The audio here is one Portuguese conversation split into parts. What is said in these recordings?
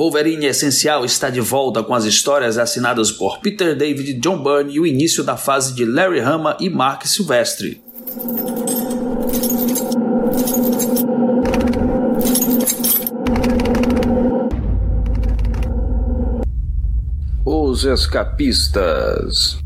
Wolverine Essencial está de volta com as histórias assinadas por Peter David, John Byrne e o início da fase de Larry Hama e Mark Silvestre. Os Escapistas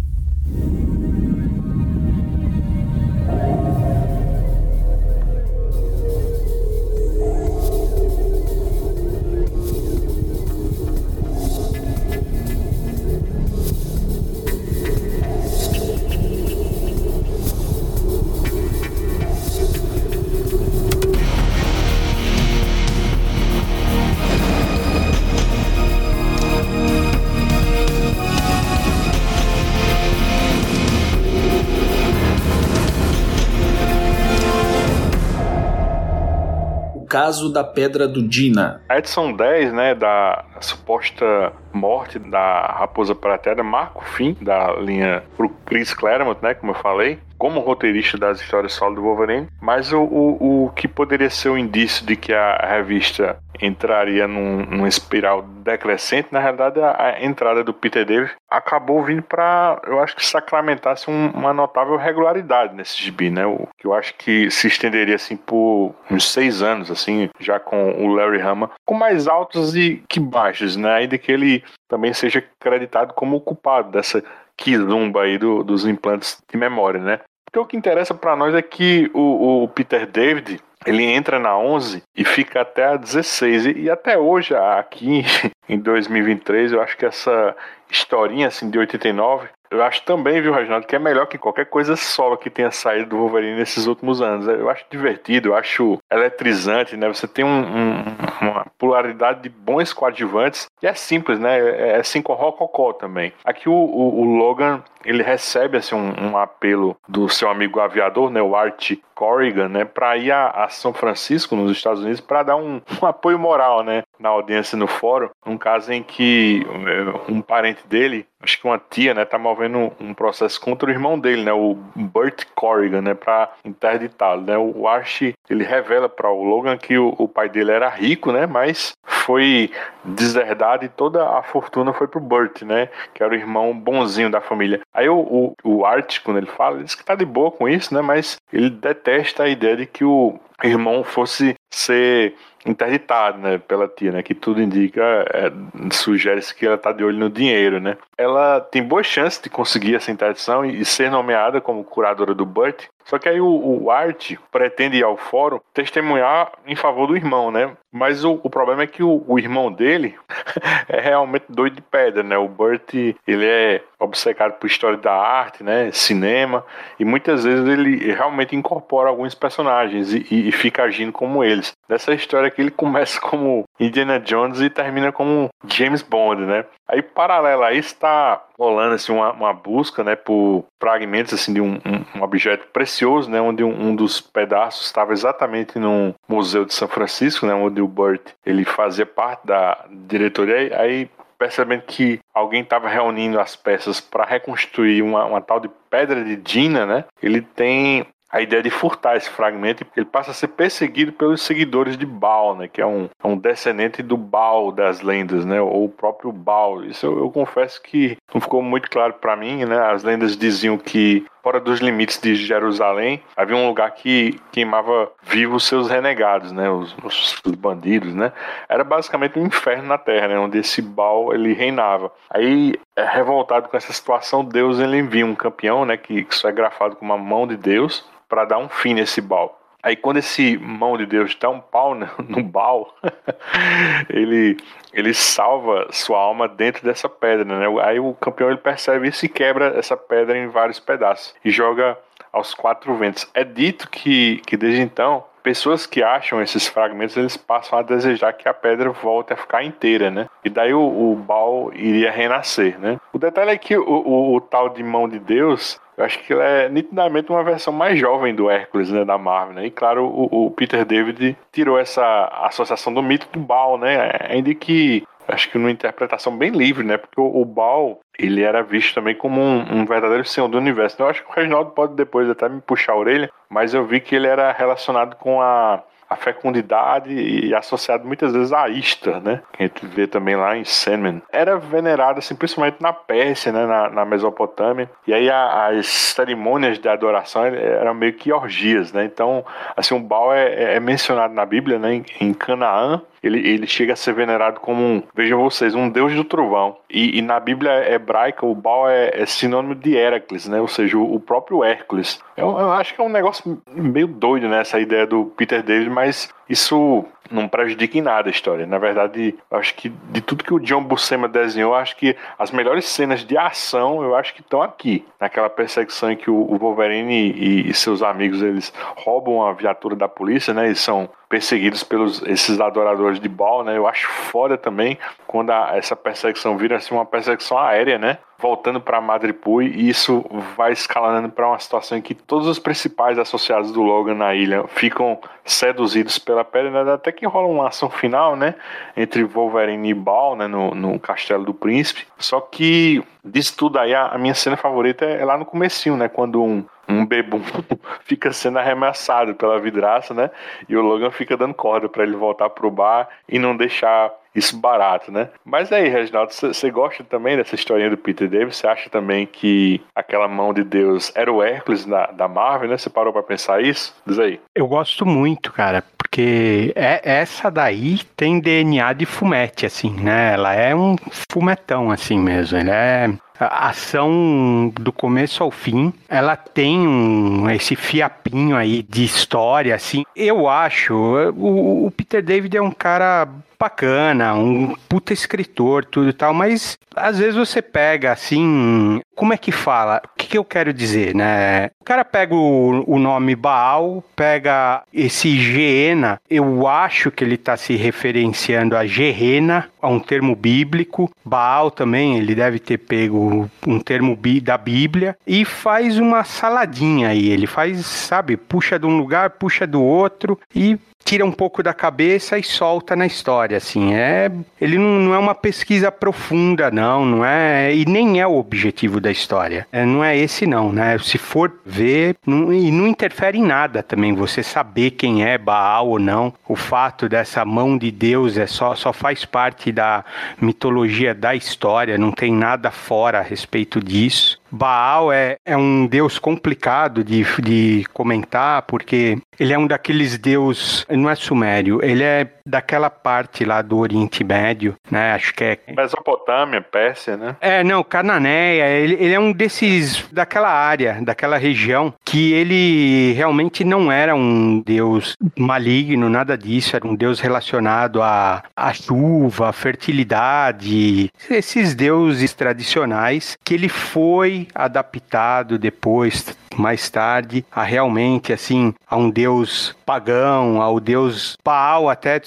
caso da Pedra do Dina. A edição 10, né, da suposta morte da Raposa Prateada marca o fim da linha pro Chris Claremont, né, como eu falei como roteirista das histórias solo do Wolverine, mas o, o, o que poderia ser um indício de que a revista entraria num, num espiral decrescente, na realidade a, a, entrada do Peter David acabou vindo para, eu acho que sacramentasse um, uma notável regularidade nesse gibi, né? O, que eu acho que se estenderia assim por uns seis anos, assim, já com o Larry Hama, com mais altos e que baixos, né? Ainda que ele também seja creditado como o culpado dessa quizumba aí do, dos implantes de memória, né? Porque o que interessa para nós é que o, o, Peter David ele entra na 11 e fica até a 16. E, e até hoje, aqui em 2023, eu acho que essa historinha assim de 89 eu acho também, viu, Reginaldo, que é melhor que qualquer coisa solo que tenha saído do Wolverine nesses últimos anos. Eu acho divertido, eu acho eletrizante, né? Você tem um, um, uma polaridade de bons coadjuvantes e é simples, né? É, é assim com Rococó também. Aqui o, o, o Logan ele recebe assim, um, um, apelo do seu amigo aviador, né, o Art Corrigan, né, para ir a, a, São Francisco, nos Estados Unidos, para dar um, um, apoio moral, né, na audiência no fórum, um caso em que eh, um parente dele, acho que uma tia, né, tá movendo um processo contra o irmão dele, né, o Burt Corrigan, né, para interditá-lo, né. O Art ele revela para o Logan que o, o, pai dele era rico, né, mas foi deserdado e toda a fortuna foi pro Burt, né, que era o irmão bonzinho da família. Aí o, o, o Art, quando ele fala, ele diz que tá de boa com isso, né? Mas ele detesta a ideia de que o irmão fosse ser interditado, né, pela tia, né, que tudo indica, é, sugere-se que ela tá de olho no dinheiro, né. Ela tem boas chances de conseguir essa interdição e, e ser nomeada como curadora do Burt, só que aí o, o Art pretende ir ao fórum testemunhar em favor do irmão, né? Mas o, o problema é que o, o irmão dele é realmente doido de pedra, né? O Burt, ele é obcecado por história da arte, né? Cinema, e muitas vezes ele realmente incorpora alguns personagens e, e, e fica agindo como eles. Nessa história que ele começa como Indiana Jones e termina como James Bond, né? Aí, paralelo a isso, está rolando assim, uma, uma, busca né, por fragmentos assim, de um, um, um objeto precioso, né, onde um, um dos pedaços estava exatamente no Museu de São Francisco, né, onde o Burt ele fazia parte da diretoria. Aí, percebendo que alguém estava reunindo as peças para reconstruir uma, uma, tal de pedra de Dina, né? Ele tem a ideia de furtar esse fragmento, ele passa a ser perseguido pelos seguidores de Baal, né, que é um, é um descendente do Baal das lendas, né, ou o próprio Baal. Isso eu, eu confesso que não ficou muito claro para mim, né? As lendas diziam que fora dos limites de Jerusalém havia um lugar que queimava vivos seus renegados, né, os, os, os bandidos, né? Era basicamente um inferno na terra, né, onde esse Baal ele reinava. Aí, é, revoltado com essa situação, Deus ele envia um campeão, né, que, que só é grafado com uma mão de Deus para dar um fim nesse Baal. Aí quando esse mão de Deus dá um pau no, Baal, ele, ele salva sua alma dentro dessa pedra, né? Aí o campeão ele percebe isso e quebra essa pedra em vários pedaços e joga aos quatro ventos. É dito que, que desde então pessoas que acham esses fragmentos eles passam a desejar que a pedra volte a ficar inteira, né? E daí o, o Baal iria renascer, né? O detalhe é que o, o, o tal de mão de Deus eu acho que ele é nitidamente uma versão mais jovem do Hércules, né, da Marvel, né? E claro, o, o Peter David tirou essa associação do mito do Baal, né? Ainda que acho que numa interpretação bem livre, né? Porque o, o Baal, ele era visto também como um, um, verdadeiro senhor do universo. Então, eu acho que o Reginaldo pode depois até me puxar a orelha, mas eu vi que ele era relacionado com a a fecundidade e associado muitas vezes a Istar, né? Que a gente vê também lá em Sandman. Era venerado, assim, principalmente na Pérsia, né? Na, na Mesopotâmia. E aí a, as cerimônias de adoração eram meio que orgias, né? Então, assim, o Baal é, é mencionado na Bíblia, né? Em, em Canaã, ele, ele chega a ser venerado como um, vejam vocês, um deus do trovão. E, e na Bíblia hebraica, o Baal é, é, sinônimo de Heracles, né? Ou seja, o, o próprio Hércules. Eu, eu, acho que é um negócio meio doido, né? Essa ideia do Peter David, mas isso não prejudica em nada a história. Na verdade, acho que de tudo que o John Buscema desenhou, acho que as melhores cenas de ação, eu acho que estão aqui. Naquela perseguição em que o Wolverine e, e seus amigos, eles roubam a viatura da polícia, né? E são perseguidos pelos esses adoradores de Baal, né? Eu acho foda também quando a, essa perseguição vira assim uma perseguição aérea, né? Voltando para Madripoor e isso vai escalando para uma situação em que todos os principais associados do Logan na ilha ficam seduzidos pela pele, né? até que rola uma ação final, né? Entre Wolverine e Baal, né? No, no Castelo do Príncipe. Só que disso tudo aí, a, a minha cena favorita é, é lá no comecinho, né? Quando um um bebum fica sendo arremessado pela vidraça, né? E o Logan fica dando corda para ele voltar pro bar e não deixar isso barato, né? Mas aí, Reginaldo, você gosta também dessa historinha do Peter Davis? Você acha também que aquela mão de Deus era o Hércules da, da Marvel, né? Você parou para pensar isso? Diz aí. Eu gosto muito, cara, porque é, essa daí tem DNA de fumete, assim, né? Ela é um fumetão, assim mesmo. Ele é a ação do começo ao fim, ela tem um, esse fiapinho aí de história, assim. Eu acho, o, o Peter David é um cara bacana, um puta escritor, tudo e tal, mas às vezes você pega assim, como é que fala? O que, que eu quero dizer, né? O cara pega o, o, nome Baal, pega esse Geena, eu acho que ele está se referenciando a Gerena, a um termo bíblico. Baal também, ele deve ter pego um termo da Bíblia e faz uma saladinha aí. Ele faz, sabe, puxa de um lugar, puxa do outro e tira um pouco da cabeça e solta na história, assim. É, ele não, não, é uma pesquisa profunda, não, não é, e nem é o objetivo da história. É, não é esse não, né? Se for ver, não, e não interfere em nada também você saber quem é Baal ou não. O fato dessa mão de Deus é só só faz parte da mitologia da história, não tem nada fora a respeito disso. Baal é, é um deus complicado de, de comentar, porque ele é um daqueles deus, não é sumério, ele é daquela parte lá do Oriente Médio, né? Acho que é. Mesopotâmia, Pérsia, né? É, não, Cananéia, ele, ele é um desses, daquela área, daquela região, que ele realmente não era um deus maligno, nada disso, era um deus relacionado à, à chuva, à fertilidade, esses deuses tradicionais que ele foi adaptado depois, mais tarde, a realmente assim, a um deus pagão, ao deus Baal, até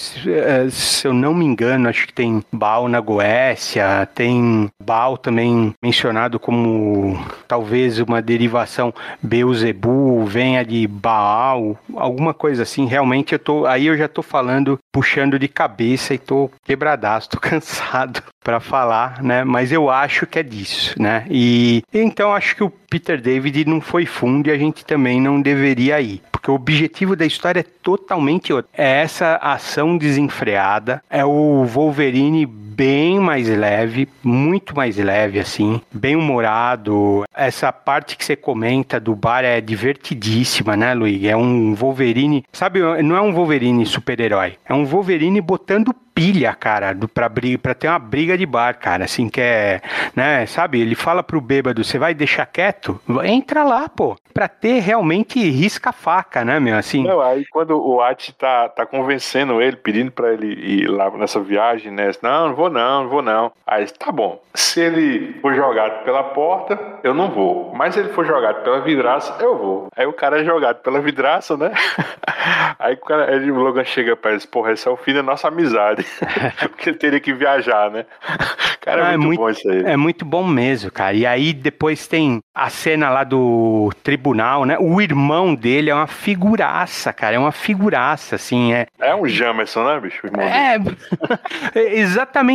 se eu não me engano, acho que tem Baal na Goécia, tem Baal também mencionado como talvez uma derivação Beuzebu, venha de Baal, alguma coisa assim. Realmente eu tô, aí eu já tô falando, puxando de cabeça e tô quebradaço, tô cansado para falar, né? Mas eu acho que é disso, né? E então acho que o Peter David não foi fundo e a gente também não deveria ir. Porque o objetivo da história é totalmente outro. É essa ação desenfreada, é o Wolverine bem mais leve, muito mais leve, assim, bem humorado. Essa parte que você comenta do bar é divertidíssima, né, Luiz? É um Wolverine. Sabe, não é um Wolverine super-herói, é um Wolverine botando pilha, cara, do, pra, briga, pra ter uma briga de bar, cara, assim, que é, né, sabe, ele fala pro bêbado, você vai deixar quieto? Entra lá, pô, pra ter realmente risca-faca, né, meu, assim. Não, aí quando o Ati tá, tá convencendo ele, pedindo pra ele ir lá nessa viagem, né, não, não vou não, não vou não. Aí, tá bom, se ele for jogado pela porta, eu não vou, mas se ele for jogado pela vidraça, eu vou. Aí o cara é jogado pela vidraça, né, aí o, cara, ele, o Logan chega pra ele, porra, esse é o fim da nossa amizade. Porque ele teria que viajar, né? Cara, é, Ah, é muito, muito- bom isso aí. É muito bom mesmo, cara. E aí depois tem a cena lá do tribunal, né? O irmão dele é uma figuraça, cara. É uma figuraça, assim. É, É um Jamerson, né, bicho? É é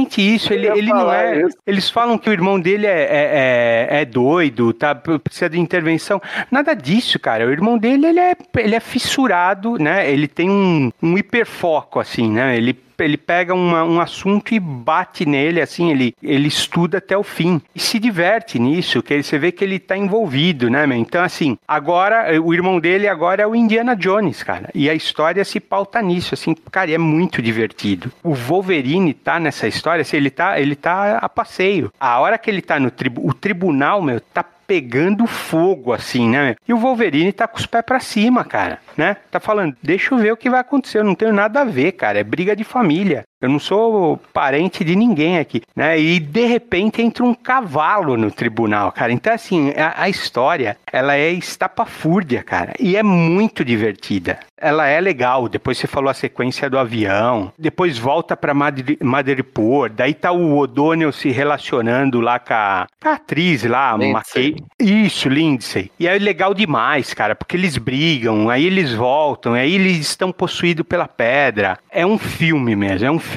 exatamente isso. Ele, ele não é. isso. Eles falam que o irmão dele é, é, é- é doido, tá? Precisa de intervenção. Nada disso, cara. O irmão dele ele é, ele é fissurado, né? Ele tem um, um hiperfoco, assim, né? Ele ele pega uma- um assunto e bate nele, assim, ele, ele estuda até o fim. E se diverte nisso, que você vê que ele tá envolvido, né, meu? Então, assim, agora, o irmão dele agora é o Indiana Jones, cara. E a história se pauta nisso, assim, cara, e é muito divertido. O Wolverine tá nessa história, assim, ele tá, ele tá a passeio. A hora que ele tá no tribu o tribunal, meu, tá pegando fogo, assim, né? E o Wolverine tá com os pés pra cima, cara, né? Tá falando, deixa eu ver o que vai acontecer, eu não tenho nada a ver, cara, é briga de família. Eu não sou parente de ninguém aqui, né? E de repente entra um cavalo no tribunal, cara. Então, assim, a, a história, ela é estapafúrdia, cara. E é muito divertida. Ela é legal. Depois você falou a sequência do avião. Depois volta pra Madri- Madripoor. Daí tá o O'Donnell se relacionando lá com a, com a atriz lá, Lindsay. Isso, Lindsay. E é legal demais, cara, porque eles brigam, aí eles voltam, aí eles estão possuídos pela pedra. É um filme mesmo, é um filme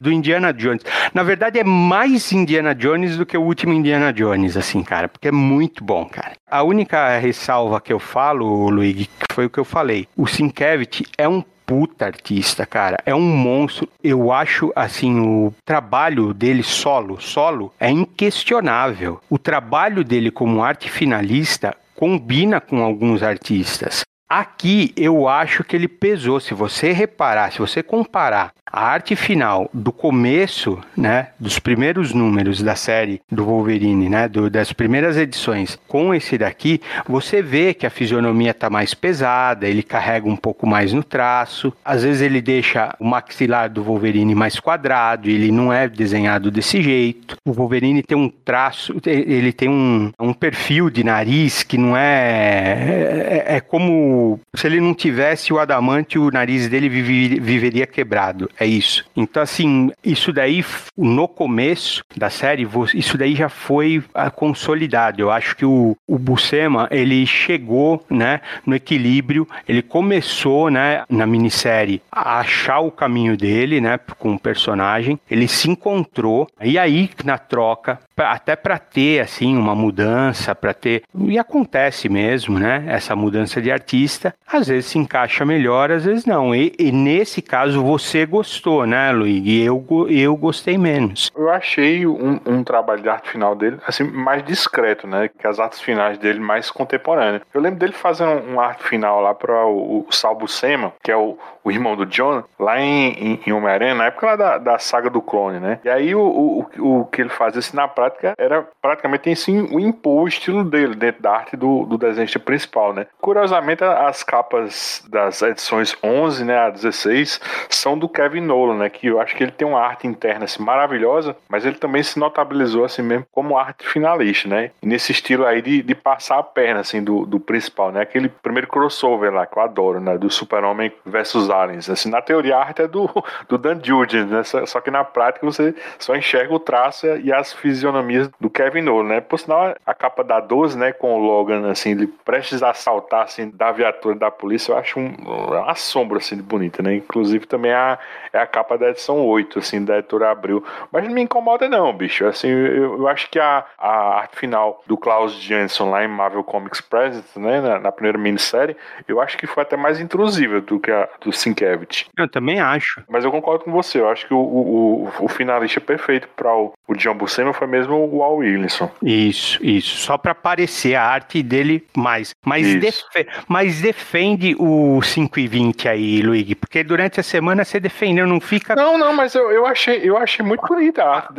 do Indiana Jones. Na verdade, é mais Indiana Jones do que o último Indiana Jones, assim, cara, porque é muito bom, cara. A única ressalva que eu falo, Luigi, foi o que eu falei. O Sienkiewicz é um puta artista, cara. É um monstro. Eu acho, assim, o trabalho dele solo, solo, é inquestionável. O trabalho dele como arte finalista combina com alguns artistas. Aqui eu acho que ele pesou. Se você reparar, se você comparar a arte final do começo, né, dos primeiros números da série do Wolverine, né, do- das primeiras edições, com esse daqui, você vê que a fisionomia tá mais pesada, ele carrega um pouco mais no traço. Às vezes ele deixa o maxilar do Wolverine mais quadrado, ele não é desenhado desse jeito. O Wolverine tem um traço, ele tem um, um perfil de nariz que não é, é. É como se ele não tivesse o adamante, o nariz dele vive- viveria quebrado. É isso. Então, assim, isso daí, no começo da série, isso daí já foi ah, consolidado. Eu acho que o, o Buscema, ele chegou, né, no equilíbrio, ele começou, né, na minissérie, a achar o caminho dele, né, com o personagem, ele se encontrou, e aí, na troca, pra- até para ter, assim, uma mudança, para ter, e acontece mesmo, né, essa mudança de artista, às vezes se encaixa melhor, às vezes não, e, e nesse caso você gostou, né, Luigi, e eu, eu gostei menos. Eu achei um, um trabalho de arte final dele, assim, mais discreto, né? Que as artes finais dele mais contemporâneas. Eu lembro dele fazendo um arte final lá para o, o Sal Buscema, que é o, o irmão do John, lá em, em, em Homem-Aranha, na época lá da, da saga do clone, né? E aí o, o- o que ele fazia assim, na prática era praticamente assim, o impor o estilo dele dentro da arte do, do principal, né? Curiosamente, as capas das edições 11 né, a 16 são do Kevin Nolan, né? Que eu acho que ele tem uma arte interna assim, maravilhosa, mas ele também se notabilizou assim mesmo como arte finalista, né? Nesse estilo aí de, de passar a perna assim do, do principal, né? Aquele primeiro crossover lá que eu adoro, né? Do Super-Homem versus Aliens. Assim, na teoria a arte é do, do Dan Jurgens, né? Só, só que na prática você só enxerga o traço e as fisionomias do Kevin Nolan, né? Por sinal, a capa da 12, né? Com o Logan, assim, ele prestes a assaltar, assim, da viatura da polícia, eu acho um, uma sombra, assim, de bonita, né? Inclusive também a, é a capa da edição 8, assim, da editora Abril. Mas não me incomoda não, bicho. Assim, eu, eu acho que a, a arte final do Klaus Janson lá em Marvel Comics Present, né? Na, na primeira minissérie, eu acho que foi até mais intrusiva do que a do Sienkiewicz. Eu também acho. Mas eu concordo com você. Eu acho que o, o, o, o finalista perfeito para o, o John Buscema foi mesmo o Al Williamson. Isso, isso. Só para aparecer a arte dele mais. Mas, defe- mas defende o 5 e 20 aí, Luigi, porque durante a semana você defendeu, não fica. Não, não, mas eu, eu, achei, eu achei muito bonita a arte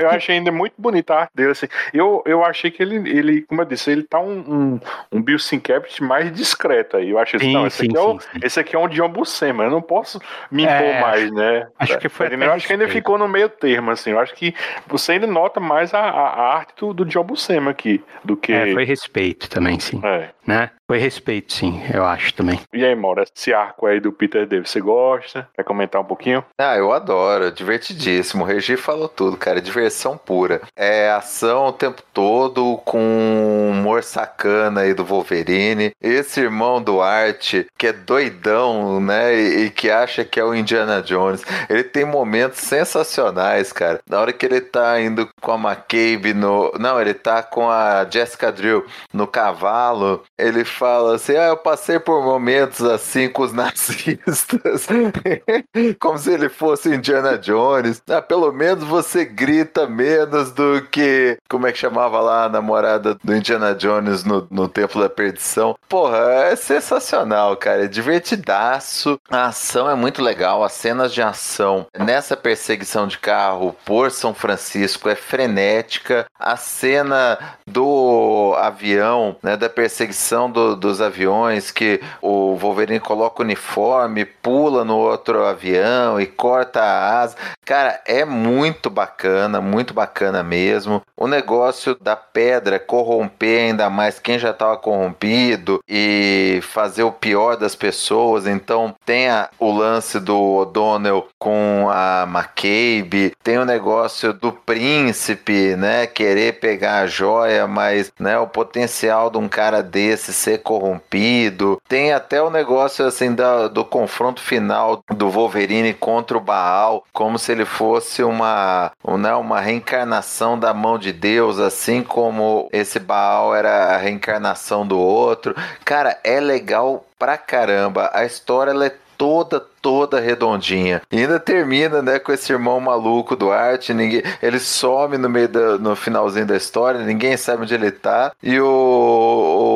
Eu achei ainda muito bonita a arte dele. Assim. Eu, eu achei que ele, ele, como eu disse, ele tá um, um, um Bill Sienkiewicz mais discreto aí. Eu achei assim, Sim, não, esse, sim, aqui é o, sim, sim. esse aqui é um John Buscema. Eu não posso me impor É, mais, né? acho que foi Eu acho que ainda ficou no meio termo, assim. Eu acho que você ainda nota mais a, a, a arte do, do John Buscema aqui do que. É, foi respeito também, sim. É. Né? Foi respeito, sim, eu acho também. E aí, Mauro, esse arco aí do Peter David, você gosta? Quer comentar um pouquinho? Ah, eu adoro, divertidíssimo. O Regi falou tudo, cara, diversão pura. É ação o tempo todo com humor sacana aí do Wolverine. Esse irmão do Art, que é doidão, né, e, e que acha que é o Indiana Jones. Ele tem momentos sensacionais, cara. Na hora que ele tá indo com a McCabe no. Não, ele tá com a Jessica Drill no cavalo. Ele fala assim: Ah, eu passei por momentos assim com os nazistas. Como se ele fosse Indiana Jones. Ah, pelo menos você grita menos do que. Como é que chamava lá a namorada do Indiana Jones no, no Templo da Perdição? Porra, é sensacional, cara. É divertidaço. A ação é muito legal. As cenas de ação nessa perseguição de carro por São Francisco é frenética. A cena do avião, né, da perseguição do, dos aviões, que o Wolverine coloca o uniforme, pula no outro avião e corta a asa. Cara, é muito bacana, muito bacana mesmo. O negócio da pedra corromper ainda mais quem já estava corrompido e fazer o pior das pessoas. Então tem a, o lance do O'Donnell com a McCabe, tem o negócio do príncipe, né, querer pegar a joia, mas né, o potencial de um cara desse ser corrompido. Tem até o negócio assim da, do confronto final do Wolverine contra o Baal, como se ele fosse uma, né, uma reencarnação da mão de Deus, assim como esse Baal era a reencarnação do outro. Cara, é legal pra caramba. A história ela é toda, toda redondinha. E ainda termina, né, com esse irmão maluco do Art, ninguém, ele some no meio da, no finalzinho da história, ninguém sabe onde ele tá. E o,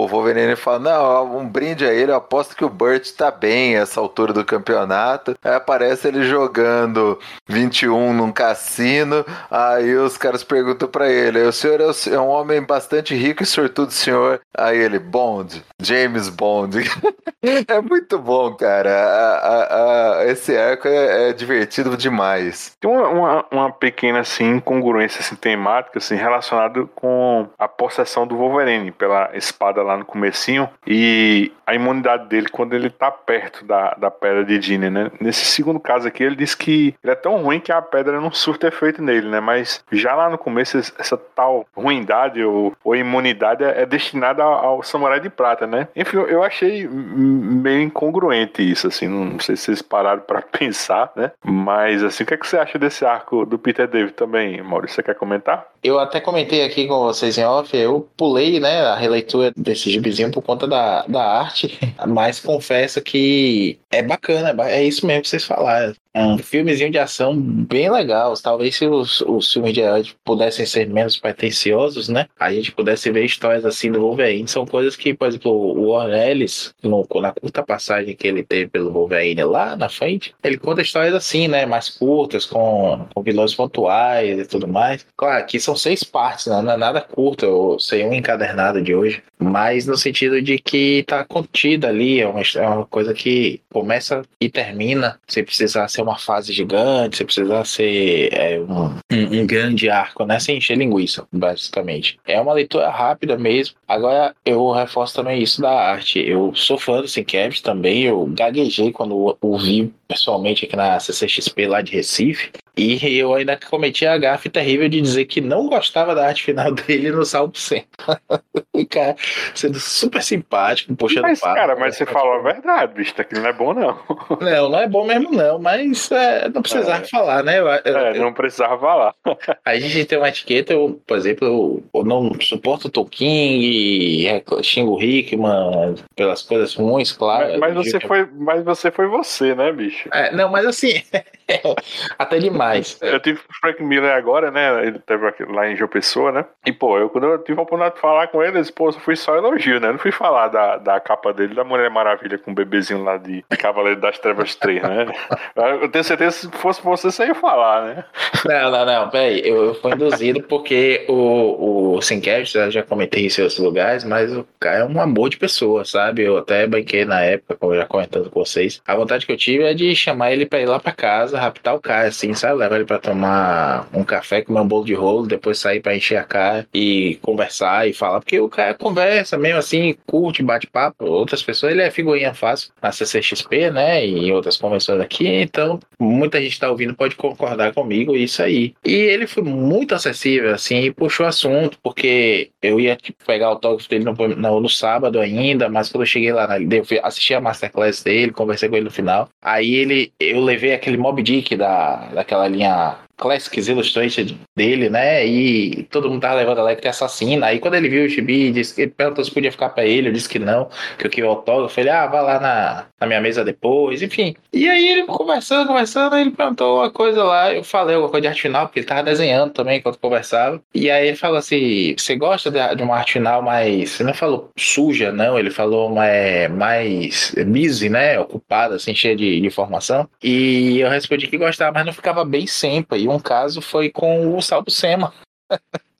o Wolverine fala: "Não, um brinde a ele, eu aposto que o Burt tá bem essa altura do campeonato". Aí aparece ele jogando 21 num cassino. Aí os caras perguntam para ele: "O senhor é, é um homem bastante rico e sortudo, senhor?" Aí ele: "Bond, James Bond". é muito bom, cara a, a, esse arco é, é, divertido demais. Tem uma, uma, uma, pequena assim, incongruência assim, temática assim, relacionada com a possessão do Wolverine pela espada lá no comecinho e a imunidade dele quando ele tá perto da, da pedra de Dine, né? Nesse segundo caso aqui, ele diz que ele é tão ruim que a pedra não surta efeito nele, né? Mas já lá no começo, essa tal ruindade ou, ou imunidade é, é destinada ao, ao samurai de prata, né? Enfim, eu achei meio incongruente isso, assim, não sei se vocês pararam para pensar, né? Mas assim, o que, é que você acha desse arco do Peter David também, Maurício? Você quer comentar? Eu até comentei aqui com vocês em off, eu pulei, né, a releitura desse gibizinho por conta da, da arte, mas confesso que é bacana, é isso mesmo que vocês falaram. É um filmezinho de ação bem legal. Talvez se os, os filmes de herói pudessem ser menos pretensiosos, né? A gente pudesse ver histórias assim do Wolverine. São coisas que, por exemplo, o Ornelis, na curta passagem que ele teve pelo Wolverine lá na frente, ele conta histórias assim, né? Mais curtas, com, com vilões pontuais e tudo mais. Claro, aqui são seis partes, né? não é nada curto, eu sei um encadernado de hoje. Mas no sentido de que tá contida ali, é uma, é uma coisa que começa e termina, sem precisar ser uma fase gigante, você precisa ser é, um, um, grande arco, né? Sem encher linguiça, basicamente. É uma leitura rápida mesmo. Agora, eu reforço também isso da arte. Eu sou fã do Sinkevich também, eu gaguejei quando o vi pessoalmente aqui na CCXP lá de Recife. E eu ainda cometi a gafe terrível de dizer que não gostava da arte final dele no Salto 100. cara, sendo super simpático, puxando mas, papo. Cara, mas você falou a verdade, bicho, aquilo não é bom, não. Não, não é bom mesmo, não, mas é, não precisava é. falar, né? Eu, eu, é, não precisava falar. a gente tem uma etiqueta, eu, por exemplo, eu, não suporto o Tolkien, xingo o Hickman pelas coisas ruins, claro. Mas, mas você foi, mas você foi você, né, bicho? É, não, mas assim, até demais. Eu tive o Frank Miller agora, né? Ele teve lá em João Pessoa, né? E, pô, eu quando eu tive a oportunidade de falar com ele, pô, fui só elogio, né? Eu não fui falar da, da capa dele, da Mulher Maravilha com o bebezinho lá de, de Cavaleiro das Trevas 3, né? Eu tenho certeza que se fosse você, você ia falar, né? Não, não, não, peraí. Eu, eu fui induzido porque o, o Sinkevich, já, já comentei isso em outros lugares, mas o cara é um amor de pessoa, sabe? Eu até banquei na época, já comentando com vocês. A vontade que eu tive é de chamar ele pra ir lá pra casa casa, raptar o cara, assim, sabe? Levar ele pra tomar um café, comer um bolo de rolo, depois sair pra encher a cara e conversar e falar. Porque o cara conversa mesmo assim, curte, bate papo. Outras pessoas, ele é figurinha fácil na CCXP, né? E em outras convenções aqui. Então, muita gente tá ouvindo pode concordar comigo isso aí. E ele foi muito acessível, assim, e puxou assunto, porque eu ia tipo, pegar o autógrafo dele no, no, no, sábado ainda, mas quando eu cheguei lá, eu assisti a masterclass dele, conversei com ele no final. Aí ele, eu levei aquele Mob Dick da, daquela linha Classics Illustrated dele, né? E todo mundo tava levando a Electra assassina. Aí quando ele viu o gibi, disse, ele perguntou se podia ficar pra ele. Eu disse que não, que eu queria o autógrafo. Ele, ah, vai lá na, na minha mesa depois, enfim. E aí ele conversando, conversando, ele perguntou uma coisa lá. Eu falei alguma coisa de arte final, porque ele tava desenhando também enquanto conversava. E aí ele falou assim: você gosta de, de uma arte final mais. Você não falou suja, não. Ele falou mais, mais busy, né? Ocupada, assim, cheia de, de informação. E eu respondi que gostava, mas não ficava bem sempre. E um caso foi com o Salvo Sema.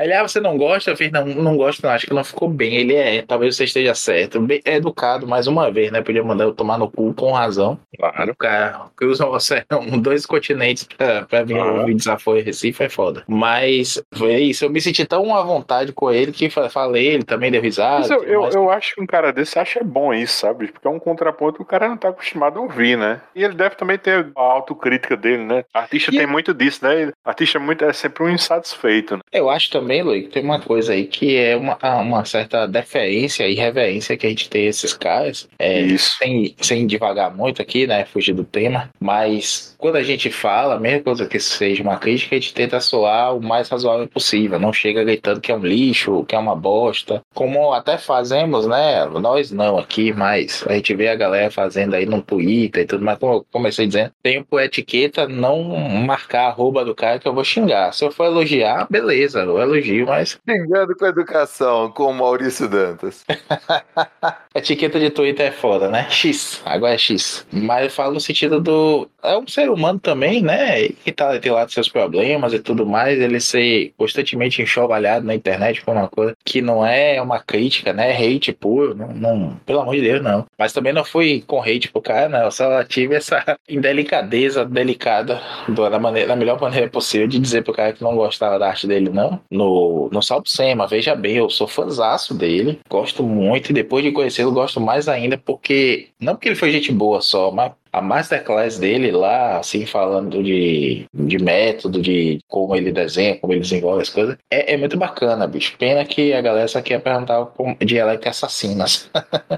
Ele, ah, você não gosta? Eu fiz, não, não gosto, não. Acho que não ficou bem. Ele é, talvez você esteja certo. Bem, é educado mais uma vez, né? Podia mandar eu tomar no cu com razão. Claro. O cara que usa você dois continentes pra, pra vir uhum. ouvir desafio Recife é foda. Mas foi isso. Eu me senti tão à vontade com ele que falei, ele também deu risada. Mas eu, eu, mas... eu acho que um cara desse acha bom isso, sabe? Porque é um contraponto que o cara não tá acostumado a ouvir, né? E ele deve também ter a autocrítica dele, né? Artista e tem muito disso, né? Artista é muito, é sempre um insatisfeito. Né? Eu acho também, Luiz, tem uma coisa aí que é uma, uma certa deferência e reverência que a gente tem esses caras. É, Isso. Sem, sem devagar muito aqui, né? Fugir do tema. Mas quando a gente fala, mesmo que seja uma crítica, a gente tenta soar o mais razoável possível. Não chega gritando que é um lixo, que é uma bosta. Como até fazemos, né? Nós não aqui, mas a gente vê a galera fazendo aí no Twitter e tudo mais. Como eu comecei dizendo, tenho por etiqueta não marcar a arroba do cara que eu vou xingar. Se eu for elogiar, beleza, eu elogio, mas. Xingando com educação, com o Maurício Dantas. etiqueta de Twitter é foda, né? X, agora é X. Mas eu falo no sentido do. É um ser humano também, né? Que tá, tem lá seus problemas e tudo mais. Ele ser constantemente enxovalhado na internet por uma coisa que não é uma crítica, né? Hate puro. Não, não, pelo amor de Deus, não. Mas também não fui com hate pro cara, não. Eu só tive essa indelicadeza delicada da, maneira, da melhor maneira possível de dizer pro cara que não gostava da arte dele, não. No, no Salvo Sema, veja bem, eu sou fãzaço dele. Gosto muito. E depois de conhecê-lo, gosto mais ainda porque. Não porque ele foi gente boa só, mas a masterclass dele lá, assim, falando de, de método, de como ele desenha, como ele desenvolve as coisas, é, é muito bacana, bicho. Pena que a galera só quer perguntar de Electra Assassinas.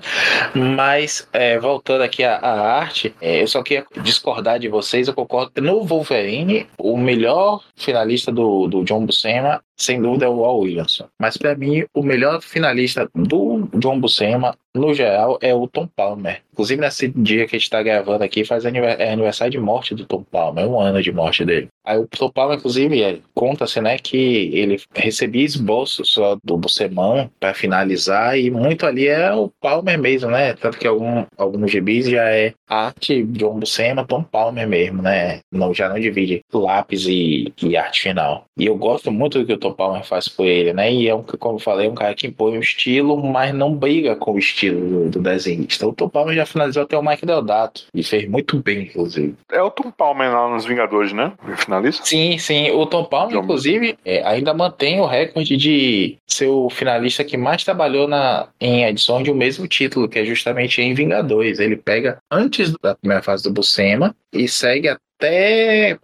Mas, é, voltando aqui à, à arte, é, eu só queria discordar de vocês, eu concordo. No Wolverine, o melhor finalista do, do John Buscema sem dúvida é o Al Williamson. Mas para mim, o melhor finalista do John Buscema, no geral, é o Tom Palmer. Inclusive, nesse dia que a gente tá gravando aqui, faz é aniversário de morte do Tom Palmer, um ano de morte dele. Aí o Tom Palmer, inclusive, é, conta-se, né, que ele recebia esboços só do Buscemão para finalizar, e muito ali é o Palmer mesmo, né? Tanto que algum, alguns gibis já é arte John Buscema, Tom Palmer mesmo, né? Não, já não divide lápis e, e arte final. E eu gosto muito do que o Tom Palmer faz por ele, né? E é um, como eu falei, um cara que impõe o estilo, mas não briga com o estilo do, do desenhista. O Tom Palmer já finalizou até o Mike Deodato e fez muito bem, inclusive. É o Tom Palmer lá nos Vingadores, né? Finalista? Sim, sim. O Tom Palmer, John inclusive, é, ainda mantém o recorde de ser o finalista que mais trabalhou na, em edições de um mesmo título, que é justamente em Vingadores. Ele pega antes da primeira fase do Buscema e segue até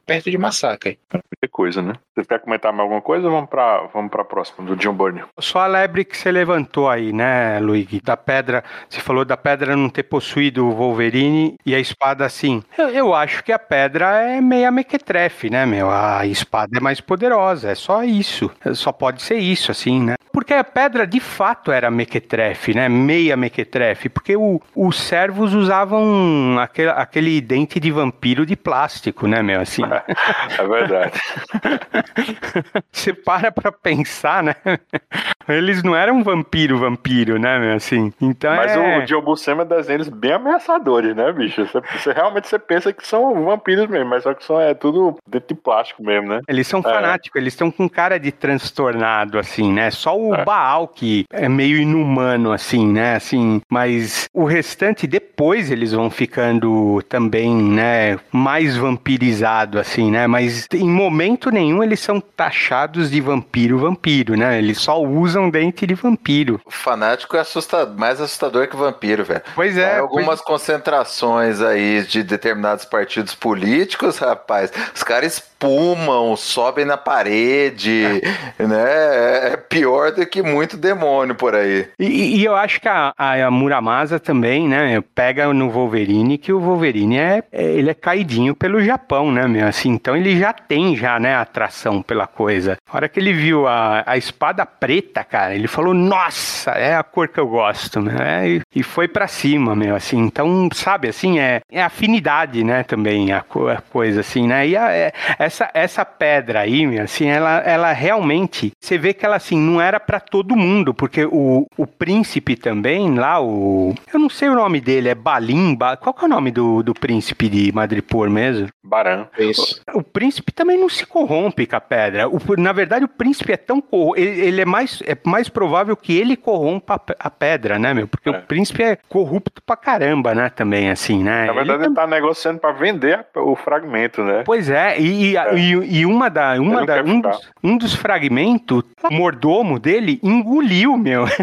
perto de Massacre. Que coisa, né? Você quer comentar mais alguma coisa ou vamos pra, vamos pra próxima, do John Burney? Só a lebre que você levantou aí, né, Luigi? Da pedra, você falou da pedra não ter possuído o Wolverine e a espada assim. Eu, eu acho que a pedra é meia mequetrefe, né, meu? A espada é mais poderosa, é só isso. Só pode ser isso, assim, né? Porque a pedra de fato era mequetrefe, né? Meia mequetrefe, porque o, os servos usavam aquele, aquele dente de vampiro de plástico, né, meu? Assim. É verdade. Você para pra pensar, né? Eles não eram vampiro, vampiro, né, meu? Assim. Então Mas é... o Joe Buscema desenha eles bem ameaçadores, né, bicho? Você, você, realmente você pensa que são vampiros mesmo, mas só que são é tudo dentro de plástico mesmo, né? Eles são é. fanáticos, eles estão com cara de transtornado, assim, né? Só o é. Baal que é meio inumano, assim, né? Assim, mas o restante depois eles vão ficando também, né? Mais vampiros vampirizado, assim, né? Mas em momento nenhum eles são taxados de vampiro-vampiro, né? Eles só usam dente de vampiro. O fanático é assustador, mais assustador que vampiro, velho. Pois é. Tem algumas concentrações aí de determinados partidos políticos, rapaz. Os caras espumam, sobem na parede, né? É pior do que muito demônio por aí. E, e eu acho que a, a Muramasa também, né? Pega no Wolverine que o Wolverine é, é, ele é caidinho pelo Japão, né, meu? Assim, então ele já tem já, né, atração pela coisa. A hora que ele viu a, a espada preta, cara, ele falou, nossa, é a cor que eu gosto, né? E, e foi para cima, meu, assim. Então, sabe, assim, é, é afinidade, né, também, a, a coisa, assim, né? E a, é, essa, essa pedra aí, meu, assim, ela, ela realmente, você vê que ela, assim, não era para todo mundo, porque o, o príncipe também, lá, o... Eu não sei o nome dele, é Balim, ba, qual que é o nome do, do príncipe de Madripoor mesmo? Baran. Isso. O, o príncipe também não se corrompe com a pedra. O, na verdade, o príncipe é tão corro... ele, ele, é mais é mais provável que ele corrompa a, a pedra, né, meu? Porque É. o príncipe é corrupto pra caramba, né, também, assim, né? Na verdade, Ele ele tá negociando pra vender a- o fragmento, né? Pois é, e, e, É. e- e uma da, uma da, um, dos, um dos fragmentos, o mordomo dele engoliu, meu.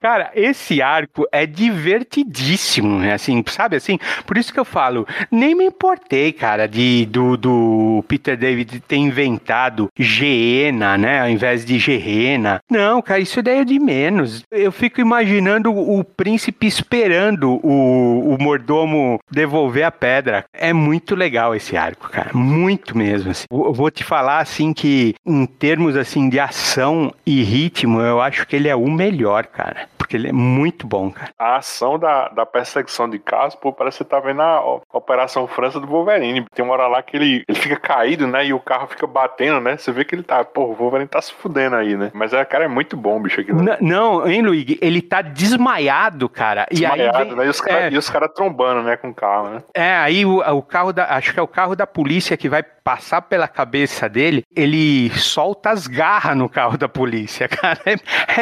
Cara, esse arco é divertidíssimo, né? Assim, sabe assim? Por isso que eu falo, nem me importei, cara, de do, do Peter David ter inventado Geena, né? Ao invés de Gerena. Não, cara, isso daí é de menos. Eu fico imaginando o príncipe esperando o, o mordomo devolver a pedra. É muito legal esse arco, cara. Muito mesmo. assim. Eu vou te falar assim que em termos assim de ação e ritmo, eu acho que ele é o melhor, cara. Porque ele é muito bom, cara. A ação da, da perseguição de carros, pô, parece você tá vendo a Operação França do Wolverine. Tem uma hora lá que ele, ele fica caído, né? E o carro fica batendo, né? Você vê que ele tá, pô, o Wolverine tá se fudendo aí, né? Mas é, cara, é muito bom, bicho, aquilo. N- não, hein, Luigi? Ele tá desmaiado, cara. E aí Desmaiado, vem- né? E os caras é. cara trombando, né, com o carro, né? É, aí o, o carro da. Acho que é o carro da polícia que vai passar pela cabeça dele. Ele solta as garras no carro da polícia, cara. É-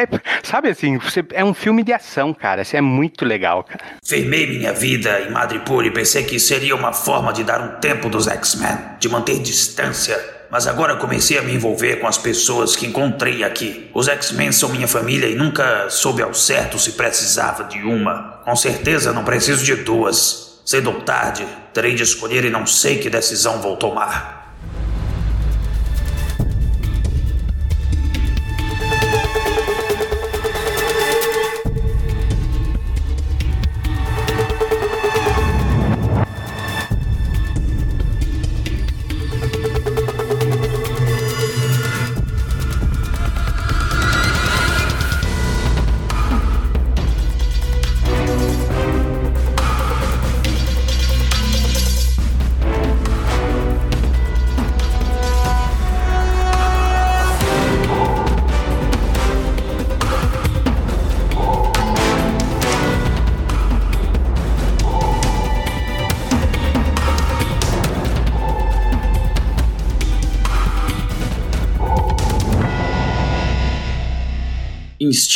é- sabe assim, você- é um filme de ação, cara. Isso é muito legal, cara. Firmei minha vida em Madripoor e pensei que seria uma forma de dar um tempo dos X-Men, de manter distância. Mas agora comecei a me envolver com as pessoas que encontrei aqui. Os X-Men são minha família e nunca soube ao certo se precisava de uma. Com certeza não preciso de duas. Cedo ou tarde, terei de escolher e não sei que decisão vou tomar.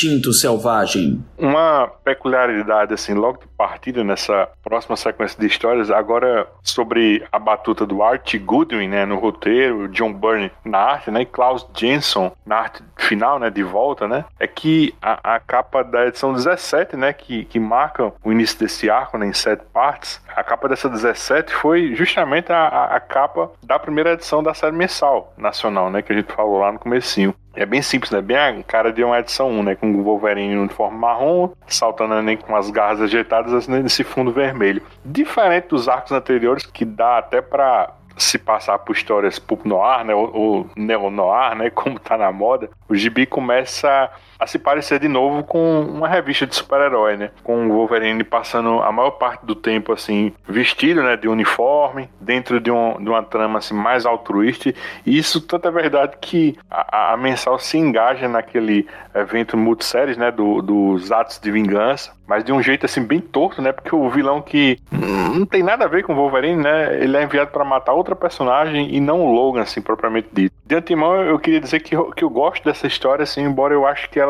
Instinto Selvagem. Uma peculiaridade, assim, logo de partida nessa próxima sequência de histórias, agora sobre a batuta do Art Goodwin, né, no roteiro, John Byrne na arte, né, e Klaus Jensen na arte final, né, de volta, né, é que a, a capa da edição 17, né, que, que marca o início desse arco, né, em sete partes, a capa dessa 17 foi justamente a, a, a capa da primeira edição da série mensal nacional, né, que a gente falou lá no comecinho. É bem simples, né? Bem a cara de uma edição 1, né? Com o Wolverine no uniforme marrom, saltando nem com as garras ajeitadas assim, nesse fundo vermelho. Diferente dos arcos anteriores, que dá até pra se passar por histórias pulp noir, né? Ou, ou neo-noir, né? Como tá na moda. O gibi começa a se parecer de novo com uma revista de super-herói, né? Com o Wolverine passando a maior parte do tempo, assim, vestido, né? De uniforme, dentro de, um, de uma trama, assim, mais altruísta. E isso tanto é verdade que a, a mensal se engaja naquele evento multisséries, né? Do, dos atos de vingança. Mas de um jeito, assim, bem torto, né? Porque o vilão que não tem nada a ver com o Wolverine, né? Ele é enviado para matar outra personagem e não o Logan, assim, propriamente dito. De antemão, eu queria dizer que que eu gosto dessa história, assim, embora eu acho que ela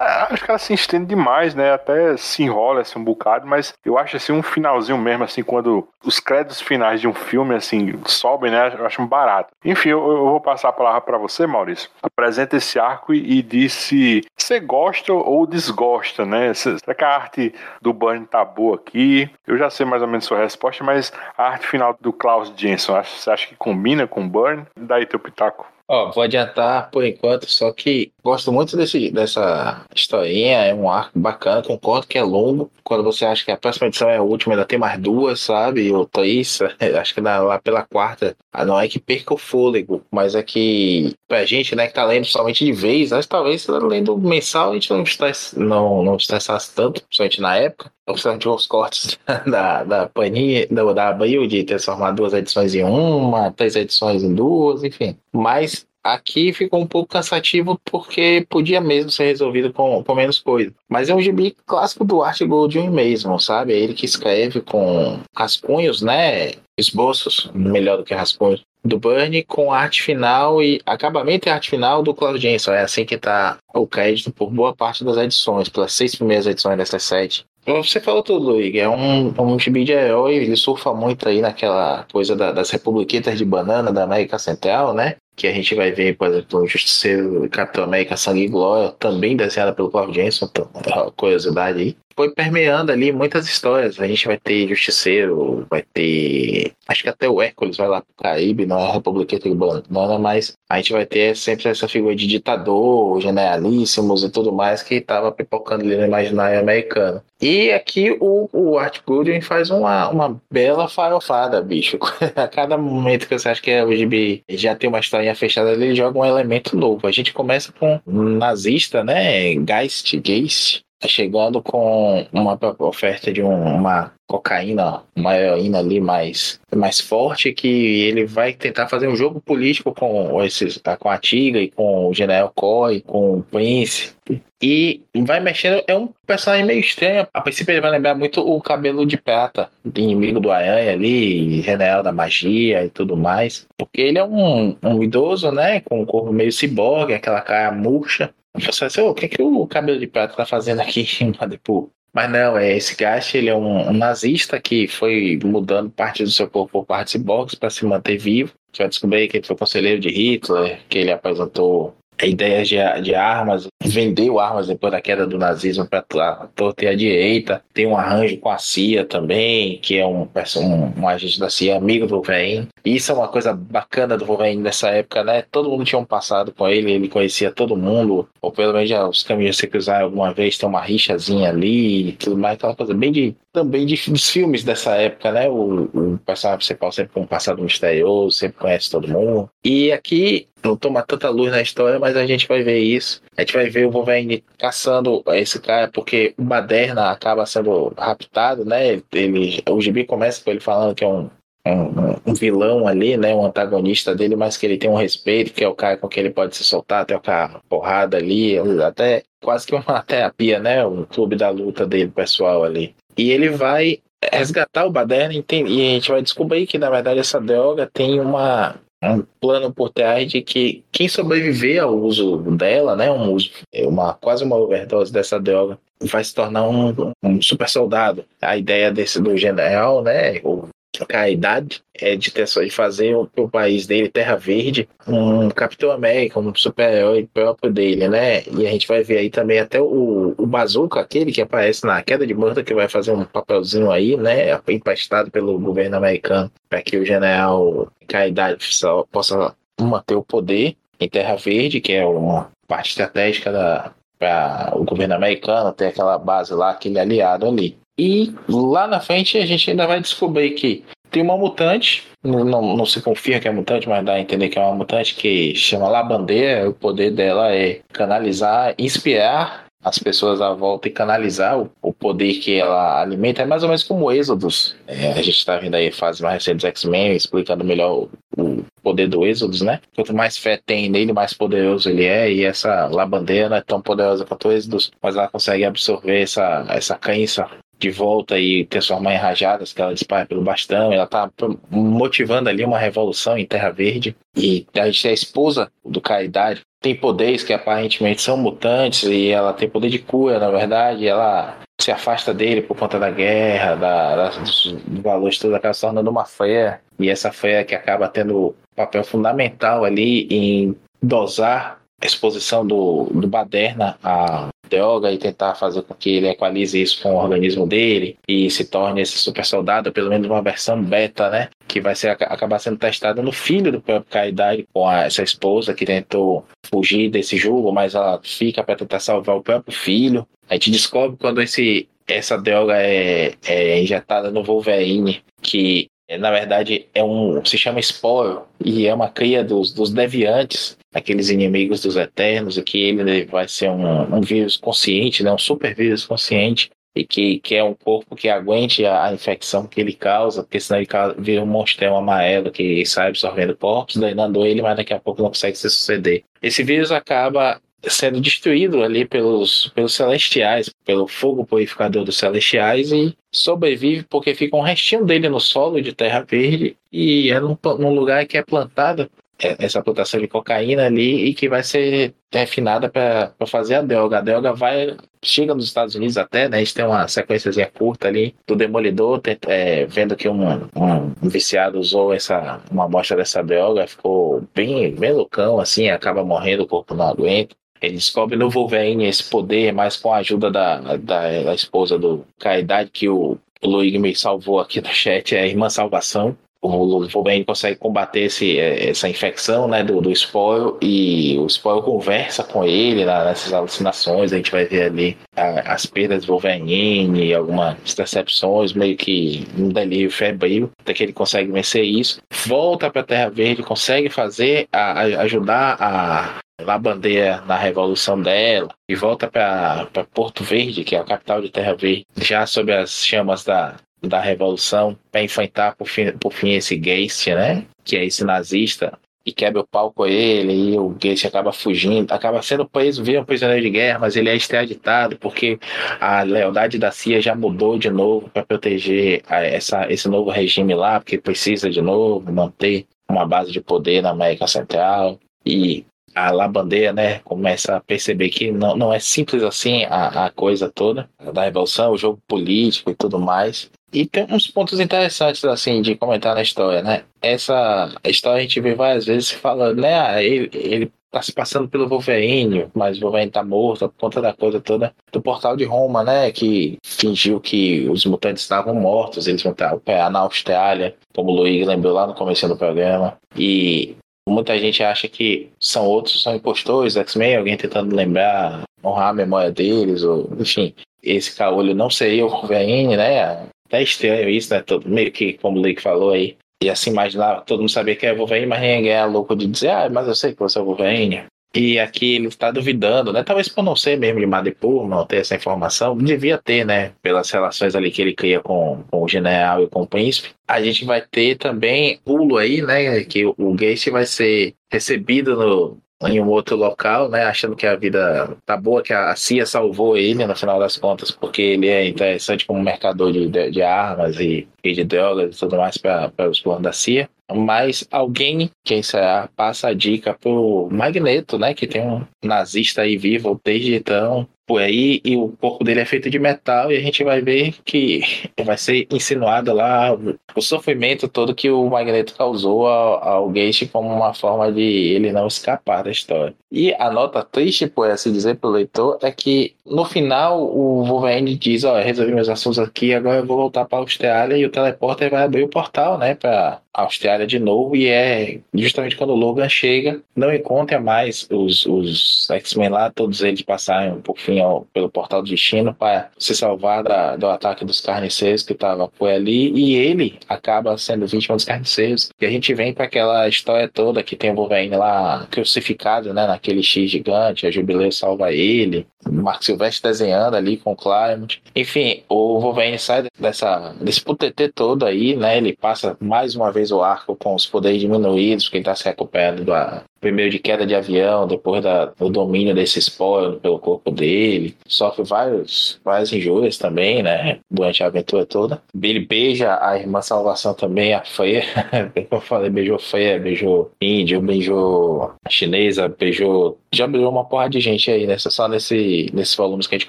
acho que ela se estende demais, né? Até se enrola assim um bocado, mas eu acho assim um finalzinho mesmo, assim, quando os créditos finais de um filme, assim, sobem, né? Eu acho um barato. Enfim, eu, eu vou passar a palavra para você, Maurício. Apresenta esse arco e, e diz se você gosta ou desgosta, né? Será que a arte do Burn tá boa aqui? Eu já sei mais ou menos sua resposta, mas a arte final do Klaus Jensen, você acha que combina com o Burn? Daí teu pitaco. Ó, vou adiantar por enquanto, só que gosto muito desse, dessa historinha, é um arco bacana, concordo que é longo. Quando você acha que a próxima edição é a última, ainda tem mais duas, sabe? Ou três, acho que lá pela quarta. Ah, não é que perca o fôlego, mas é que pra gente, né, que tá lendo somente de vez, que talvez lendo mensal a gente não estresse, não, não estressasse tanto, principalmente na época. Principalmente os cortes da, da Panini, da, da Abril, de transformar duas edições em uma, três edições em duas, enfim. Mas Aqui ficou um pouco cansativo porque podia mesmo ser resolvido com, com menos coisa. Mas é um gibi clássico do Art Goldwyn mesmo, sabe? Ele que escreve com rascunhos, né? Esboços, melhor do que rascunhos, do Burnie com arte final e acabamento e arte final do Claudio Jensen. É assim que tá o crédito por boa parte das edições, pelas seis primeiras edições dessas sete. Você falou tudo, Luigi. É um, um gibi de herói, ele surfa muito aí naquela coisa da, das republiquetas de banana da América Central, né? Que a gente vai ver, por exemplo, o Justiceiro Capitão América Sangue e Glória, também desenhada pelo Clark Jensen, então, curiosidade aí. Foi permeando ali muitas histórias. A gente vai ter Justiceiro, vai ter. Acho que até o Hércules vai lá pro Caribe, não é a República Tribunana, mas a gente vai ter sempre essa figura de ditador, generalíssimos e tudo mais que estava pipocando ali no imaginário americano. E aqui o, o Art Goodwin faz uma, uma bela farofada, bicho. a cada momento que você acha que o GB já tem uma historinha fechada, ele joga um elemento novo. A gente começa com um nazista, né? Geist, Geist, chegando com uma oferta de um, uma cocaína, uma heroína ali mais, mais forte, que ele vai tentar fazer um jogo político com, esses, com a Tiga e com o General Coy, com o Prince. E vai mexendo, é um personagem meio estranho. A princípio ele vai lembrar muito o cabelo de prata, inimigo do Aranha ali, General da Magia e tudo mais. Porque ele é um, um idoso, né? Com um corpo meio ciborgue, aquela cara murcha. Você assim, o que, é que o cabelo de prata tá fazendo aqui em Madipu? Mas não, é esse Gash, ele é um, um, nazista que foi mudando parte do seu corpo por partes ciborgues para se manter vivo. Você vai descobrir que ele foi conselheiro de Hitler, que ele apresentou ideias de, de armas, vendeu armas depois da queda do nazismo para torta e a direita. Tem um arranjo com a CIA também, que é um, um, um agente da CIA, amigo do Wolverine. Isso é uma coisa bacana do Wolverine nessa época, né? Todo mundo tinha um passado com ele, ele conhecia todo mundo, ou pelo menos já os caminhos se cruzaram alguma vez, tem uma rixazinha ali e tudo mais, aquela coisa bem de também de, dos filmes dessa época, né? O, o personagem principal sempre com um passado misterioso, sempre conhece todo mundo. E aqui não toma tanta luz na história, mas a gente vai ver isso. A gente vai ver o Wolverine caçando esse cara, porque o Baderna acaba sendo raptado, né? Ele, o Gibi começa com ele falando que é um, um, um, vilão ali, né? Um antagonista dele, mas que ele tem um respeito, que é o cara com quem ele pode se soltar, até o cara porrada ali, até quase que uma terapia, né? O clube da luta dele, pessoal ali. E ele vai resgatar o Baderna e a gente vai descobrir que, na verdade, essa droga tem uma, um plano por trás de que quem sobreviver ao uso dela, né, um uso, uma quase uma overdose dessa droga, vai se tornar um, um super soldado. A ideia desse do general, né, o a idade é de, ter, de fazer o, o país dele, Terra Verde, um Capitão América, um super-herói próprio dele, né? E a gente vai ver aí também até o, o Bazooka, aquele que aparece na queda de Murta, que vai fazer um papelzinho aí, né? Emprestado pelo governo americano, para que o general Caidade possa manter o poder em Terra Verde, que é uma parte estratégica da para o governo americano ter aquela base lá, aquele aliado ali. E lá na frente a gente ainda vai descobrir que tem uma mutante, não, não, se confirma que é mutante, mas dá a entender que é uma mutante que chama Labandeira. O poder dela é canalizar, inspirar as pessoas à volta e canalizar o, o poder que ela alimenta. É mais ou menos como o Êxodos. É, a gente está vendo aí fase mais recente dos X-Men, explicando melhor o, o, poder do Êxodos, né? Quanto mais fé tem nele, mais poderoso ele é. E essa Labandeira não é tão poderosa quanto o Êxodos, mas ela consegue absorver essa, essa crença de volta e transformar em rajadas que ela dispara pelo bastão. Ela tá motivando ali uma revolução em Terra Verde. E a gente é a esposa do Kaidari. Tem poderes que aparentemente são mutantes e ela tem poder de cura, na verdade. Ela se afasta dele por conta da guerra, da, da dos valores todos, acaba se tornando uma fé. E essa fé que acaba tendo papel fundamental ali em dosar a exposição do, do Baderna a droga e tentar fazer com que ele equalize isso com o organismo dele e se torne esse super soldado, pelo menos uma versão beta, né? Que vai ser, acabar sendo testada no filho do próprio Kaidai com a, essa esposa que tentou fugir desse jogo, mas ela fica para tentar salvar o próprio filho. A gente descobre quando esse, essa droga é, é injetada no Wolverine que na verdade é um se chama esporo e é uma cria dos, dos deviantes aqueles inimigos dos Eternos, e que ele vai ser um, um vírus consciente, né, um super vírus consciente, e que, que é um corpo que aguente a, a infecção que ele causa, porque senão ele vira um monstrão amarelo que sai absorvendo corpos, drenando ele, mas daqui a pouco não consegue se suceder. Esse vírus acaba sendo destruído ali pelos, pelos celestiais, pelo fogo purificador dos celestiais e sobrevive porque fica um restinho dele no solo de terra verde e é num, num lugar que é plantado é, essa plantação de cocaína ali e que vai ser refinada para fazer a droga. A droga vai chega nos Estados Unidos até, né? A gente tem uma sequência curta ali do Demolidor, é, vendo que um, um, viciado usou essa, uma amostra dessa droga, ficou bem, bem loucão, assim, acaba morrendo, o corpo não aguenta. Ele descobre no Wolverine esse poder, mas com a ajuda da, da, da esposa do Kaidad, que o, o Luigi me salvou aqui no chat, é a Irmã Salvação o Wolverine consegue combater esse, é, essa infecção né, do, do spoil e o spoil conversa com ele né, nessas alucinações. A gente vai ver ali a, as perdas do Wolverine, algumas decepções, meio que um delírio febril, até que ele consegue vencer isso. Volta para a Terra Verde, consegue fazer, a, a ajudar a, lá bandeira na revolução dela e volta para Porto Verde, que é a capital de Terra Verde, já sob as chamas da, da revolução para enfrentar por fim, por fim esse Geist, né? Que é esse nazista e quebra o pau com ele e o Geist acaba fugindo, acaba sendo preso, vira um prisioneiro de guerra, mas ele é extraditado porque a lealdade da CIA já mudou de novo para proteger essa, esse novo regime lá, porque precisa de novo manter uma base de poder na América Central e a Labandeira, né, começa a perceber que não, não é simples assim a, a coisa toda da revolução, o jogo político e tudo mais. E tem uns pontos interessantes, assim, de comentar na história, né? Essa história a gente vê várias vezes falando, né? Ah, ele, ele tá se passando pelo Wolverine, mas o Wolverine tá morto por conta da coisa toda do portal de Roma, né? Que fingiu que os mutantes estavam mortos, eles vão operar na Austrália, como o Luigi lembrou lá no começo do programa. E muita gente acha que são outros, são impostores, X-Men, alguém tentando lembrar, honrar a memória deles, ou enfim. Esse caolho não seria o Wolverine, né? até estranho isso, né? Todo, meio que, como o Lake falou aí, e assim imaginar, todo mundo sabia que é Wolverine, mas ninguém é louco de dizer, ah, mas eu sei que você é Wolverine. E aqui ele está duvidando, né? Talvez por não ser mesmo de Madripoor, não ter essa informação, devia ter, né? Pelas relações ali que ele cria com, com o general e com o príncipe. A gente vai ter também pulo aí, né? Que o Gacy vai ser recebido no, em um outro local, né, achando que a vida tá boa, que a CIA salvou ele no final das contas, porque ele é interessante como mercador de, de, de armas e, e, de drogas e tudo mais para os planos da CIA. Mas alguém, quem será, passa a dica pro Magneto, né, que tem um nazista aí vivo desde então, por aí e o corpo dele é feito de metal e a gente vai ver que vai ser insinuado lá o sofrimento todo que o Magneto causou ao, ao Gate como uma forma de ele não escapar da história. E a nota triste, por assim dizer, pro leitor, é que no final o Wolverine diz, ó, oh, resolvi meus assuntos aqui, agora eu vou voltar para Austrália e o teleporter vai abrir o portal, né, para Austrália de novo e é justamente quando o Logan chega, não encontra mais os, os X-Men lá, todos eles passaram por fim pelo portal do destino para se salvar da, do ataque dos carniceiros que estava por ali e ele acaba sendo vítima dos carniceiros. E a gente vem para aquela história toda que tem o Wolverine lá crucificado, né, naquele X gigante, a Jubileu salva ele, Mark Silvestre desenhando ali com o Claremont. Enfim, o Wolverine sai dessa, desse putetê todo aí, né? Ele passa mais uma vez o arco com os poderes diminuídos, porque ele tá se recuperando do, primeiro de queda de avião, depois da, do domínio desse spoiler pelo corpo dele. Sofre vários, várias injúrias também, né? Durante a aventura toda. Ele beija a irmã Salvação também, a Freya. Eu falei, beijou Freya, beijou índio, beijou chinesa, beijou. Já beijou uma porra de gente aí, né? Só nesse, nesses volumes que a gente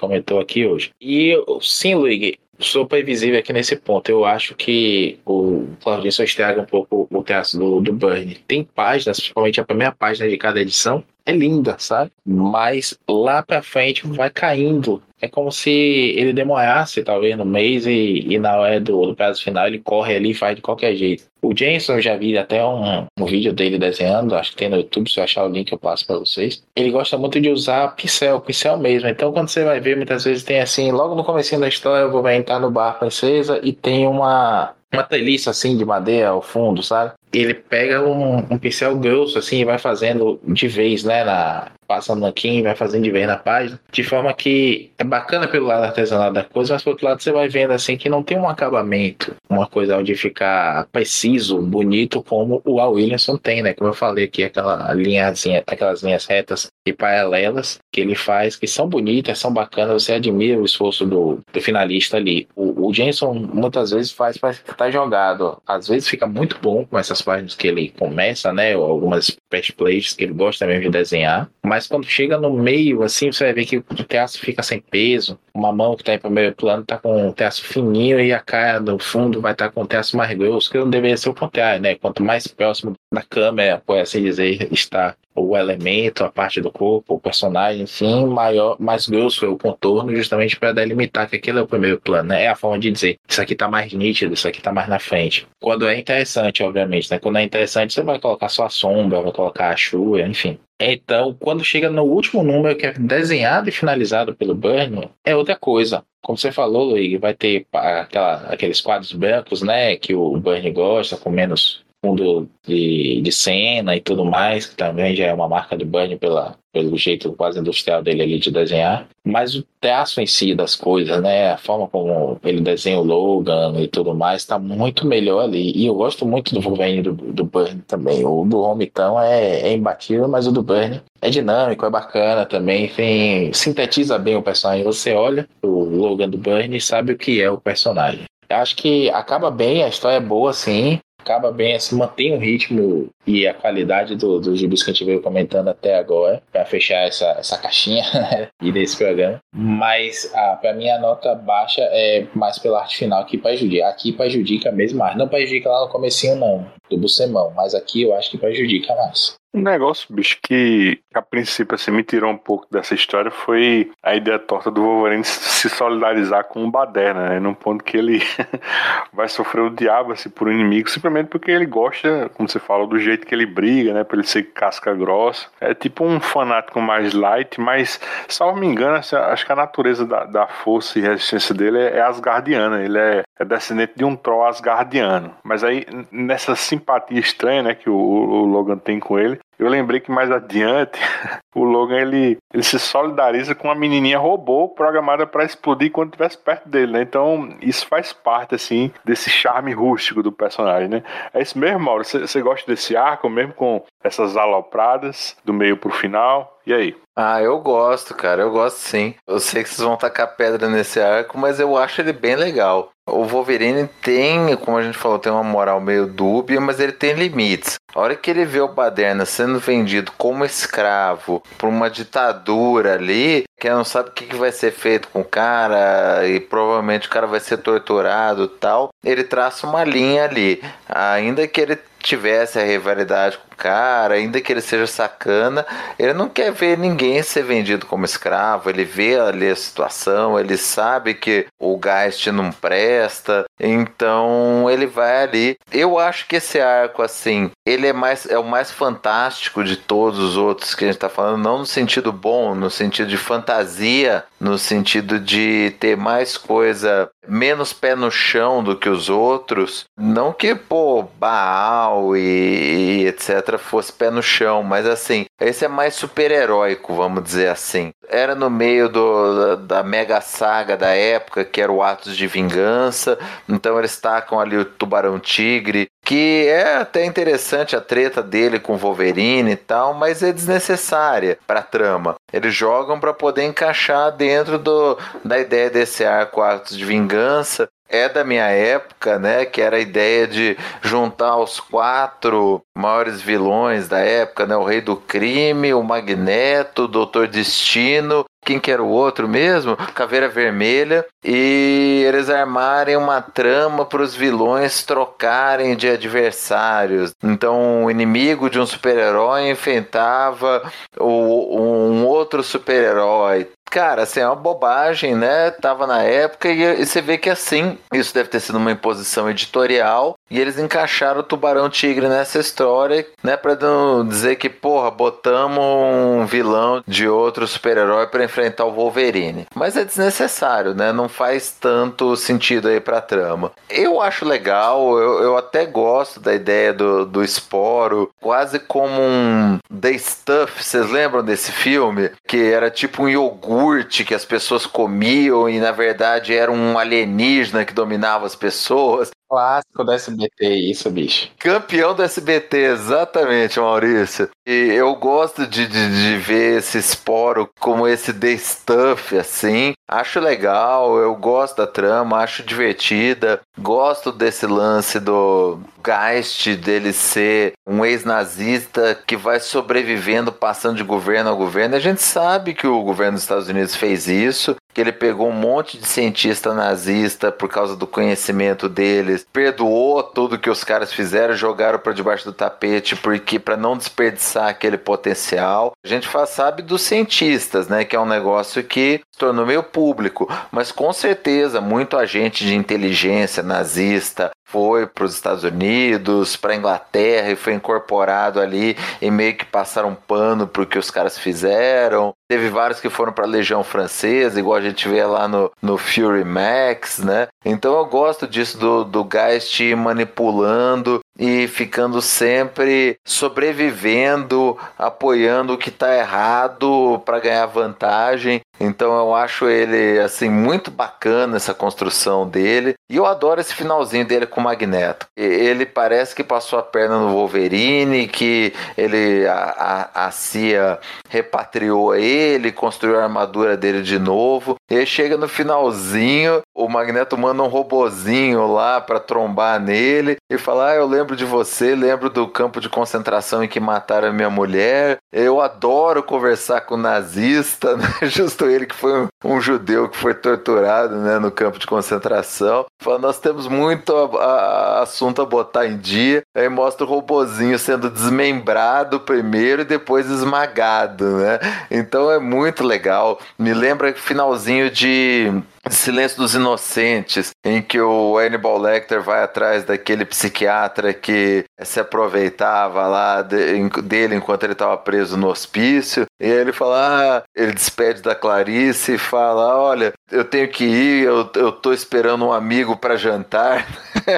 comentou aqui hoje. E sim, Luigi, sou previsível aqui nesse ponto. Eu acho que o Claudinho só estraga um pouco o teatro do, do Burn. Tem páginas, principalmente a primeira página de cada edição, é linda, sabe? Mas lá pra frente vai caindo. É como se ele demorasse, talvez, no mês e, e na hora do, do prazo final ele corre ali e faz de qualquer jeito. O Jenson, eu já vi até um, um vídeo dele desenhando, acho que tem no YouTube, se eu achar o link eu passo para vocês. Ele gosta muito de usar pincel, pincel mesmo. Então quando você vai ver, muitas vezes tem assim, logo no começo da história, eu vou entrar no bar princesa e tem uma uma treliça assim de madeira ao fundo, sabe? Ele pega um, um pincel grosso assim e vai fazendo de vez, né, na passando aqui vai fazendo de vez na página, de forma que é bacana pelo lado artesanal da coisa, mas por outro lado você vai vendo assim que não tem um acabamento, uma coisa onde ficar preciso, bonito como o Al Williamson tem, né? Como eu falei aqui, aquela linhazinha, aquelas linhas retas e paralelas que ele faz, que são bonitas, são bacanas, você admira o esforço do, do finalista ali. O, o Jenson muitas vezes faz para estar jogado, às vezes fica muito bom com essas páginas que ele começa, né? Ou algumas patch plays que ele gosta mesmo de desenhar, mas quando chega no meio, assim, você vai ver que o teatro fica sem peso. Uma mão que tá em primeiro plano tá com o teatro fininho e a cara do fundo vai estar tá com o teatro mais grosso, que não deveria ser o contrário, né? Quanto mais próximo da câmera, por assim dizer, está o elemento, a parte do corpo, o personagem, enfim, maior, mais grosso é o contorno, justamente para delimitar que aquele é o primeiro plano, né? É a forma de dizer, isso aqui tá mais nítido, isso aqui tá mais na frente. Quando é interessante, obviamente, né? Quando é interessante, você vai colocar só a sombra, vai colocar a chuva, enfim. Então, quando chega no último número, que é desenhado e finalizado pelo Burnie, é outra coisa. Como você falou, Luigi, vai ter aquela, aqueles quadros brancos, né, que o Burnie gosta, com menos fundo de, de cena e tudo mais, que também já é uma marca do Burnie pela, pelo jeito quase industrial dele ali de desenhar. Mas o traço em si das coisas, né? A forma como ele desenha o Logan e tudo mais, tá muito melhor ali. E eu gosto muito do Wolverine do, do Burnie também. O do Homitão é, é imbatível, mas o do Burnie é dinâmico, é bacana também. Tem, sintetiza bem o personagem. Você olha o Logan do Burnie e sabe o que é o personagem. Acho que acaba bem, a história é boa, sim acaba bem, assim, mantém o ritmo e a qualidade do, dos gibis que a gente veio comentando até agora, para fechar essa, essa caixinha né, e desse programa. Mas ah, para mim a nota baixa é mais pela arte final que prejudica. Aqui prejudica mesmo mais. Não prejudica lá no comecinho não, do Bucemão, mas aqui eu acho que prejudica mais. Um negócio, bicho, que a princípio assim, me tirou um pouco dessa história foi a ideia torta do Wolverine se solidarizar com o Baderna, né? Num ponto que ele vai sofrer o diabo assim, por um inimigo, simplesmente porque ele gosta, como você fala, do jeito que ele briga, né? Por ele ser casca grossa. É tipo um fanático mais light, mas, salvo me engano, assim, acho que a natureza da, da força e resistência dele é, é asgardiana. Ele é, é descendente de um troll asgardiano. Mas aí, nessa simpatia estranha né, que o, o Logan tem com ele, eu lembrei que mais adiante o Logan ele, ele se solidariza com uma menininha robô programada para explodir quando estivesse perto dele, né? Então isso faz parte assim desse charme rústico do personagem, né? É isso mesmo, Mauro. Você gosta desse arco mesmo com essas alopradas do meio pro final? E aí? Ah, eu gosto, cara. Eu gosto sim. Eu sei que vocês vão tacar pedra nesse arco, mas eu acho ele bem legal. O Wolverine tem, como a gente falou, tem uma moral meio dúbia, mas ele tem limites. A hora que ele vê o Baderna sendo vendido como escravo por uma ditadura ali, que não sabe o que vai ser feito com o cara e provavelmente o cara vai ser torturado tal, ele traça uma linha ali. Ainda que ele tivesse a rivalidade com cara, ainda que ele seja sacana, ele não quer ver ninguém ser vendido como escravo, ele vê ali a situação, ele sabe que o Geist não presta, então ele vai ali. Eu acho que esse arco, assim, ele é mais é o mais fantástico de todos os outros que a gente tá falando, não no sentido bom, no sentido de fantasia, no sentido de ter mais coisa, menos pé no chão do que os outros. Não que, pô, Baal e, e etc fosse pé no chão, mas assim, esse é mais super-heróico, vamos dizer assim. Era no meio do, da mega saga da época, que era o Atos de Vingança, então eles tacam ali o Tubarão Tigre que é até interessante a treta dele com Wolverine e tal, mas é desnecessária pra trama. Eles jogam para poder encaixar dentro do, da ideia desse arco Atos de Vingança, é da minha época, né? Que era a ideia de juntar os quatro maiores vilões da época, né? O Rei do Crime, o Magneto, o Doutor Destino quem que era o outro mesmo? Caveira Vermelha. E eles armarem uma trama para os vilões trocarem de adversários. Então, o inimigo de um super-herói enfrentava o, um outro super-herói. Cara, assim, é uma bobagem, né? Tava na época e, e você vê que assim, isso deve ter sido uma imposição editorial e eles encaixaram o Tubarão Tigre nessa história, né? Pra não dizer que, porra, botamos um vilão de outro super-herói para enfrentar o Wolverine. Mas é desnecessário, né? Não faz tanto sentido aí pra trama. Eu acho legal, eu, eu até gosto da ideia do, do esporo, quase como um The Stuff. Vocês lembram desse filme? Que era tipo um iogurte iogurte que as pessoas comiam e na verdade era um alienígena que dominava as pessoas. Clássico do SBT, isso, bicho. Campeão do SBT, exatamente, Maurício. E eu gosto de, de, de ver esse esporo como esse The Stuff, assim. Acho legal, eu gosto da trama, acho divertida. Gosto desse lance do Geist dele ser um ex-nazista que vai sobrevivendo, passando de governo a governo. A gente sabe que o governo dos Estados Unidos fez isso que ele pegou um monte de cientista nazista por causa do conhecimento deles, perdoou tudo que os caras fizeram, jogaram para debaixo do tapete porque para não desperdiçar aquele potencial. A gente faz, sabe dos cientistas, né, que é um negócio que se tornou meio público, mas com certeza muito agente de inteligência nazista foi para os Estados Unidos, para a Inglaterra e foi incorporado ali e meio que passaram pano para o que os caras fizeram. Teve vários que foram para a Legião Francesa, igual a gente vê lá no, no Fury Max, né? Então eu gosto disso do, do Geist manipulando e ficando sempre sobrevivendo, apoiando o que está errado para ganhar vantagem. Então eu acho ele assim muito bacana essa construção dele e eu adoro esse finalzinho dele com o Magneto. Ele parece que passou a perna no Wolverine, que ele a, a, a CIA repatriou ele, construiu a armadura dele de novo. E aí chega no finalzinho, o Magneto manda um robozinho lá para trombar nele e fala: "Ah, eu lembro de você, lembro do campo de concentração em que mataram a minha mulher. Eu adoro conversar com nazista, né? Justo ele que foi um, um, judeu que foi torturado né, no campo de concentração. Fala, nós temos muito a, a, assunto a botar em dia. Aí mostra o robozinho sendo desmembrado primeiro e depois esmagado, né? Então é muito legal. Me lembra finalzinho de Silêncio dos Inocentes, em que o Hannibal Lecter vai atrás daquele psiquiatra que se aproveitava lá de, dele enquanto ele estava preso no hospício. E ele fala, ah, ele despede da Clarice e fala, olha, eu tenho que ir, eu, eu tô esperando um amigo para jantar.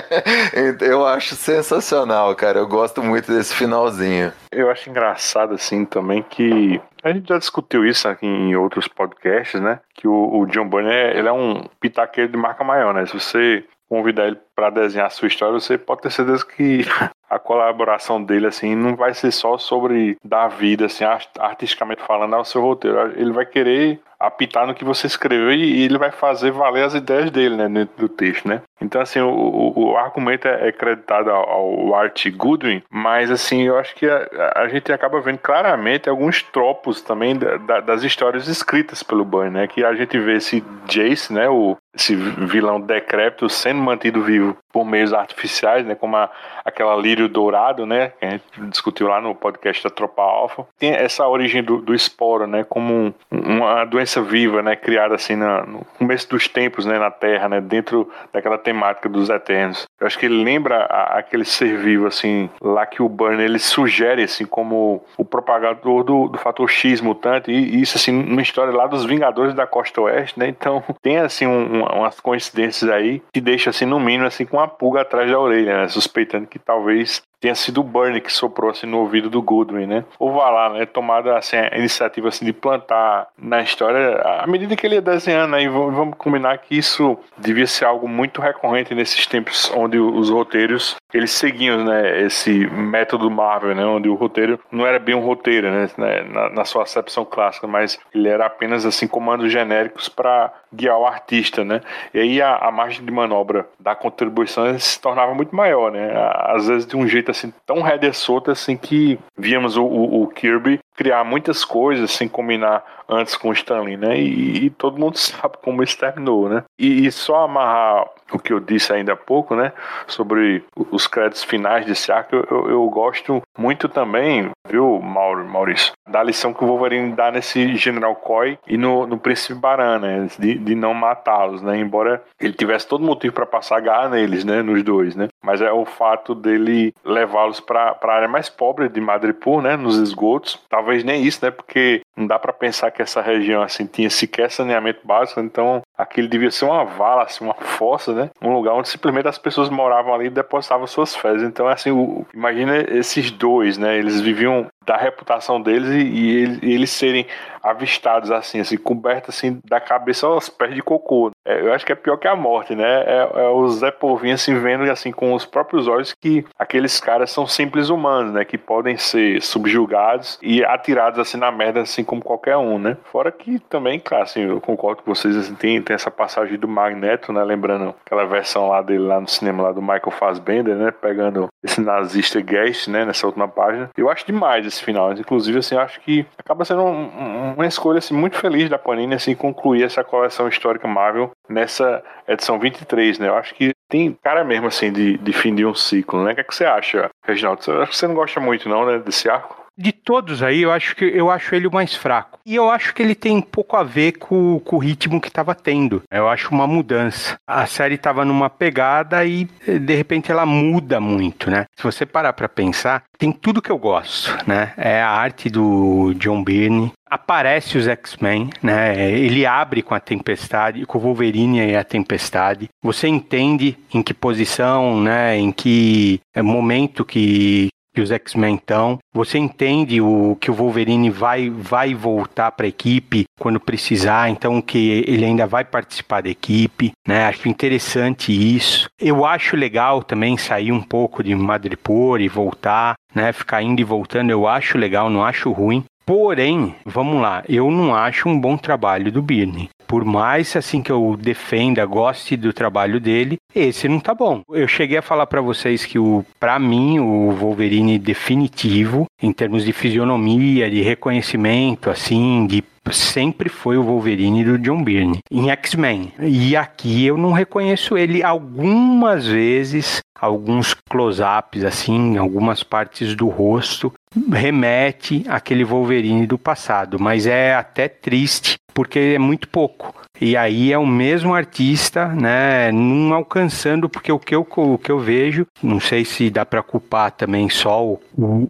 eu acho sensacional, cara. Eu gosto muito desse finalzinho. Eu acho engraçado, assim, também que a gente já discutiu isso aqui em outros podcasts, né? Que o, o John Byrne, ele é um pitaqueiro de marca maior, né? Se você convidar ele para desenhar a sua história, você pode ter certeza que a colaboração dele assim não vai ser só sobre dar vida assim artisticamente falando ao seu roteiro. Ele vai querer apitar no que você escreveu e, ele vai fazer valer as ideias dele, né, dentro do texto, né? Então, assim, o, o, o argumento é, é creditado ao, ao, Art Goodwin, mas, assim, eu acho que a, a gente acaba vendo claramente alguns tropos também da, da, das histórias escritas pelo Bunny, né? Que a gente vê esse Jace, né, o, esse vilão decrépito sendo mantido vivo por meios artificiais, né, como a, aquela lírio dourado, né, que a gente discutiu lá no podcast da Tropa Alpha. Tem essa origem do, do esporo, né, como um, uma doença viva, né, criada assim na, no começo dos tempos, né, na Terra, né, dentro daquela temática dos Eternos. Eu acho que ele lembra a, aquele ser vivo, assim, lá que o Burn ele sugere, assim, como o propagador do, do fator X mutante, e, e isso, assim, numa história lá dos Vingadores da Costa Oeste, né, então tem, assim, um, umas coincidências aí que deixa, assim, no mínimo, assim, com uma pulga atrás da orelha, né? suspeitando que talvez tenha sido o Bernie que soprou assim no ouvido do Goodwin, né? Ou vá lá, né? Tomada assim, a iniciativa assim, de plantar na história, à medida que ele ia desenhando, aí vamos combinar que isso devia ser algo muito recorrente nesses tempos onde os roteiros eles seguiam né, esse método Marvel, né, onde o roteiro não era bem um roteiro, né, né na, na, sua acepção clássica, mas ele era apenas assim comandos genéricos para guiar o artista, né? E aí a, a, margem de manobra da contribuição se tornava muito maior, né? Às vezes de um jeito assim tão rédea solta assim que víamos o, o, o Kirby criar muitas coisas sem combinar antes com o Stanley, né? E, e, todo mundo sabe como isso terminou, né? E, e, só amarrar o que eu disse ainda há pouco, né? Sobre os créditos finais desse arco, eu, eu, gosto muito também, viu, Mauro, Maurício, da lição que o Wolverine dá nesse General Coy e no, no Príncipe Baran, né? De, de não matá-los, né? Embora ele tivesse todo motivo para passar garra neles, né? Nos dois, né? Mas é o fato dele levá-los para a área mais pobre de Madripoor, né? Nos esgotos. Talvez nem isso, né? Porque não dá para pensar que essa região assim tinha sequer saneamento básico, então aquele devia ser uma vala, assim, uma fossa, né? Um lugar onde simplesmente as pessoas moravam ali e depositavam suas fezes. Então, assim, o, imagina esses dois, né? Eles viviam da reputação deles e, e, eles, eles, serem avistados assim, assim, cobertos assim da cabeça aos pés de cocô. É, eu acho que é pior que a morte, né? É, é o Zé Povinho assim vendo assim com os próprios olhos que aqueles caras são simples humanos, né? Que podem ser subjugados e atirados assim na merda assim como qualquer um, né? Fora que também, claro, assim, eu concordo com vocês, assim, tem, tem essa passagem do Magneto, né? Lembrando aquela versão lá dele lá no cinema lá do Michael Fassbender, né? Pegando esse nazista Guest, né? Nessa última página. Eu acho demais esse final. Inclusive, assim, acho que acaba sendo um, uma escolha assim, muito feliz da Panini assim, concluir essa coleção histórica Marvel nessa edição 23, né? Eu acho que tem cara mesmo assim de, de fim de um ciclo, né? O que, é que você acha, Reginaldo? Acho que você não gosta muito, não, né? Desse arco? De todos aí, eu acho que eu acho ele o mais fraco. E eu acho que ele tem pouco a ver com, com o ritmo que estava tendo. Eu acho uma mudança. A série estava numa pegada e de repente ela muda muito, né? Se você parar para pensar, tem tudo que eu gosto, né? É a arte do John Byrne, aparece os X-Men, né? Ele abre com a Tempestade, com o Wolverine e a Tempestade. Você entende em que posição, né? Em que momento que que os X-Men estão. Você entende o que o Wolverine vai, vai voltar para a equipe quando precisar, então que ele ainda vai participar da equipe, né? Acho interessante isso. Eu acho legal também sair um pouco de Madripoor e voltar, né? Ficar indo e voltando, eu acho legal, não acho ruim. Porém, vamos lá, eu não acho um bom trabalho do Birney. Por mais assim que eu defenda, goste do trabalho dele, esse não tá bom. Eu cheguei a falar para vocês que o para mim o Wolverine definitivo em termos de fisionomia, de reconhecimento assim, de sempre foi o Wolverine do John Byrne em X-Men. E aqui eu não reconheço ele algumas vezes, alguns close-ups assim, algumas partes do rosto remete àquele Wolverine do passado, mas é até triste porque é muito pouco. E aí é o mesmo artista, né, não alcançando, porque o que eu, o que eu vejo, não sei se dá para culpar também só o,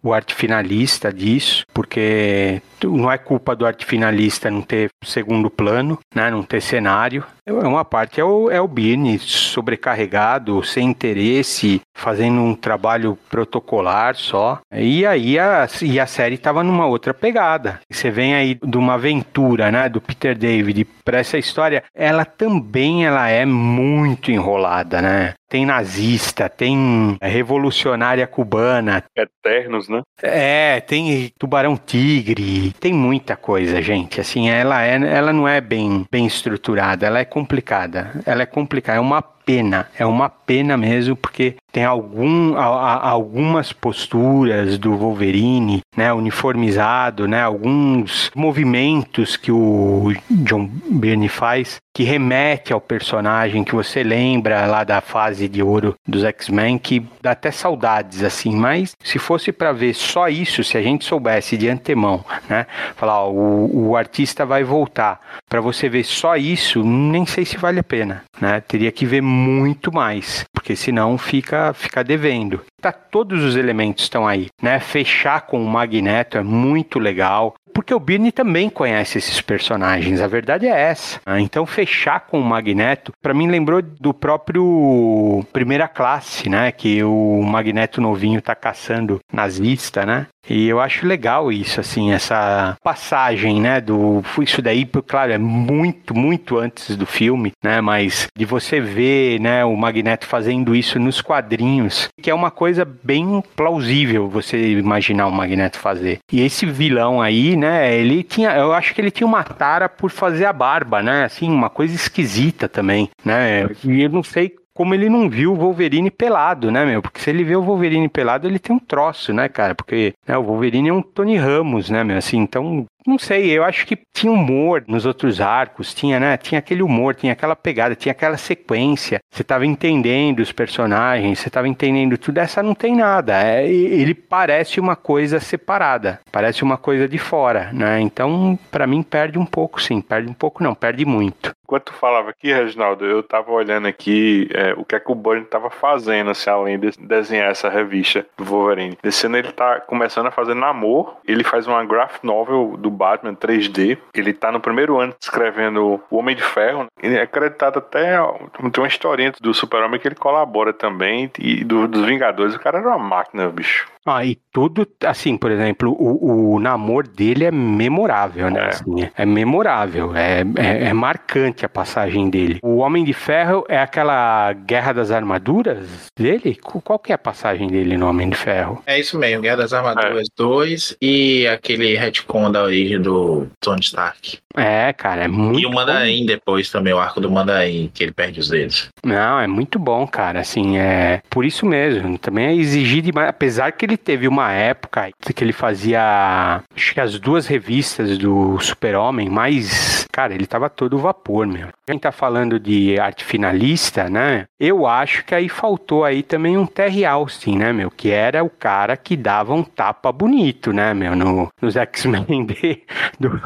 o arte finalista disso, porque não é culpa do arte finalista não ter segundo plano, né, não ter cenário. Uma parte é o, é o Birne sobrecarregado, sem interesse, fazendo um trabalho protocolar só. E aí a, e a série estava numa outra pegada. Você vem aí de uma aventura, né, do Peter David para essa história, ela também ela é muito enrolada, né? Tem nazista, tem revolucionária cubana. Eternos, né? É, tem tubarão tigre, tem muita coisa, gente. Assim, ela é, ela não é bem, bem estruturada, ela é complicada. Ela é complicada, é uma pena, é uma pena mesmo, porque tem algum, a, a, algumas posturas do Wolverine, né, uniformizado, né, alguns movimentos que o John Byrne faz que remete ao personagem que você lembra lá da fase de ouro dos X-Men, que dá até saudades assim, mas se fosse para ver só isso, se a gente soubesse de antemão, né, falar ó, o, o artista vai voltar, para você ver só isso, nem sei se vale a pena, né? Teria que ver muito mais, porque senão fica fica devendo. Tá todos os elementos estão aí, né? Fechar com o Magneto é muito legal, porque o Birney também conhece esses personagens. A verdade é essa. Ah, então fechar com o Magneto, para mim lembrou do próprio Primeira Classe, né? Que o Magneto novinho tá caçando nazista, né? E eu acho legal isso, assim, essa passagem, né, do... Isso daí, claro, é muito, muito antes do filme, né, mas de você ver, né, o Magneto fazendo isso nos quadrinhos, que é uma coisa bem plausível você imaginar o Magneto fazer. E esse vilão aí, né, ele tinha, eu acho que ele tinha uma tara por fazer a barba, né, assim, uma coisa esquisita também, né, e eu não sei como ele não viu o Wolverine pelado, né, meu? Porque se ele vê o Wolverine pelado, ele tem um troço, né, cara? Porque né, o Wolverine é um Tony Ramos, né, meu? Assim, então não sei, eu acho que tinha humor nos outros arcos, tinha, né? Tinha aquele humor, tinha aquela pegada, tinha aquela sequência. Você estava entendendo os personagens, você estava entendendo tudo. Essa não tem nada. É, ele parece uma coisa separada, parece uma coisa de fora, né? Então, para mim, perde um pouco, sim. Perde um pouco, não, perde muito. Enquanto tu falava aqui, Reginaldo, eu tava olhando aqui é, o que é que o Burn tava fazendo, assim, além de desenhar essa revista do Wolverine. Esse ano ele tá começando a fazer namoro. Ele faz uma graphic novel do Batman 3D. Ele tá no primeiro ano escrevendo O Homem de Ferro. Ele é acreditado até. Tem uma historinha do Super-Homem que ele colabora também. E do, dos Vingadores. O cara era uma máquina, bicho. Ah, e tudo, assim, por exemplo, o, o namoro dele é memorável, né? É. Assim, é memorável, é, é, é marcante a passagem dele. O Homem de Ferro é aquela Guerra das Armaduras dele? Qual que é a passagem dele no Homem de Ferro? É isso mesmo, Guerra das Armaduras 2 e aquele retcon da origem do Tony Stark. É, cara, é muito E o Mandarim depois também, o arco do Mandarim, que ele perde os dedos. Não, é muito bom, cara. Assim, é por isso mesmo. Também é exigir demais. Apesar que ele teve uma época que ele fazia, acho que as duas revistas do Super-Homem, mas, cara, ele tava todo vapor, meu. Quem tá falando de arte finalista, né? Eu acho que aí faltou aí também um Terry Austin, né, meu? Que era o cara que dava um tapa bonito, né, meu? No, nos X-Men do,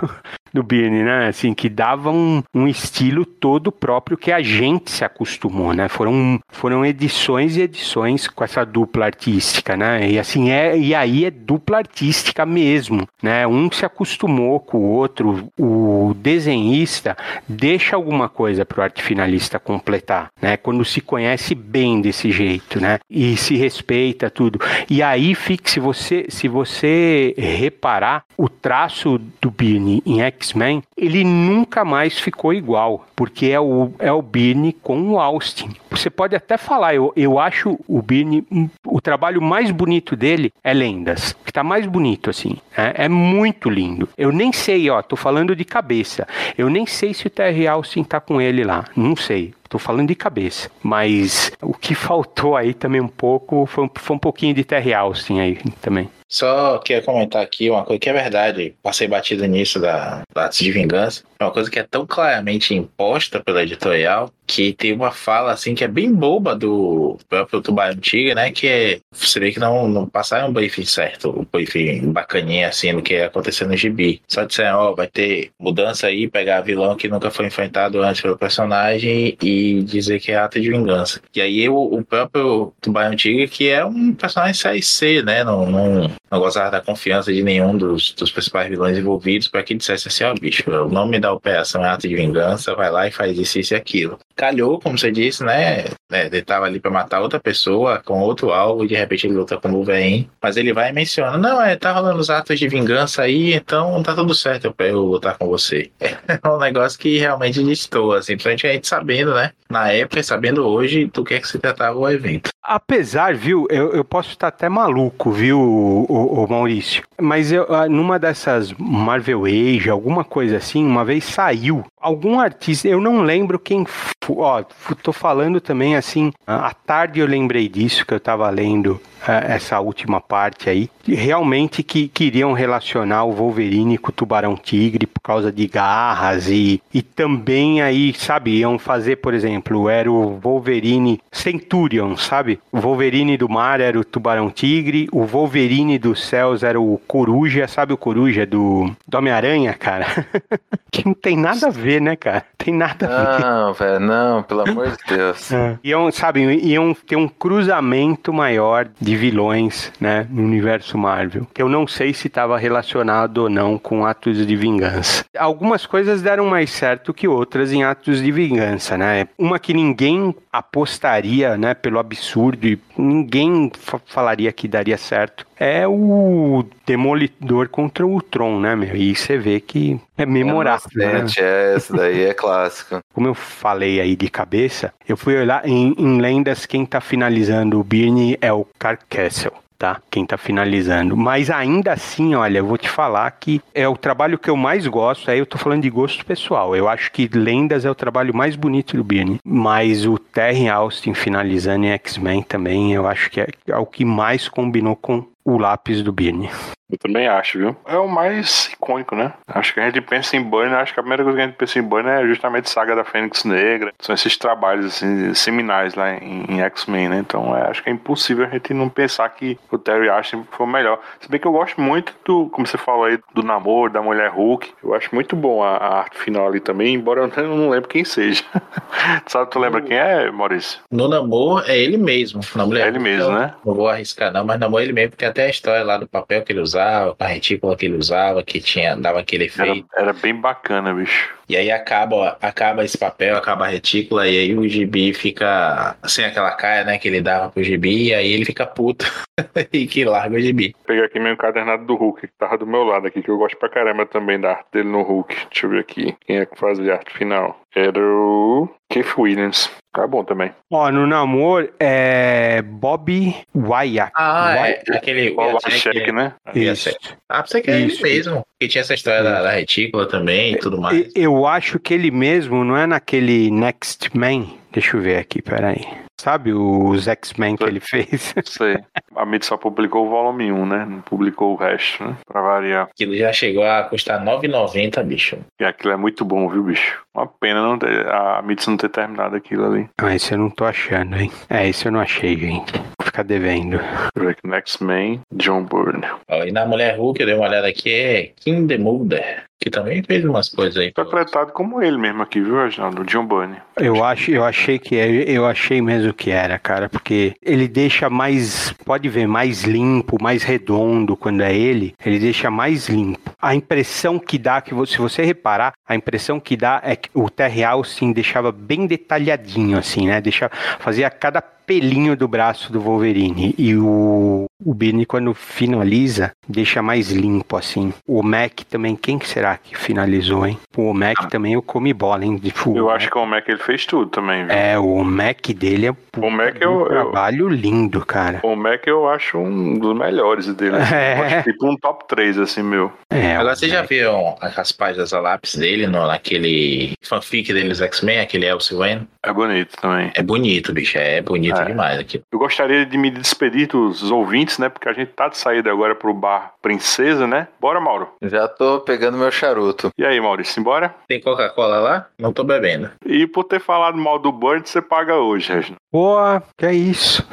do Birney, né? Assim, que dava um, um estilo todo próprio que a gente se acostumou, né? Foram, foram edições e edições com essa dupla artística, né? E assim, é, e aí é dupla artística mesmo, né? Um se acostumou com o outro, o desenhista deixa alguma coisa pro arte finalista completar, né? Quando se conhece bem desse jeito, né? E se respeita tudo. E aí fica, se você, se você reparar, o traço do Birney em X-Men, ele nunca mais ficou igual, porque é o, é o Birney com o Austin. Você pode até falar, eu, eu acho o Birney, hum, o trabalho mais bonito dele é Lendas, que tá mais bonito assim, é, é muito lindo. Eu nem sei, ó, tô falando de cabeça, eu nem sei se o Terry Austin tá com ele lá, não sei. Tô falando de cabeça. Mas o que faltou aí também um pouco foi, foi um pouquinho de Terry Austin aí também. Só queria comentar aqui uma coisa que é verdade, passei batido nisso da, da Atos de Vingança. É uma coisa que é tão claramente imposta pela editorial que tem uma fala assim que é bem boba do próprio Tubarão Tigre, né? Que é, você vê que não, não passaram um briefing certo, um briefing bacaninha assim do que ia acontecer no gibi. Só disseram, ó, vai ter mudança aí, pegar vilão que nunca foi enfrentado antes pelo personagem e dizer que é ato de vingança. E aí o, o próprio Tubarão Tigre, que é um personagem série C, né? Não, não, não gozava da confiança de nenhum dos, dos principais vilões envolvidos para que dissesse assim, ó, bicho, o nome da operação é ato de vingança, vai lá e faz isso, isso e aquilo. Calhou, como você disse, né? né, Ele tava ali para matar outra pessoa com outro alvo e de repente ele luta com o Wolverine. Mas ele vai e menciona, não, é, tá rolando os atos de vingança aí, então tá tudo certo pra eu lutar com você. É um negócio que realmente destoa, assim, a gente sabendo, né? Na época e sabendo hoje do que é que se tratava o evento. Apesar, viu, eu, eu posso estar até maluco, viu, o, o- o Maurício? Mas eu, ah, numa dessas Marvel Age, alguma coisa assim, uma vez saiu algum artista, eu não lembro quem. Ó, tô falando também assim, à tarde eu lembrei disso que eu tava lendo ah, essa última parte aí. Realmente que queriam relacionar o Wolverine com o Tubarão Tigre por causa de garras e, e também aí, sabe, iam fazer, por exemplo, era o Wolverine Centurion, sabe? O Wolverine do mar era o Tubarão Tigre, o Wolverine dos céus era o Coruja, sabe o Coruja do, do Homem-Aranha, cara? que não tem nada a ver, né, cara? Tem nada a ver. Não, velho, Não, pelo amor de Deus. É. Iam, sabe, iam ter um cruzamento maior de vilões, né, no universo Marvel. Que eu não sei se estava relacionado ou não com atos de vingança. Algumas coisas deram mais certo que outras em atos de vingança, né? Uma que ninguém apostaria, né, pelo absurdo e ninguém falaria que daria certo é o Demolidor contra o Tron, né, meu? E você vê que é memorável. É, né? é essa daí é clássica. Como eu falei aí de cabeça, eu fui olhar em, em lendas quem tá finalizando o Birney é o Carl Castle tá? Quem tá finalizando. Mas ainda assim, olha, eu vou te falar que é o trabalho que eu mais gosto, aí eu tô falando de gosto pessoal. Eu acho que Lendas é o trabalho mais bonito do Birney. Mas o Terry Austin finalizando em X-Men também, eu acho que é, é o que mais combinou com o lápis do Birney. Eu também acho, viu? É o mais icônico, né? Acho que a gente pensa em Burn, acho que a primeira coisa que a gente pensa em Burn é justamente Saga da Fênix Negra. São esses trabalhos, assim, seminais lá em, em X-Men, né? Então é, acho que é impossível a gente não pensar que o Terry Ashton foi o melhor. Se bem que eu gosto muito do, como você falou aí, do namoro, da mulher Hulk. Eu acho muito bom a, a arte final ali também, embora eu não lembro quem seja. Sabe, tu lembra quem é, Maurício? No namoro é ele mesmo. Na mulher é ele mesmo, né? Não vou arriscar não, mas namoro é ele mesmo, porque até a história lá do papel que ele usava usava, a retícula que ele usava, que tinha, dava aquele efeito. Era, era bem bacana, bicho. E aí acaba, acaba esse papel, acaba a retícula, e aí o gibi fica sem aquela caia, né, que ele dava pro gibi, e aí ele fica puto e que larga o gibi. Vou pegar aqui meu encadernado do Hulk, que tava do meu lado aqui, que eu gosto pra caramba também da arte dele no Hulk. Deixa eu ver aqui quem é que fazia a arte final. Era o Keith Williams. Tá bom também. Ó, no namoro é Bob Wyatt. Ah, é aquele. Bob Wyatt, né? Isso. Ah, você que é ele mesmo. Que tinha essa história da, da, retícula também e tudo mais. Eu acho que ele mesmo não é naquele Next Man. Deixa eu ver aqui, peraí. Sabe os X-Men que ele fez? Sei. A Mid só publicou o volume 1, né? Não publicou o resto, né? Pra variar. Aquilo já chegou a custar 9,90, bicho. E aquilo é muito bom, viu, bicho? Uma pena não ter, a Mid não ter terminado aquilo ali. Ah, isso eu não tô achando, hein? É, isso eu não achei, gente. Ficar devendo. Aqui. X-Men, John Byrne. E na Mulher Hulk, eu dei uma olhada aqui, é Kim the Mulder que também fez umas coisas aí. Interpretado como ele mesmo aqui, viu, Reginaldo? John Bunny. Eu acho, eu achei que é, eu achei mesmo que era, cara, porque ele deixa mais, pode ver, mais limpo, mais redondo quando é ele, ele deixa mais limpo. A impressão que dá, que se você reparar, a impressão que dá é que o Terry Austin deixava bem detalhadinho, assim, né? Deixava, fazia cada pelinho do braço do Wolverine. E o, o Birney, quando finaliza, deixa mais limpo, assim. O Mac também, quem que será que finalizou, hein? O Mac ah. também eu come bola, hein? Tipo, eu acho que o Mac ele fez tudo também, viu? É, o Mac dele é o Mac é um trabalho eu, lindo, cara. O Mac eu acho um dos melhores dele. Assim. É. tipo um top 3, assim, meu. É, Agora, vocês já viram as páginas a lápis dele no, naquele fanfic deles X-Men, aquele Elsie Wayne? É bonito também. É bonito, bicho. É bonito é. demais aqui. Eu gostaria de me despedir dos ouvintes, né? Porque a gente tá de saída agora pro bar Princesa, né? Bora, Mauro. Já tô pegando meu charuto. E aí, Maurício, embora? Tem Coca-Cola lá? Não tô bebendo. E por ter falado mal do Bird, você paga hoje, Regina. Boa, que é isso.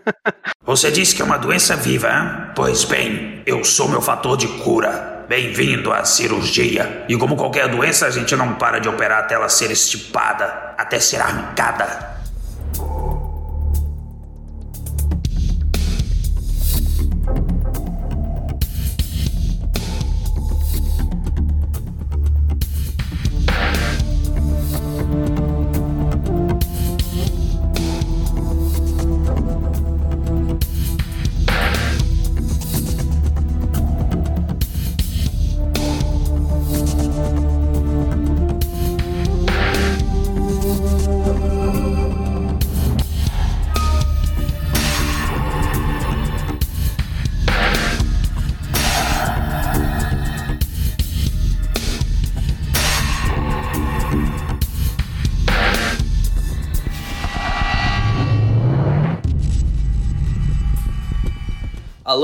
você disse que é uma doença viva, hein? Pois bem, eu sou meu fator de cura. Bem-vindo à cirurgia. E como qualquer doença, a gente não para de operar até ela ser estipada, até ser arrancada.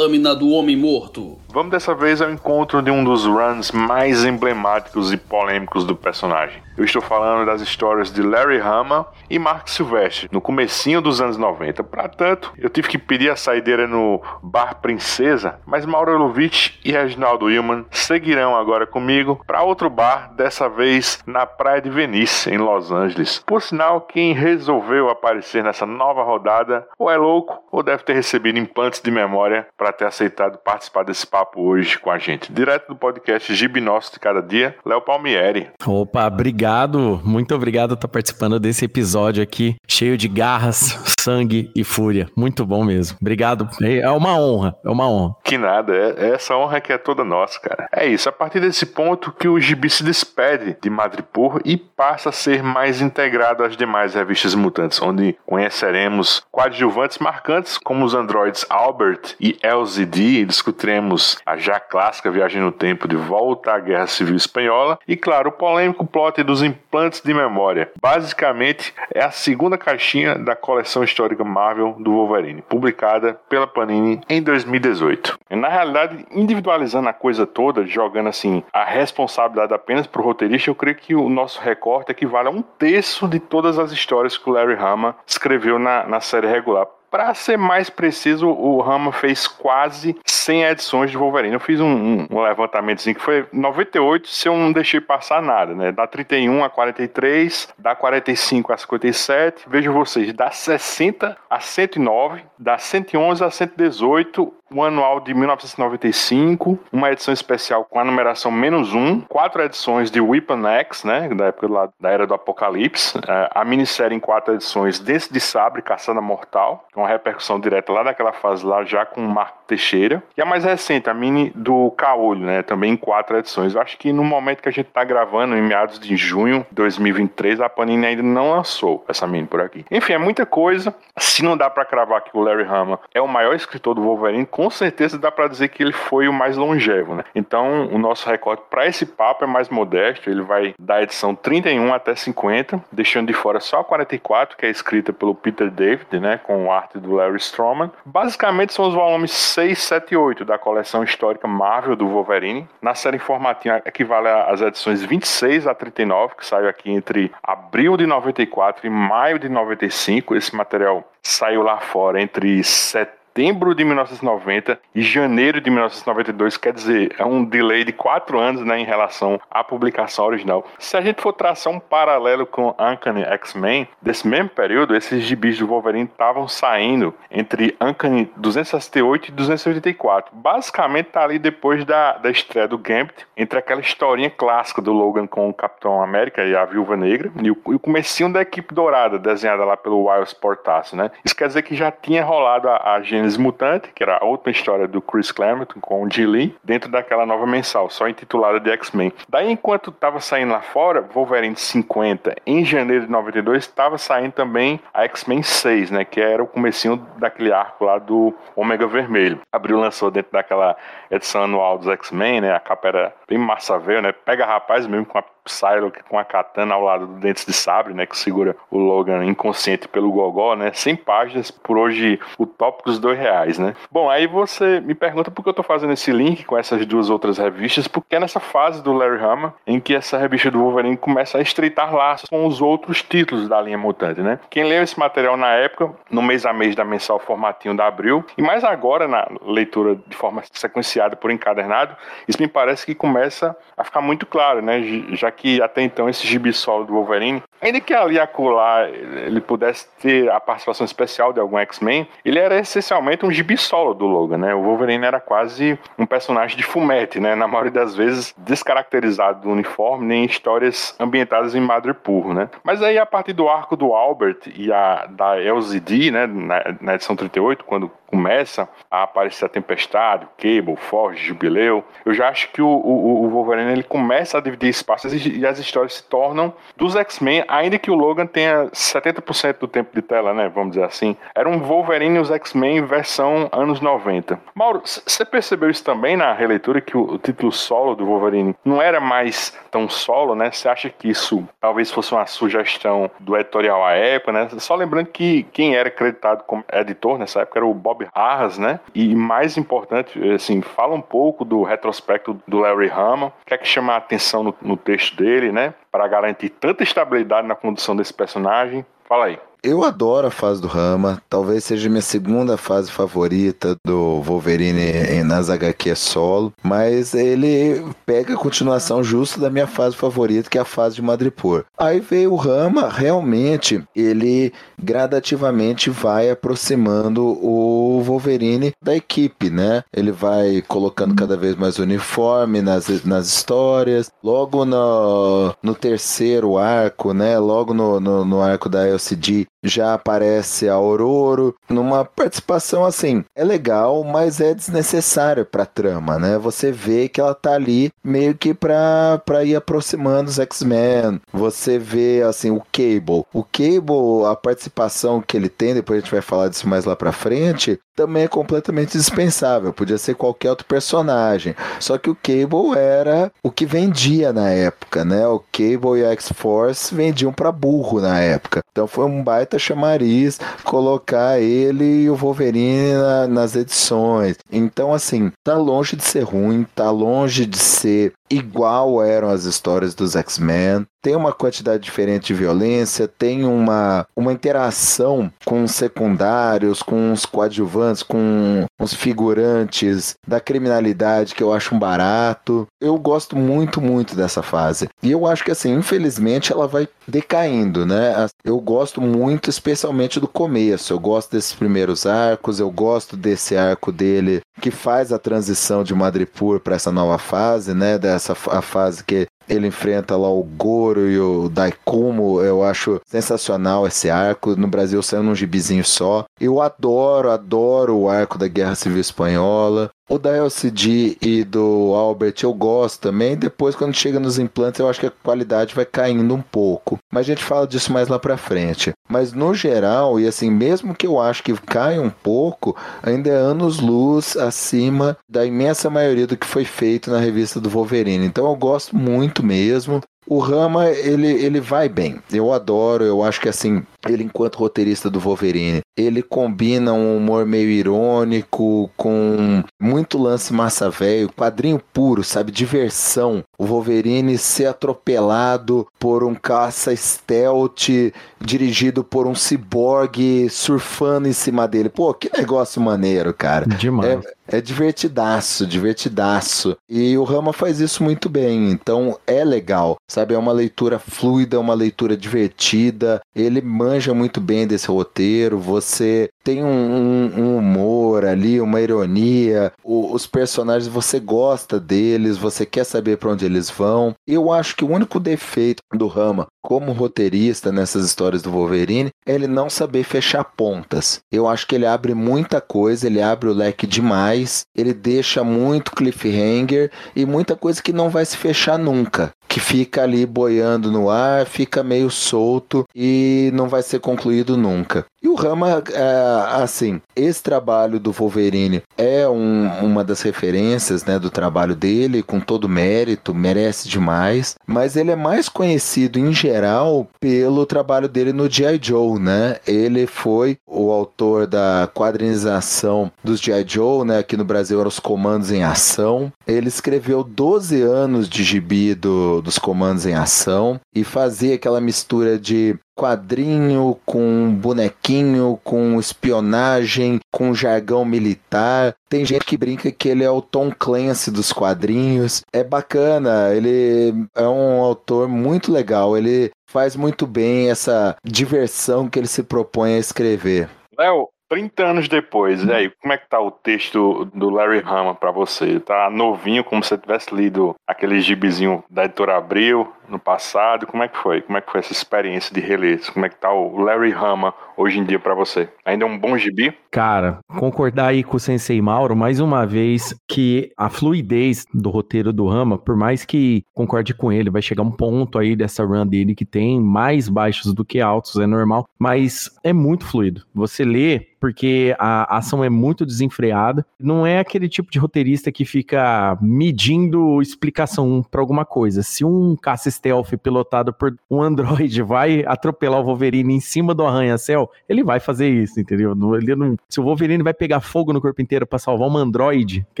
Lâmina do homem morto. Vamos dessa vez ao encontro de um dos runs mais emblemáticos e polêmicos do personagem. Eu estou falando das histórias de Larry Hama e Mark Silvestre, no comecinho dos anos 90. Para tanto, eu tive que pedir a saideira no Bar Princesa, mas Mauro Lovitch e Reginaldo Willman seguirão agora comigo para outro bar, dessa vez na Praia de Venice, em Los Angeles. Por sinal, quem resolveu aparecer nessa nova rodada ou é louco ou deve ter recebido implantes de memória para ter aceitado participar desse papo hoje com a gente. Direto do podcast Gibi Nosso de Cada Dia, Léo Palmieri. Opa, obrigado muito obrigado por estar participando desse episódio aqui, cheio de garras, sangue e fúria. Muito bom mesmo. Obrigado. É uma honra, é uma honra. Que nada, é, é essa honra que é toda nossa, cara. É isso, a partir desse ponto que o Gibi se despede de Madripoor e passa a ser mais integrado às demais revistas mutantes, onde conheceremos coadjuvantes marcantes como os androides Albert e LZD, discutiremos a já clássica viagem no tempo de volta à Guerra Civil Espanhola e, claro, o polêmico plot dos implantes de memória. Basicamente, é a segunda caixinha da coleção histórica Marvel do Wolverine, publicada pela Panini em 2018. E, na realidade, individualizando a coisa toda, jogando assim a responsabilidade apenas para o roteirista, eu creio que o nosso recorte equivale a um terço de todas as histórias que o Larry Hama escreveu na, na série regular. Para ser mais preciso, o Rama fez quase 100 edições de Wolverine. Eu fiz um, um, um levantamento que foi 98 se eu não deixei passar nada, né? Da 31 a 43, da 45 a 57, vejo vocês, da 60 a 109, da 111 a 118, o anual de 1995, uma edição especial com a numeração menos um, quatro edições de Weapon X, né, da época lá, da Era do Apocalipse, é, a minissérie em quatro edições Desse de Sabre, Caçada Mortal, com uma repercussão direta lá daquela fase lá, já com o Marco Teixeira, e a mais recente, a mini do Caolho, né, também em quatro edições. Eu acho que no momento que a gente está gravando, em meados de junho de 2023, a Panini ainda não lançou essa mini por aqui. Enfim, é muita coisa. Se não dá para cravar que o Larry Hama é o maior escritor do Wolverine, com certeza dá para dizer que ele foi o mais longevo, né? Então, o nosso recorde para esse papo é mais modesto, ele vai da edição 31 até 50, deixando de fora só a 44, que é escrita pelo Peter David, né, com arte do Larry Stroman. Basicamente são os volumes 6, 7 e 8 da coleção histórica Marvel do Wolverine. Na série formatinha equivale às edições 26 a 39, que saiu aqui entre abril de 94 e maio de 95. Esse material saiu lá fora entre setembro setembro de 1990 e janeiro de 1992, quer dizer, é um delay de quatro anos né, em relação à publicação original. Se a gente for traçar um paralelo com Uncanny X-Men, desse mesmo período, esses gibis do Wolverine estavam saindo entre Uncanny 268 e 284. Basicamente tá ali depois da, da estreia do Gambit, entre aquela historinha clássica do Logan com o Capitão América e a Viúva Negra, e o, e o comecinho da equipe dourada, desenhada lá pelo Wiles Portaço, né? Isso quer dizer que já tinha rolado a, a Gênesis Mutante, que era a última história do Chris Claremont com o G. Lee, dentro daquela nova mensal, só intitulada de X-Men. Daí, enquanto estava saindo lá fora, Wolverine 50, em janeiro de 92, estava saindo também a X-Men 6, né, que era o comecinho daquele arco lá do Ômega Vermelho. Abriu lançou dentro daquela edição anual dos X-Men, né, a capa era bem massa velho, né, pega rapaz mesmo com a Psylocke com a katana ao lado do Dentes de Sabre, né, que segura o Logan inconsciente pelo gogó, né, 100 páginas, por hoje o tópico dos dois reais, né. Bom, aí você me pergunta por que eu tô fazendo esse link com essas duas outras revistas, porque é nessa fase do Larry Hama em que essa revista do Wolverine começa a estreitar laços com os outros títulos da linha mutante, né. Quem leu esse material na época, no mês a mês da mensal formatinho da Abril, e mais agora na leitura de forma sequenciada por encadernado, isso me parece que começa a ficar muito claro, né, já que até então esse gibi solo do Wolverine, ainda que ali acolá ele pudesse ter a participação especial de algum X-Men, ele era essencialmente um gibi solo do Logan, né? O Wolverine era quase um personagem de fumete, né? Na maioria das vezes descaracterizado do uniforme, nem histórias ambientadas em Madripoor, né? Mas aí a partir do arco do Albert e a da LZD, né, na, na edição 38, quando começa a aparecer a Tempestade, o Cable, Forge, Jubileu, eu já acho que o, o, o Wolverine ele começa a dividir espaços e as histórias se tornam dos X-Men, ainda que o Logan tenha 70% do tempo de tela, né? Vamos dizer assim. Era um Wolverine e os X-Men versão anos 90. Mauro, você percebeu isso também na releitura, que o, o título solo do Wolverine não era mais tão solo, né? Você acha que isso talvez fosse uma sugestão do editorial à época, né? Só lembrando que quem era acreditado como editor nessa época era o Bob Arras, né? E mais importante, assim, fala um pouco do retrospecto do Larry Hama, o que é que chama a atenção no, no texto dele, né? Para garantir tanta estabilidade na condução desse personagem. Fala aí. Eu adoro a fase do Rama, talvez seja minha segunda fase favorita do Wolverine nas HQ solo, mas ele pega a continuação justa da minha fase favorita, que é a fase de Madripoor. Aí veio o Rama, realmente, ele gradativamente vai aproximando o Wolverine da equipe, né? Ele vai colocando cada vez mais uniforme nas, nas histórias. Logo no, no terceiro arco, né? Logo no, no, no arco da LCD, já aparece a Aurora numa participação assim, é legal, mas é desnecessário pra trama, né? Você vê que ela tá ali meio que pra, pra ir aproximando os X-Men. Você vê, assim, o Cable. O Cable, a participação que ele tem, depois a gente vai falar disso mais lá pra frente, também é completamente dispensável. Podia ser qualquer outro personagem. Só que o Cable era o que vendia na época, né? O Cable e a X-Force vendiam para burro na época. Então foi um baita chamariz colocar ele e o Wolverine na, nas edições. Então, assim, tá longe de ser ruim, tá longe de ser igual eram as histórias dos X-Men. Tem uma quantidade diferente de violência, tem uma, uma interação com os secundários, com os coadjuvantes, com os figurantes da criminalidade que eu acho um barato. Eu gosto muito, muito dessa fase. E eu acho que, assim, infelizmente ela vai decaindo, né? Eu gosto muito, especialmente do começo. Eu gosto desses primeiros arcos, eu gosto desse arco dele que faz a transição de Madripoor para essa nova fase, né? Dessa a fase que ele enfrenta lá o Goro e o Daikumo. Eu acho sensacional esse arco. No Brasil saiu num gibizinho só. Eu adoro, adoro o arco da Guerra Civil Espanhola. O da LCD e do Albert eu gosto também. Depois, quando chega nos implantes, eu acho que a qualidade vai caindo um pouco. Mas a gente fala disso mais lá pra frente. Mas no geral, e assim, mesmo que eu acho que caia um pouco, ainda é anos-luz acima da imensa maioria do que foi feito na revista do Wolverine. Então eu gosto muito mesmo. O Rama, ele, ele vai bem. Eu adoro, eu acho que assim, ele enquanto roteirista do Wolverine, ele combina um humor meio irônico com muito lance massa velho, quadrinho puro, sabe, diversão. O Wolverine ser atropelado por um caça stealth dirigido por um ciborgue surfando em cima dele. Pô, que negócio maneiro, cara. Demais. É, é divertidaço, divertidaço. E o Rama faz isso muito bem, então é legal, sabe? É uma leitura fluida, é uma leitura divertida. Ele manja muito bem desse roteiro. Você tem um, um, um humor ali, uma ironia. O, os personagens você gosta deles, você quer saber para onde eles vão. Eu acho que o único defeito do Rama como roteirista nessas histórias do Wolverine é ele não saber fechar pontas. Eu acho que ele abre muita coisa, ele abre o leque demais, ele deixa muito cliffhanger e muita coisa que não vai se fechar nunca que fica ali boiando no ar, fica meio solto e não vai ser concluído nunca. E o Rama, é, assim, esse trabalho do Wolverine é um, uma das referências né, do trabalho dele, com todo mérito, merece demais, mas ele é mais conhecido em geral pelo trabalho dele no G.I. Joe, né? Ele foi o autor da quadrinização dos G.I. Joe, né? Aqui no Brasil eram os Comandos em Ação. Ele escreveu 12 anos de gibi do, dos comandos em ação e fazia aquela mistura de quadrinho com bonequinho, com espionagem, com jargão militar. Tem gente que brinca que ele é o Tom Clancy dos quadrinhos. É bacana, ele é um autor muito legal, ele faz muito bem essa diversão que ele se propõe a escrever. Léo, 30 anos depois, e aí, como é que tá o texto do Larry Hama para você? Tá novinho, como se você tivesse lido aquele gibizinho da editora Abril no passado? Como é que foi? Como é que foi essa experiência de reler? Como é que tá o Larry Hama hoje em dia para você? Ainda é um bom gibi? Cara, concordar aí com o Sensei Mauro, mais uma vez, que a fluidez do roteiro do Rama, por mais que concorde com ele, vai chegar um ponto aí dessa run dele que tem mais baixos do que altos, é normal, mas é muito fluido. Você lê porque a ação é muito desenfreada. Não é aquele tipo de roteirista que fica medindo explicação para alguma coisa. Se um caça stealth pilotado por um androide vai atropelar o Wolverine em cima do arranha-céu, ele vai fazer isso, entendeu? Ele não, se o Wolverine vai pegar fogo no corpo inteiro para salvar um androide, que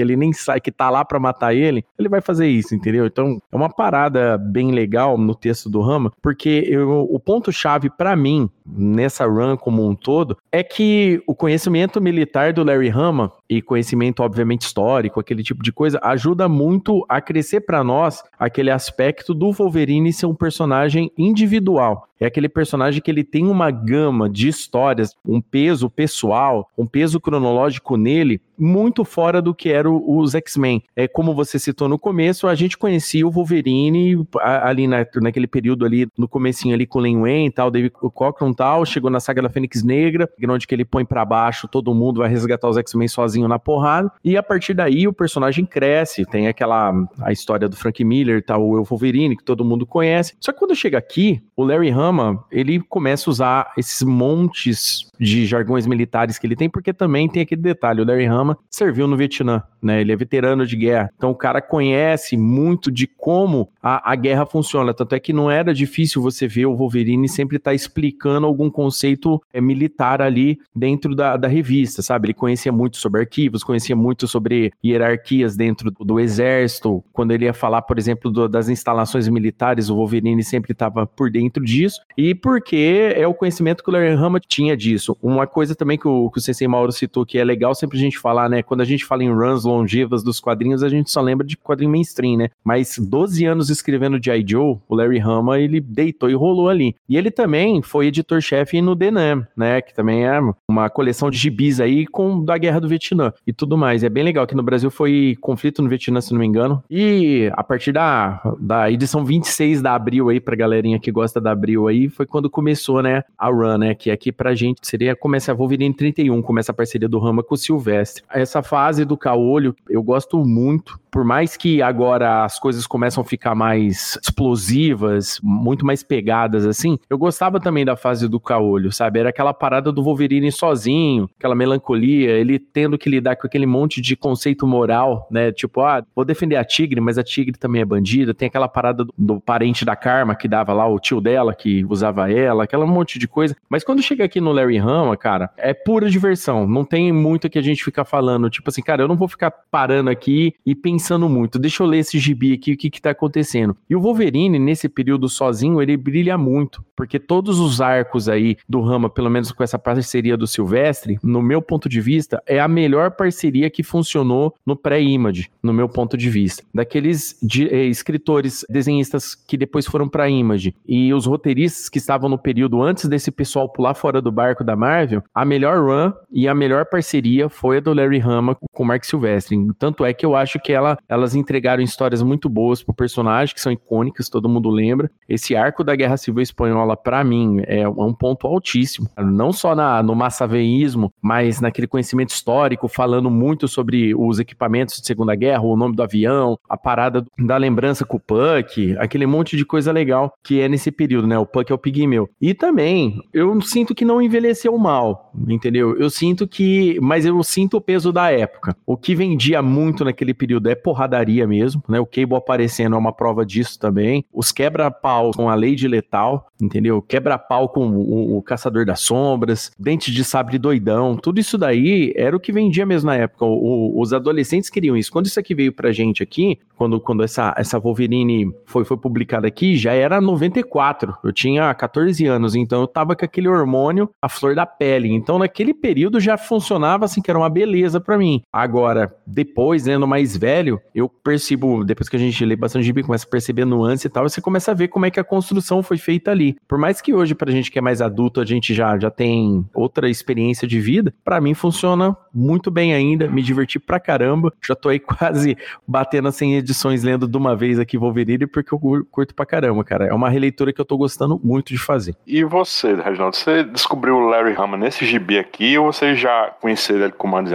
ele nem sai, que tá lá para matar ele, ele vai fazer isso, entendeu? Então, é uma parada bem legal no texto do Rama, porque eu, o ponto-chave para mim nessa run como um todo é que o conhecimento militar do Larry Hama e conhecimento obviamente histórico, aquele tipo de coisa, ajuda muito a crescer para nós aquele aspecto do Wolverine ser um personagem individual. É aquele personagem que ele tem uma gama de histórias, um peso pessoal, um peso cronológico nele muito fora do que eram os X-Men. É como você citou no começo, a gente conhecia o Wolverine ali na, naquele período ali, no comecinho ali com o Len Wayne e tal, David Cochran e tal, chegou na saga da Fênix Negra, onde que ele põe para baixo, todo mundo vai resgatar os X-Men sozinho na porrada, e a partir daí o personagem cresce, tem aquela a história do Frank Miller, tal, o Wolverine, que todo mundo conhece. Só que quando chega aqui, o Larry Hama, ele começa a usar esses montes de jargões militares que ele tem, porque também tem aquele detalhe, o Larry Hama serviu no Vietnã, né? Ele é veterano de guerra. Então o cara conhece muito de como a, a guerra funciona. Tanto é que não era difícil você ver o Wolverine sempre estar tá explicando algum conceito é, militar ali dentro da, da revista, sabe? Ele conhecia muito sobre arquivos, conhecia muito sobre hierarquias dentro do, do exército. Quando ele ia falar, por exemplo, do, das instalações militares, o Wolverine sempre estava por dentro disso. E porque é o conhecimento que o Larry Hama tinha disso. Uma coisa também que o, que o Sensei Mauro citou que é legal sempre a gente falar, né? Quando a gente fala em runs longevas dos quadrinhos, a gente só lembra de quadrinho mainstream, né? Mas 12 anos escrevendo G.I. Joe, o Larry Hama, ele deitou e rolou ali. E ele também foi editor-chefe no Denam, né? Que também é uma coleção de gibis aí com da Guerra do Vietnã e tudo mais. É bem legal que no Brasil foi conflito no Vietnã, se não me engano. E a partir da, da edição 26 da Abril aí, pra galerinha que gosta da Abril aí, foi quando começou, né, a run, né? Que aqui pra gente seria, começa a Wolverine 31, começa a parceria do Rama com o Silvestre. Essa fase do caolho, eu gosto muito por mais que agora as coisas começam a ficar mais explosivas, muito mais pegadas assim, eu gostava também da fase do caolho, sabe? Era aquela parada do Wolverine sozinho, aquela melancolia, ele tendo que lidar com aquele monte de conceito moral, né? Tipo, ah, vou defender a Tigre, mas a Tigre também é bandida. Tem aquela parada do, do parente da Karma que dava lá, o tio dela que usava ela, aquela monte de coisa. Mas quando chega aqui no Larry Hama, cara, é pura diversão. Não tem muito que a gente ficar falando. Tipo assim, cara, eu não vou ficar parando aqui e pensando muito, deixa eu ler esse gibi aqui, o que que tá acontecendo. E o Wolverine, nesse período sozinho, ele brilha muito, porque todos os arcos aí do Rama, pelo menos com essa parceria do Silvestre, no meu ponto de vista, é a melhor parceria que funcionou no pré-Image, no meu ponto de vista. Daqueles de, eh, escritores, desenhistas que depois foram pra Image e os roteiristas que estavam no período antes desse pessoal pular fora do barco da Marvel, a melhor run e a melhor parceria foi a do Larry Hama com o Mark Silvestre. Tanto é que eu acho que ela elas entregaram histórias muito boas pro personagem, que são icônicas, todo mundo lembra. Esse arco da Guerra Civil Espanhola, para mim, é um ponto altíssimo. Não só na, no massaveísmo, mas naquele conhecimento histórico, falando muito sobre os equipamentos de Segunda Guerra, o nome do avião, a parada da lembrança com o Puck, aquele monte de coisa legal que é nesse período, né? O Puck é o pigmeu. E também, eu sinto que não envelheceu mal, entendeu? Eu sinto que, mas eu sinto o peso da época. O que vendia muito naquele período é porradaria mesmo, né? O Cable aparecendo é uma prova disso também. Os quebra-pau com a Lady Letal, entendeu? Quebra-pau com o, o, Caçador das Sombras, Dente de Sabre Doidão, tudo isso daí era o que vendia mesmo na época. O, os adolescentes queriam isso. Quando isso aqui veio pra gente aqui, quando, quando essa, essa Wolverine foi, foi publicada aqui, já era 94. Eu tinha 14 anos, então eu tava com aquele hormônio, a flor da pele. Então naquele período já funcionava assim, que era uma beleza para mim. Agora, depois, né, no mais velho, eu percebo, depois que a gente lê bastante gibi, começa a perceber nuance e tal, você começa a ver como é que a construção foi feita ali. Por mais que hoje, pra gente que é mais adulto, a gente já, já tem outra experiência de vida, para mim funciona muito bem ainda, me diverti pra caramba. Já tô aí quase batendo as 100 edições lendo de uma vez aqui Wolverine, porque eu curto pra caramba, cara. É uma releitura que eu tô gostando muito de fazer. E você, Reginaldo, você descobriu o Larry Hama nesse gibi aqui, ou você já conheceu ele de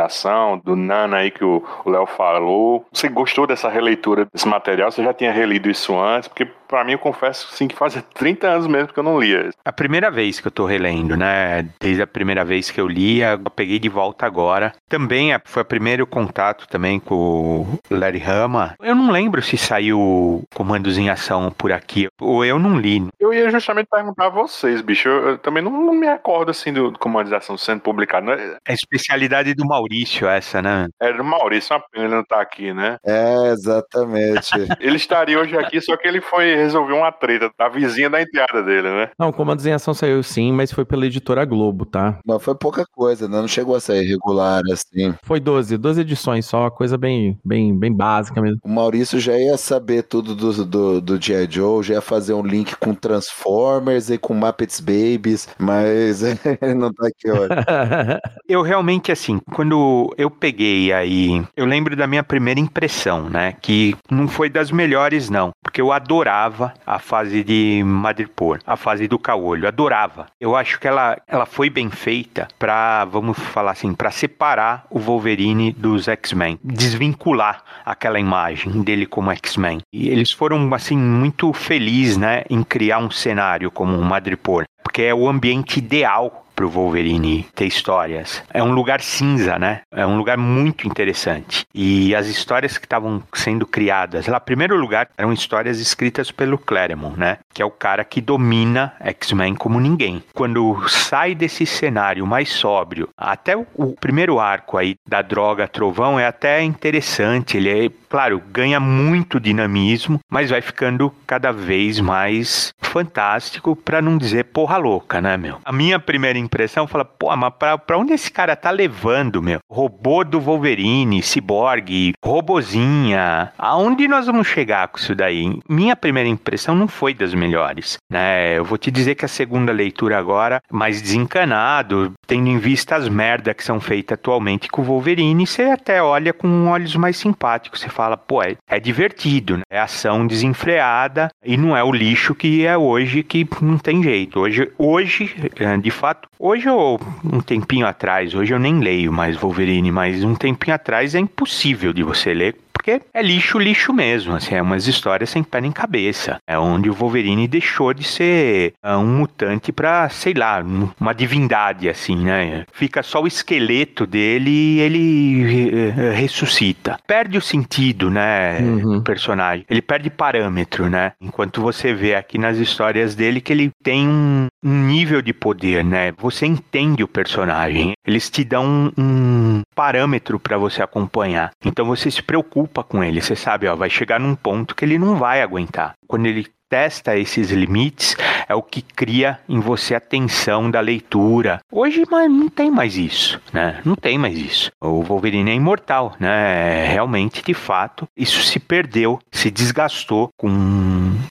do Nana aí que o Léo falou? Você gostou dessa releitura desse material? Você já tinha relido isso antes? Porque pra mim, eu confesso sim que fazia 30 anos mesmo que eu não lia. A primeira vez que eu tô relendo, né? Desde a primeira vez que eu lia, eu peguei de volta agora. Também é, foi o primeiro contato também com o Larry Hama. Eu não lembro se saiu Comandos em Ação por aqui, ou eu não li. Eu ia justamente perguntar a vocês, bicho. Eu, eu também não, não, me recordo assim do, do Comandos em Ação sendo publicado. É a especialidade do Maurício essa, né? É do Maurício, uma pena ele não tá aqui, né? É, exatamente. ele estaria hoje aqui, só que ele foi resolver uma treta da vizinha da enteada dele, né? Não, Comandos em Ação saiu sim, mas foi pela editora Globo, tá? Mas foi pouca coisa, né? Não chegou a sair regular assim. Foi 12, 12 edições só, coisa bem, bem, bem básica mesmo. O Maurício já ia saber tudo do, do, do G.I. Joe, já ia fazer um link com Transformers e com Muppets Babies, mas ele não tá aqui hoje. eu realmente, assim, quando eu peguei aí, eu lembro da minha primeira impressão, né? Que não foi das melhores, não. Porque eu adorava a fase de Madripoor, a fase do caolho, adorava. Eu acho que ela, ela foi bem feita para, vamos falar assim, para separar o Wolverine dos X-Men, desvincular aquela imagem dele como X-Men. E eles foram assim muito felizes, né, em criar um cenário como Madripoor, porque é o ambiente ideal pro Wolverine ter histórias. É um lugar cinza, né? É um lugar muito interessante. E as histórias que estavam sendo criadas, lá, primeiro lugar, eram histórias escritas pelo Claremont, né? Que é o cara que domina X-Men como ninguém. Quando sai desse cenário mais sóbrio, até o, o primeiro arco aí da droga Trovão é até interessante. Ele é, claro, ganha muito dinamismo, mas vai ficando cada vez mais fantástico, para não dizer porra louca, né, meu? A minha primeira impressão fala, pô, mas pra, pra onde esse cara tá levando, meu? Robô do Wolverine, Cyborg, robozinha. Aonde nós vamos chegar com isso daí? Minha primeira impressão não foi das melhores, né? Eu vou te dizer que a segunda leitura agora, mais desencanado, tendo em vista as merdas que são feitas atualmente com o Wolverine, você até olha com olhos mais simpáticos. Você fala, pô, é, é divertido, né? É ação desenfreada e não é o lixo que é hoje que não tem jeito. Hoje, hoje é, de fato, hoje ou um tempinho atrás, hoje eu nem leio mais Wolverine, mas um tempinho atrás é impossível de você ler porque é lixo, lixo mesmo. Assim, é umas histórias sem pé nem cabeça. É onde o Wolverine deixou de ser uh, um mutante para, sei lá, uma divindade, assim, né? Fica só o esqueleto dele e ele uh, ressuscita. Perde o sentido, né? Uhum. O personagem. Ele perde parâmetro, né? Enquanto você vê aqui nas histórias dele que ele tem um, um nível de poder, né? Você entende o personagem. Eles te dão um, um parâmetro para você acompanhar. Então você se preocupa com ele. Você sabe, ó, vai chegar num ponto que ele não vai aguentar. Quando ele testa esses limites é o que cria em você a tensão da leitura. Hoje, mas não tem mais isso, né? Não tem mais isso. O Wolverine é imortal, né? Realmente, de fato, isso se perdeu, se desgastou com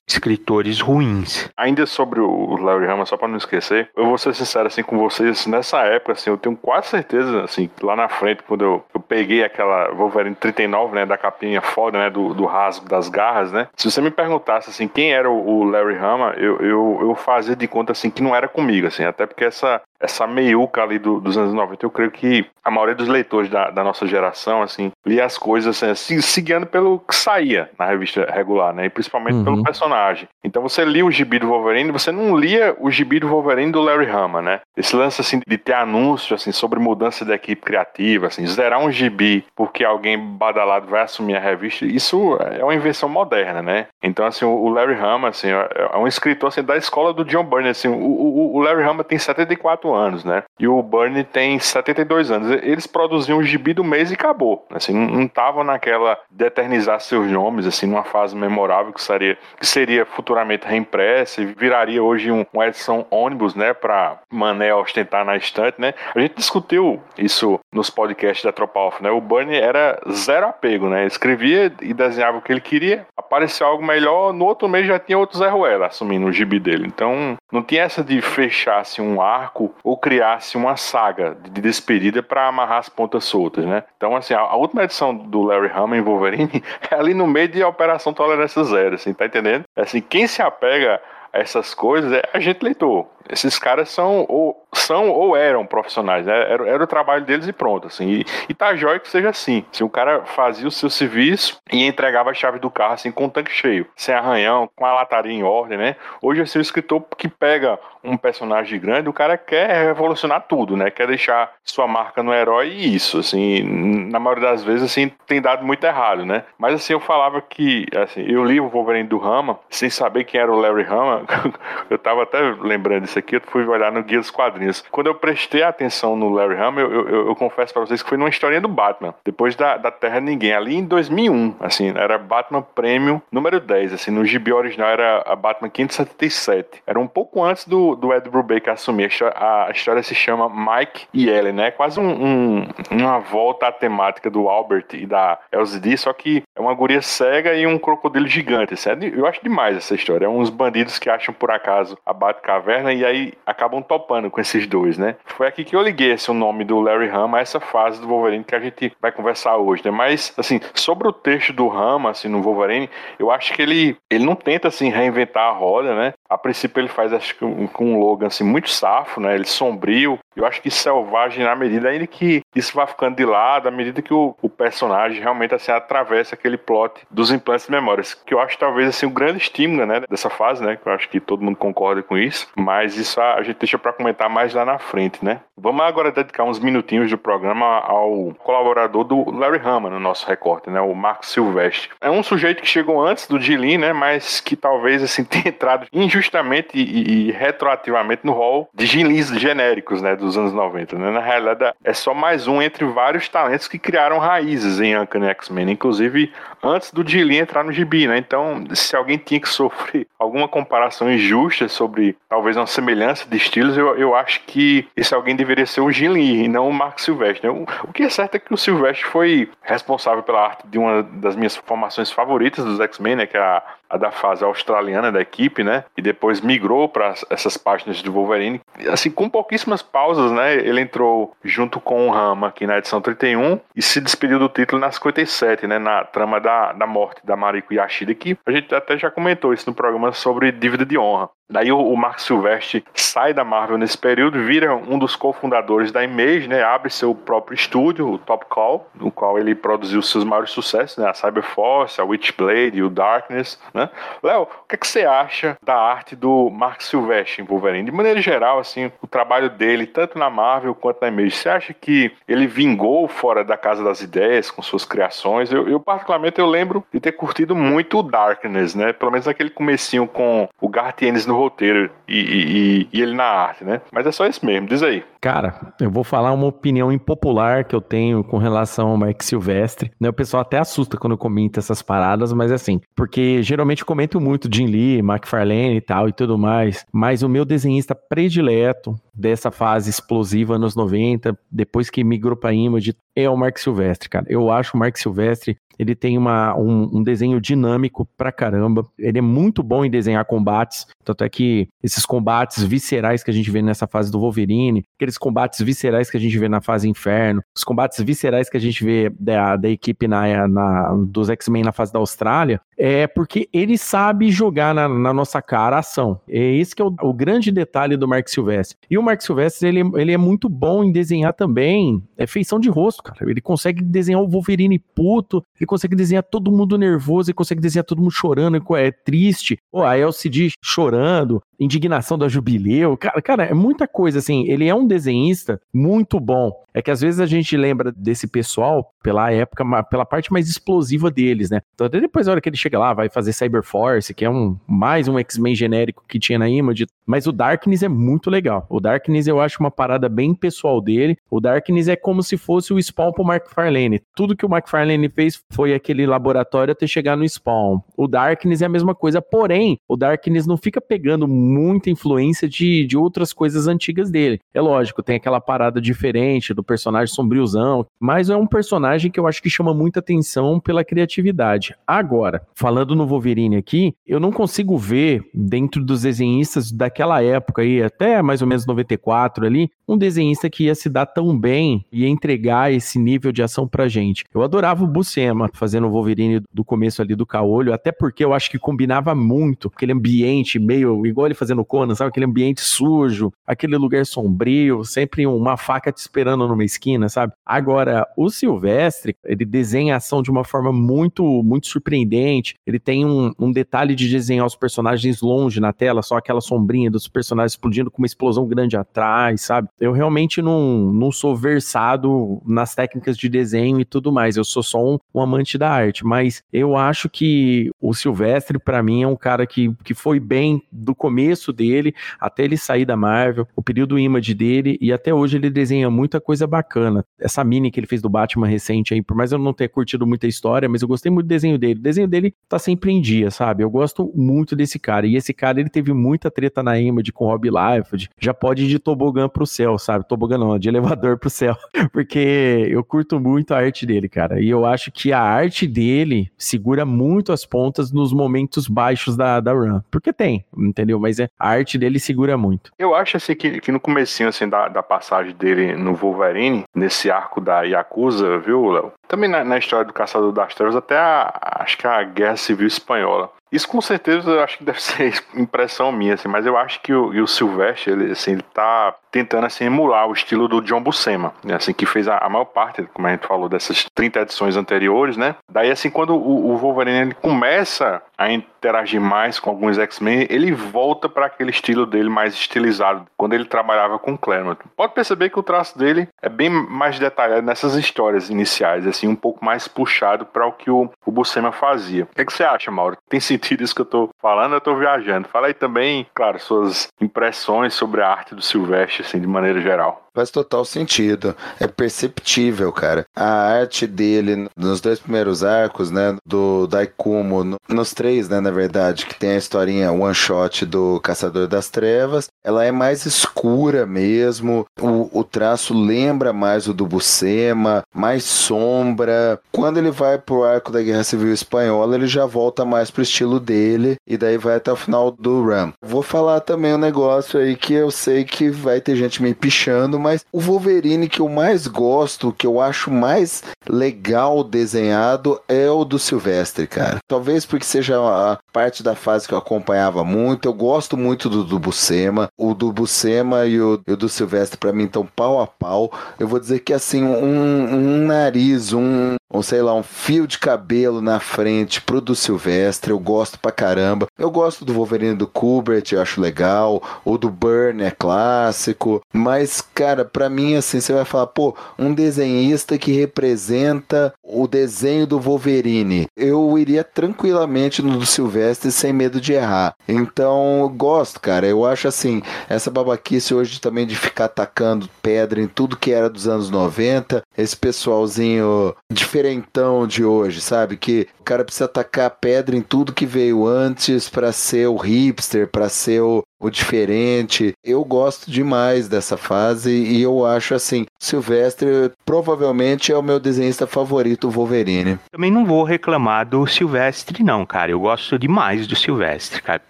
escritores ruins. Ainda sobre o Larry Hama, só para não esquecer, eu vou ser sincero assim com vocês, nessa época assim, eu tenho quase certeza assim, lá na frente quando eu, eu peguei aquela Wolverine 39, né, da capinha foda, né, do, do rasgo das garras, né? Se você me perguntasse assim, quem era o Larry Hama, eu, eu, eu fazia de conta assim que não era comigo, assim, até porque essa essa meiuca ali do, dos anos 90, eu creio que a maioria dos leitores da, da nossa geração, assim, lia as coisas assim, seguindo pelo que saía na revista regular, né? E principalmente uhum. pelo personagem. Então você lia o gibi do Wolverine, você não lia o gibi do Wolverine do Larry Hama, né? Esse lance, assim, de ter anúncio, assim, sobre mudança da equipe criativa, assim, zerar um gibi porque alguém badalado vai assumir a revista, isso é uma invenção moderna, né? Então, assim, o Larry Hama, assim, é, é um escritor, assim, da escola do John Byrne, assim, o, o, o Larry Hama tem 74 anos, né? E o Bernie tem 72 anos. Eles produziam o gibi do mês e acabou. Assim, não estavam naquela de eternizar seus nomes, assim, numa fase memorável que seria, que seria futuramente reimpressa e viraria hoje um, um edição ônibus, né? Pra Mané ostentar na estante, né? A gente discutiu isso nos podcasts da Tropa Off, né? O Bernie era zero apego, né? Escrevia e desenhava o que ele queria, apareceu algo melhor, no outro mês já tinha outro Zé Ruela assumindo o gibi dele. Então, não tinha essa de fechar assim, um arco ou criasse uma saga de despedida para amarrar as pontas soltas, né? Então, assim, a, a última edição do Larry Hama em Wolverine é ali no meio de Operação Tolerância Zero, assim, tá entendendo? É assim, quem se apega a essas coisas é a gente leitor. Esses caras são ou, são ou eram profissionais, né? Era, era o trabalho deles e pronto, assim. E, e tá jóia que seja assim. Se o cara fazia o seu serviço e entregava a chave do carro, assim, com o tanque cheio, sem arranhão, com a lataria em ordem, né? Hoje, assim, o escritor que pega um personagem grande, o cara quer revolucionar tudo, né? Quer deixar sua marca no herói e isso, assim, na maioria das vezes, assim, tem dado muito errado, né? Mas, assim, eu falava que, assim, eu li o Wolverine do Rama, sem saber quem era o Larry Rama, eu tava até lembrando disso aqui, eu fui olhar no Guia dos Quadrinhos. Quando eu prestei atenção no Larry Hama, eu, eu, eu, confesso para vocês que foi numa historinha do Batman, depois da, da Terra Ninguém, ali em 2001, assim, era Batman Premium número 10, assim, no gibi original era a Batman 577. Era um pouco antes do, do Ed Brubaker assumir. A, a história se chama Mike e Ellen, né? Quase um, um, uma volta à temática do Albert e da LCD, só que é uma guria cega e um crocodilo gigante. Assim, é eu acho demais essa história. É uns bandidos que acham por acaso a Batcaverna e aí acabam topando com esses dois, né? Foi aqui que eu liguei esse o nome do Larry Hama a essa fase do Wolverine que a gente vai conversar hoje, né? Mas, assim, sobre o texto do Hama, assim, no Wolverine, eu acho que ele, ele não tenta, assim, reinventar a roda, né? A princípio ele faz, acho que com um Logan, assim, muito safo, né? Ele sombrio, eu acho que selvagem na medida ainda que isso vai ficando de lado, à medida que o, o personagem realmente, assim, atravessa aquele plot dos implantes de memórias, que eu acho talvez, assim, o um grande estímulo, né? Dessa fase, né? Que eu acho que todo mundo concorda com isso, mas isso a, gente deixa para comentar mais lá na frente, né? Vamos agora dedicar uns minutinhos do programa ao colaborador do Larry Hama no nosso recorte, né? O Marcos Silvestre. É um sujeito que chegou antes do Gilin, né? Mas que talvez assim tenha entrado injustamente e, e retroativamente no rol de Gilins genéricos, né? Dos anos 90, né? Na realidade é só mais um entre vários talentos que criaram raízes em Uncanny X-Men, inclusive antes do Gilin entrar no gibi, né? Então, se alguém tinha que sofrer alguma comparação injusta sobre talvez uma semelhança de estilos, eu, eu acho que esse alguém deveria ser o Jim Lee e não o Mark Silvestre. O, o que é certo é que o Silvestre foi responsável pela arte de uma das minhas formações favoritas dos X-Men, né? Que é a a da fase australiana da equipe, né? E depois migrou para essas páginas de Wolverine. Assim, com pouquíssimas pausas, né? Ele entrou junto com o Rama aqui na edição 31 e se despediu do título na 57, né? Na trama da, da morte da Mariko Yashida, que a gente até já comentou isso no programa sobre dívida de honra. Daí o, o Mark Silvestre sai da Marvel nesse período, vira um dos cofundadores da Image, né? Abre seu próprio estúdio, o Top Call, no qual ele produziu seus maiores sucessos, né? A Cyberforce, a Witchblade o Darkness, né? Léo, o que, é que você acha da arte do Mark Silvestre em Wolverine? De maneira geral, assim, o trabalho dele, tanto na Marvel quanto na Image, você acha que ele vingou fora da Casa das Ideias com suas criações? Eu, eu particularmente, eu lembro de ter curtido muito o Darkness, né? Pelo menos aquele comecinho com o Garth Ennis no roteiro e, e, e, ele na arte, né? Mas é só isso mesmo, diz aí. Cara, eu vou falar uma opinião impopular que eu tenho com relação ao Mike Silvestre. Né? O pessoal até assusta quando comenta essas paradas, mas assim, porque geralmente eu comento muito Jim Lee, McFarlane e tal e tudo mais, mas o meu desenhista predileto dessa fase explosiva nos 90, depois que migrou para Image, é o Mark Silvestre, cara. Eu acho o Mark Silvestre ele tem uma, um, um, desenho dinâmico pra caramba. Ele é muito bom em desenhar combates. Tanto é que esses combates viscerais que a gente vê nessa fase do Wolverine, aqueles combates viscerais que a gente vê na fase Inferno, os combates viscerais que a gente vê da, da equipe na, na dos X-Men na fase da Austrália, é porque ele sabe jogar na, na nossa cara a ação. É esse que é o, o, grande detalhe do Mark Silvestre. E o Mark Silvestre, ele, ele é muito bom em desenhar também é feição de rosto, cara. Ele consegue desenhar o Wolverine puto, ele consegue desenhar todo mundo nervoso, ele consegue desenhar todo mundo chorando, é triste. Pô, a LCD chorando, indignação da Jubileu. Cara, cara, é muita coisa, assim. Ele é um desenhista muito bom. É que às vezes a gente lembra desse pessoal pela época, pela parte mais explosiva deles, né? Então, até depois, a hora que ele chega lá, vai fazer Cyberforce, que é um mais um X-Men genérico que tinha na Image. Mas o Darkness é muito legal. O Darkness eu acho uma parada bem pessoal dele. O Darkness é como se fosse o Spawn pro McFarlane. Tudo que o McFarlane fez foi aquele laboratório até chegar no Spawn. O Darkness é a mesma coisa, porém, o Darkness não fica pegando muita influência de, de outras coisas antigas dele. É lógico, tem aquela parada diferente do personagem sombriozão, mas é um personagem que eu acho que chama muita atenção pela criatividade. Agora, falando no Wolverine aqui, eu não consigo ver dentro dos desenhistas daquela época aí, até mais ou menos 94 ali, um desenhista que ia se dar tão bem e entregar esse nível de ação pra gente. Eu adorava o Buscema fazendo o Wolverine do começo ali do caolho, até porque eu acho que combinava muito aquele ambiente meio igual ele fazendo Conan, sabe? Aquele ambiente sujo, aquele lugar sombrio, sempre uma faca te esperando numa esquina, sabe? Agora, o Silvestre, ele desenha a ação de uma forma muito, muito surpreendente. Ele tem um, um detalhe de desenhar os personagens longe na tela, só aquela sombrinha dos personagens explodindo com uma explosão grande atrás, sabe? Eu realmente não, não sou versado nas técnicas de desenho e tudo mais. Eu sou só um, um amante da arte, mas eu acho que o Silvestre, para mim, é um cara que, que foi bem do começo dele até ele sair da Marvel, o período Image dele, e até hoje ele desenha muita coisa bacana. Essa mini que ele fez do Batman recente aí, por mais eu não ter curtido muita história, mas eu gostei muito do desenho dele. O desenho dele tá sempre em dia, sabe? Eu gosto muito desse cara. E esse cara, ele teve muita treta na Image com Rob Liefeld. Já pode ir de tobogã pro céu, sabe? Tobogã não, de elevador pro céu. Porque eu curto muito a arte dele, cara. E eu acho que a arte dele segura muito as pontas nos momentos baixos da, da run. Porque tem, entendeu? Mas é, a arte dele segura muito. Eu acho assim que, que no comecinho assim, da, da passagem dele no Wolverine, nesse arco da Yakuza, viu, Léo? Também na, na, história do Caçador das Trevas, até a, acho que a Guerra Civil Espanhola. Isso com certeza eu acho que deve ser impressão minha, assim, mas eu acho que o, o Silvestre, ele, assim, ele tá tentando assim, emular o estilo do John Buscema, né, assim, que fez a, a, maior parte, como a gente falou, dessas 30 edições anteriores, né? Daí, assim, quando o, o Wolverine ele começa a interagir mais com alguns X-Men, ele volta para aquele estilo dele mais estilizado, quando ele trabalhava com Claremont. Pode perceber que o traço dele é bem mais detalhado nessas histórias iniciais, assim, um pouco mais puxado para o que o, o Buscema fazia. O que, é que você acha, Mauro? Tem sentido isso que eu tô falando? Eu tô viajando. Fala aí também, claro, suas impressões sobre a arte do Silvestre, assim, de maneira geral. Faz total sentido. É perceptível, cara. A arte dele nos dois primeiros arcos, né? Do Daikumo, nos três, né? Na verdade, que tem a historinha one shot do Caçador das Trevas. Ela é mais escura mesmo. O, o traço lembra mais o do Buscema, mais sombra. Quando ele vai pro arco da Guerra Civil Espanhola, ele já volta mais pro estilo dele. E daí vai até o final do Ram. Vou falar também um negócio aí que eu sei que vai ter gente me pichando, mas o Wolverine que eu mais gosto, que eu acho mais legal desenhado é o do Silvestre, cara. Talvez porque seja a parte da fase que eu acompanhava muito. Eu gosto muito do do Buscema. O do Buscema e o, e o do Silvestre para mim estão pau a pau. Eu vou dizer que assim, um, um nariz, um, ou sei lá, um fio de cabelo na frente pro do Silvestre, eu gosto pra caramba. Eu gosto do Wolverine do Kubert, eu acho legal. O do Burn é clássico. Mas, cara, pra mim, assim, você vai falar, pô, um desenhista que representa o desenho do Wolverine. Eu iria tranquilamente no do Silvestre sem medo de errar. Então, eu gosto, cara. Eu acho assim, essa babaquice hoje também de ficar atacando pedra em tudo que era dos anos 90, esse pessoalzinho diferentão de hoje, sabe? Que o cara precisa atacar pedra em tudo que veio antes para ser o hipster, para ser o, o diferente. Eu gosto demais dessa fase e eu acho assim, Silvestre provavelmente é o meu desenhista favorito, Wolverine. Também não vou reclamar do Silvestre não, cara. Eu gosto demais do Silvestre, cara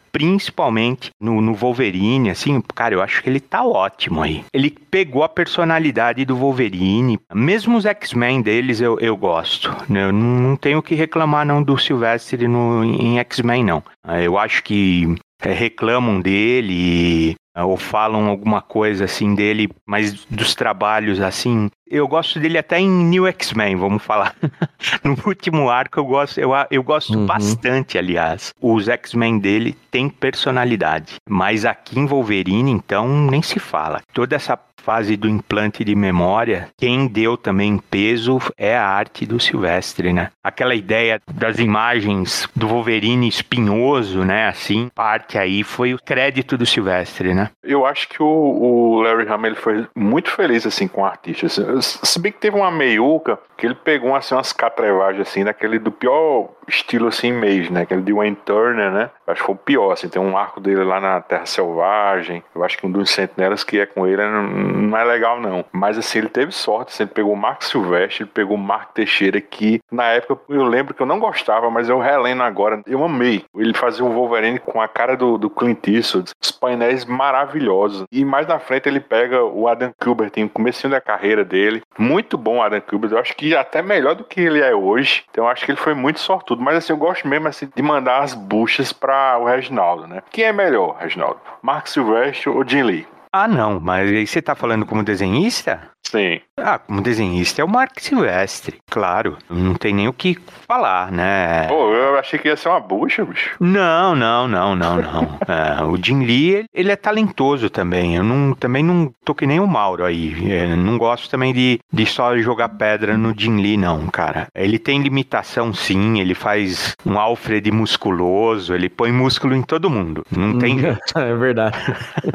principalmente no, no, Wolverine, assim, cara, eu acho que ele tá ótimo aí. Ele pegou a personalidade do Wolverine, mesmo os X-Men deles eu, eu gosto. Eu não tenho que reclamar não do Silvestre no, em X-Men, não. Eu acho que reclamam dele ou falam alguma coisa assim dele, mas dos trabalhos assim. Eu gosto dele até em New X-Men, vamos falar. no último arco eu gosto, eu, eu gosto uhum. bastante, aliás. Os X-Men dele têm personalidade, mas aqui em Wolverine então nem se fala. Toda essa fase do implante de memória, quem deu também peso é a arte do Silvestre, né? Aquela ideia das imagens do Wolverine espinhoso, né? Assim, parte aí foi o crédito do Silvestre, né? Eu acho que o, o Larry Hamill ele foi muito feliz assim com o artista. Se bem que teve uma meiuca que ele pegou assim, umas catrevagens assim, daquele do pior estilo assim mesmo, né? Aquele de Wayne Turner, né? Acho que foi o pior, assim, tem um arco dele lá na Terra Selvagem, eu acho que um dos sentinelas que é com ele não, não é legal não, mas assim, ele teve sorte, assim, ele pegou o Marco Silvestre, ele pegou o Marco Teixeira, que na época eu lembro que eu não gostava, mas eu relendo agora, eu amei. Ele fazia o Wolverine com a cara do, do Clint Eastwood, os painéis maravilhosos, e mais na frente ele pega o Adam Kubert, em comecinho da carreira dele, muito bom o Adam Kubert, eu acho que até melhor do que ele é hoje, então eu acho que ele foi muito sortudo, mas assim, eu gosto mesmo assim, de mandar as buchas para o Reginaldo, né? Quem é melhor, Reginaldo? Mark Silvestre ou Jim Lee? Ah, não, mas aí você tá falando como desenhista? Sim. Ah, como desenhista é o Mark Silvestre, claro. Não tem nem o que falar, né? Pô, eu achei que ia ser uma bucha, bicho. Não, não, não, não, não. é, o Jim Lee, ele é talentoso também. Eu não, também não tô que nem o Mauro aí. Eu não gosto também de, de só jogar pedra no Jim Lee, não, cara. Ele tem limitação, sim. Ele faz um Alfred musculoso. Ele põe músculo em todo mundo. Não tem jeito. é verdade.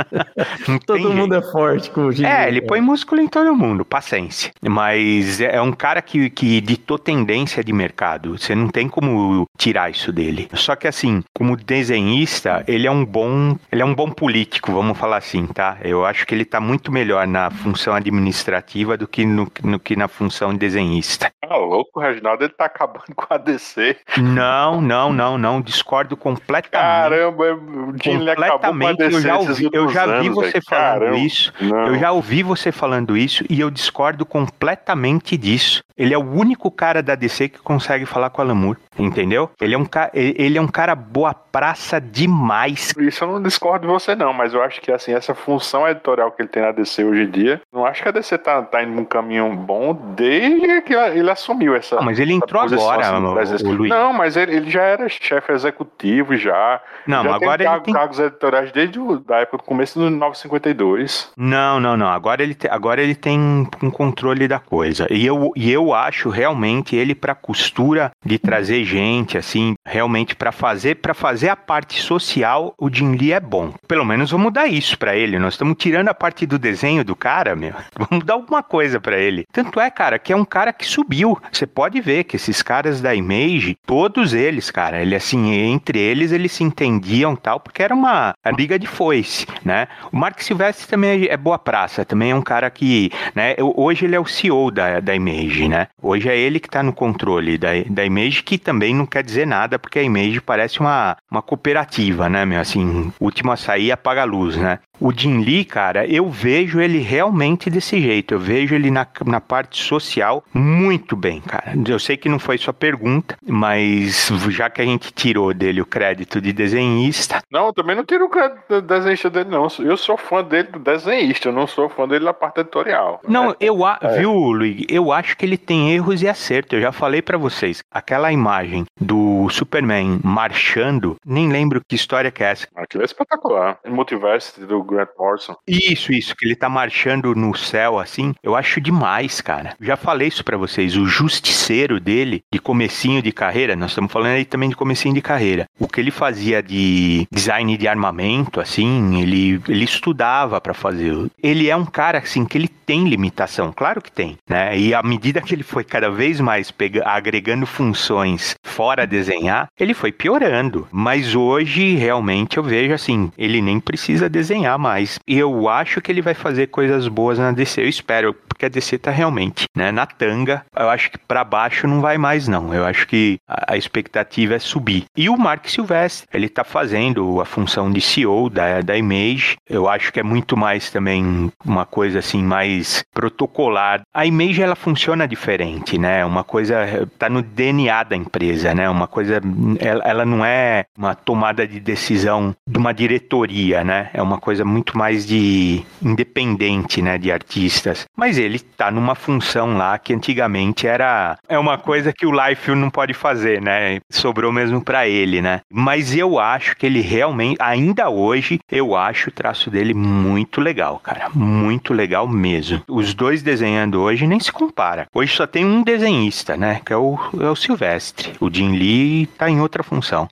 Todo tem mundo jeito. é forte com o Jim É, Lee, ele cara. põe músculo em todo mundo, paciência. Mas é é um cara que, que ditou tendência de mercado. Você não tem como tirar isso dele. Só que assim, como desenhista, ele é um bom, ele é um bom político, vamos falar assim, tá? Eu acho que ele tá muito melhor na função administrativa do que no, no que na função desenhista. Ah, louco, o Reginaldo, ele tá acabando com a DC. Não, não, não, não. Discordo completamente. Caramba, o Jim Lee acabou com a completamente. DC Eu já ouvi, eu já vi você velho. falando Caramba. isso. Não. Eu já ouvi você falando isso e eu discordo completamente disso. Ele é o único cara da DC que consegue falar com a Lamour, entendeu? Ele é um, ca... ele é um cara boa praça demais. Isso eu não discordo de você, não, mas eu acho que assim, essa função editorial que ele tem na DC hoje em dia, não acho que a DC tá, tá indo num caminho bom desde que ele assumiu essa. Ah, mas ele entrou agora, assim, o- o Luiz. Não, mas ele, ele já era chefe executivo já. Não, já agora ele tem cargos editoriais desde da época do começo do 952. Não, não, não. Agora ele, te- agora ele tem um controle da coisa. E eu, e eu acho realmente ele pra costura de trazer gente, assim, realmente pra fazer para fazer a parte social, o Jim Lee é bom. Pelo menos vamos dar isso pra ele. Nós estamos tirando a parte do desenho do cara, meu. Vamos dar alguma coisa pra ele. Tanto é, cara, que é um cara que subiu. Você pode ver que esses caras da Image, todos eles, cara, ele assim, entre eles eles se entendiam tal, porque era uma briga de foice, né? O Mark Silvestre também é boa praça, também é um cara que, né, hoje ele é o CEO da, da Image, né? Hoje é ele que tá no controle da, da Image, que também não quer dizer nada, porque a Image parece uma, uma cooperativa, né, meu? Assim, último a sair apaga a luz, né? O Jim Lee, cara, eu vejo ele realmente desse jeito. Eu vejo ele na, na parte social muito bem, cara. Eu sei que não foi sua pergunta, mas já que a gente tirou dele o crédito de desenhista, Não, eu também não tiro o crédito do desenhista dele, não. Eu sou fã dele do desenhista, eu não sou fã dele da parte editorial. Não, eu a... É. viu, Luigi? Eu acho que ele tem erros e acertos. Eu já falei pra vocês. Aquela imagem do Superman marchando, nem lembro que história que é essa. Aquilo é espetacular. Multiverse do Grant Morrison. Isso, isso, que ele tá marchando no céu assim, eu acho demais, cara. Já falei isso pra vocês, o justiceiro dele, de comecinho de carreira, nós estamos falando aí também de comecinho de carreira. O que ele fazia de design de armamento, assim, ele, ele estudava pra fazer. Ele é um cara, assim, que ele tem limitação, claro que tem, né? E à medida que ele foi cada vez mais pega, agregando funções fora desenhar, ele foi piorando. Mas hoje, realmente, eu vejo assim, ele nem precisa desenhar mais. E eu acho que ele vai fazer coisas boas na DC. Eu espero, porque a DC tá realmente, né, na tanga. Eu acho que pra baixo não vai mais, não. Eu acho que a, a expectativa é subir. E o Mark Silvestre, ele tá fazendo a função de CEO da, da Image. Eu acho que é muito mais também uma coisa assim, mais protocolar. A Image, ela funciona diferente, né? Uma coisa tá no DNA da empresa, né? Uma coisa, ela, ela não é uma tomada de decisão de uma diretoria, né? É uma coisa muito mais de independente, né? De artistas. Mas ele tá numa função lá que antigamente era é uma coisa que o Life não pode fazer, né? Sobrou mesmo pra ele, né? Mas eu acho que ele realmente, ainda hoje, eu acho o traço dele muito legal, cara. Muito legal mesmo. Os dois desenhando hoje nem se compara. Hoje só tem um desenhista, né? Que é o, é o Silvestre. O Jim Lee tá em outra função.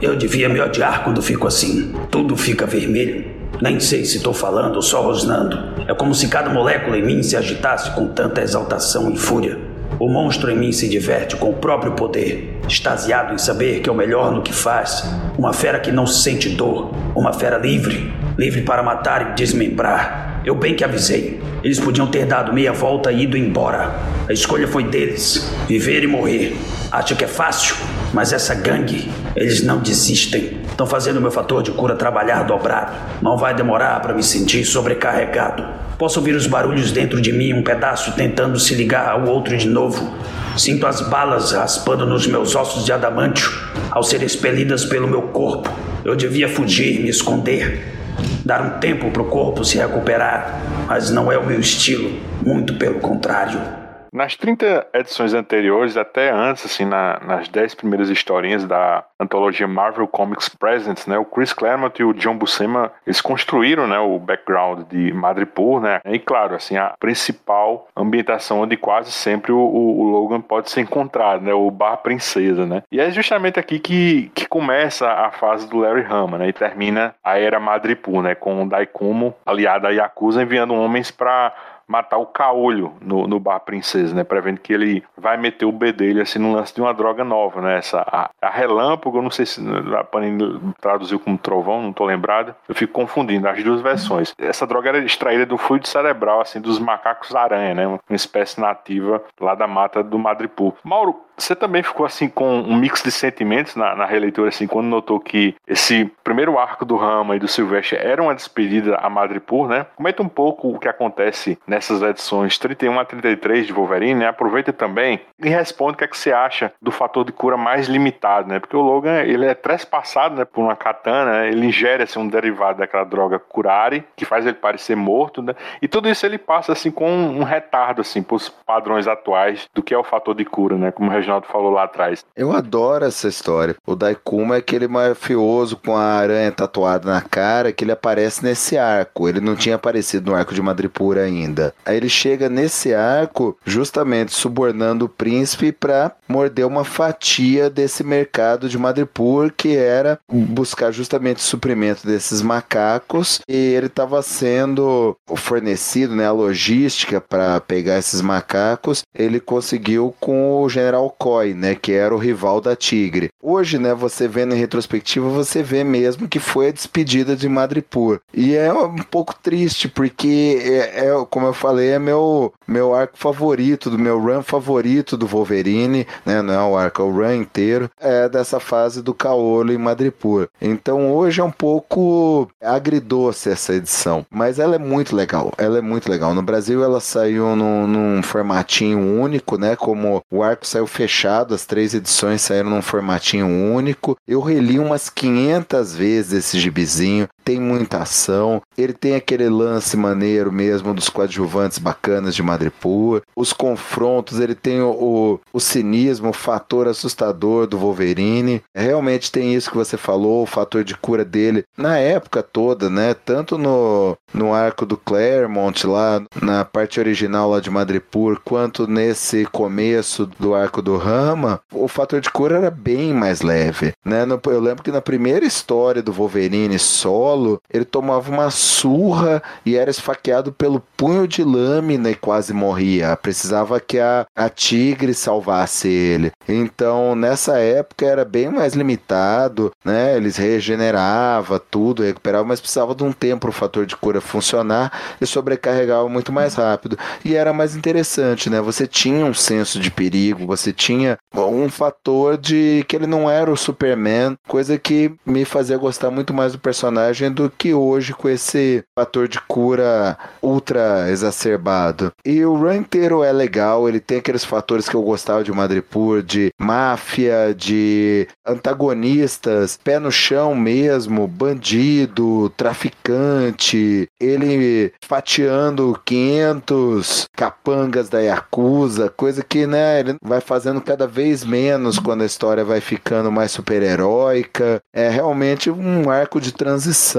Eu devia me odiar quando fico assim. Tudo fica vermelho. Nem sei se estou falando ou só rosnando. É como se cada molécula em mim se agitasse com tanta exaltação e fúria. O monstro em mim se diverte com o próprio poder, extasiado em saber que é o melhor no que faz. Uma fera que não sente dor, uma fera livre, livre para matar e desmembrar. Eu bem que avisei. Eles podiam ter dado meia volta e ido embora. A escolha foi deles: viver e morrer. Acha que é fácil? Mas essa gangue, eles não desistem. Estão fazendo meu fator de cura trabalhar dobrado. Não vai demorar para me sentir sobrecarregado. Posso ouvir os barulhos dentro de mim, um pedaço tentando se ligar ao outro de novo. Sinto as balas raspando nos meus ossos de adamantio ao ser expelidas pelo meu corpo. Eu devia fugir, me esconder, dar um tempo para o corpo se recuperar, mas não é o meu estilo, muito pelo contrário. Nas 30 edições anteriores, até antes, assim, na, nas 10 primeiras historinhas da antologia Marvel Comics Presents, né, o Chris Claremont e o John Buscema, eles construíram, né, o background de Madripoor, né, e claro, assim, a principal ambientação onde quase sempre o, o, Logan pode ser encontrado, né, o Bar Princesa, né, e é justamente aqui que, que começa a fase do Larry Hama, né, e termina a era Madripoor, né, com o Daikumo aliado a Yakuza enviando homens para matar o caolho no, no bar princesa, né? Prevendo que ele vai meter o B dele assim no lance de uma droga nova, né? Essa a, a relâmpago, não sei se a Panini traduziu como trovão, não tô lembrado. Eu fico confundindo as duas versões. Essa droga era extraída do fluido cerebral assim dos macacos aranha, né? Uma espécie nativa lá da mata do Madripoor. Mauro, você também ficou assim com um mix de sentimentos na, na, releitura, assim, quando notou que esse primeiro arco do Rama e do Silvestre era uma despedida a Madripoor, né? Comenta um pouco o que acontece nessas edições 31 a 33 de Wolverine, né? Aproveita também e responde o que é que você acha do fator de cura mais limitado, né? Porque o Logan, ele é trespassado, né, por uma katana, né? ele ingere assim, um derivado daquela droga curare, que faz ele parecer morto, né? E tudo isso ele passa assim com um retardo assim para os padrões atuais do que é o fator de cura, né? Como Reginaldo falou lá atrás. Eu adoro essa história. O Daikuma é aquele mafioso com a aranha tatuada na cara que ele aparece nesse arco. Ele não tinha aparecido no arco de Madripoor ainda. Aí ele chega nesse arco justamente subornando o príncipe para morder uma fatia desse mercado de Madripoor que era buscar justamente o suprimento desses macacos e ele estava sendo fornecido, né, a logística para pegar esses macacos. Ele conseguiu com o general McCoy, né, que era o rival da Tigre. Hoje, né, você vendo em retrospectiva, você vê mesmo que foi a despedida de Madripoor. E é um pouco triste, porque é, é, como eu falei, é meu, meu arco favorito, do meu run favorito do Wolverine, né, não é o arco, é o run inteiro, é dessa fase do Caolo em Madripoor. Então hoje é um pouco agridoce essa edição, mas ela é muito legal, ela é muito legal. No Brasil ela saiu num, num formatinho único, né, como o arco saiu fechado fechado, as três edições saíram num formatinho único. Eu reli umas 500 vezes esse gibizinho, tem muita ação, ele tem aquele lance maneiro mesmo dos coadjuvantes bacanas de Madripoor, os confrontos, ele tem o, o, o cinismo, o fator assustador do Wolverine. Realmente tem isso que você falou, o fator de cura dele na época toda, né? Tanto no, no arco do Claremont lá, na parte original lá de Madripoor, quanto nesse começo do arco do Rama, o fator de cura era bem mais leve, né? Eu lembro que na primeira história do Wolverine solo, ele tomava uma surra e era esfaqueado pelo punho de lâmina e quase morria. Precisava que a, a tigre salvasse ele. Então, nessa época era bem mais limitado, né? Eles regenerava tudo, recuperava, mas precisava de um tempo para o fator de cura funcionar e sobrecarregava muito mais rápido. E era mais interessante, né? Você tinha um senso de perigo, você tinha um fator de que ele não era o Superman, coisa que me fazia gostar muito mais do personagem do que hoje com esse fator de cura ultra exacerbado. E o run inteiro é legal, ele tem aqueles fatores que eu gostava de Madripoor, de máfia, de antagonistas, pé no chão mesmo, bandido, traficante, ele fatiando 500 capangas da Yakuza, coisa que, né, ele vai fazendo cada vez menos quando a história vai ficando mais super-heróica. É realmente um arco de transição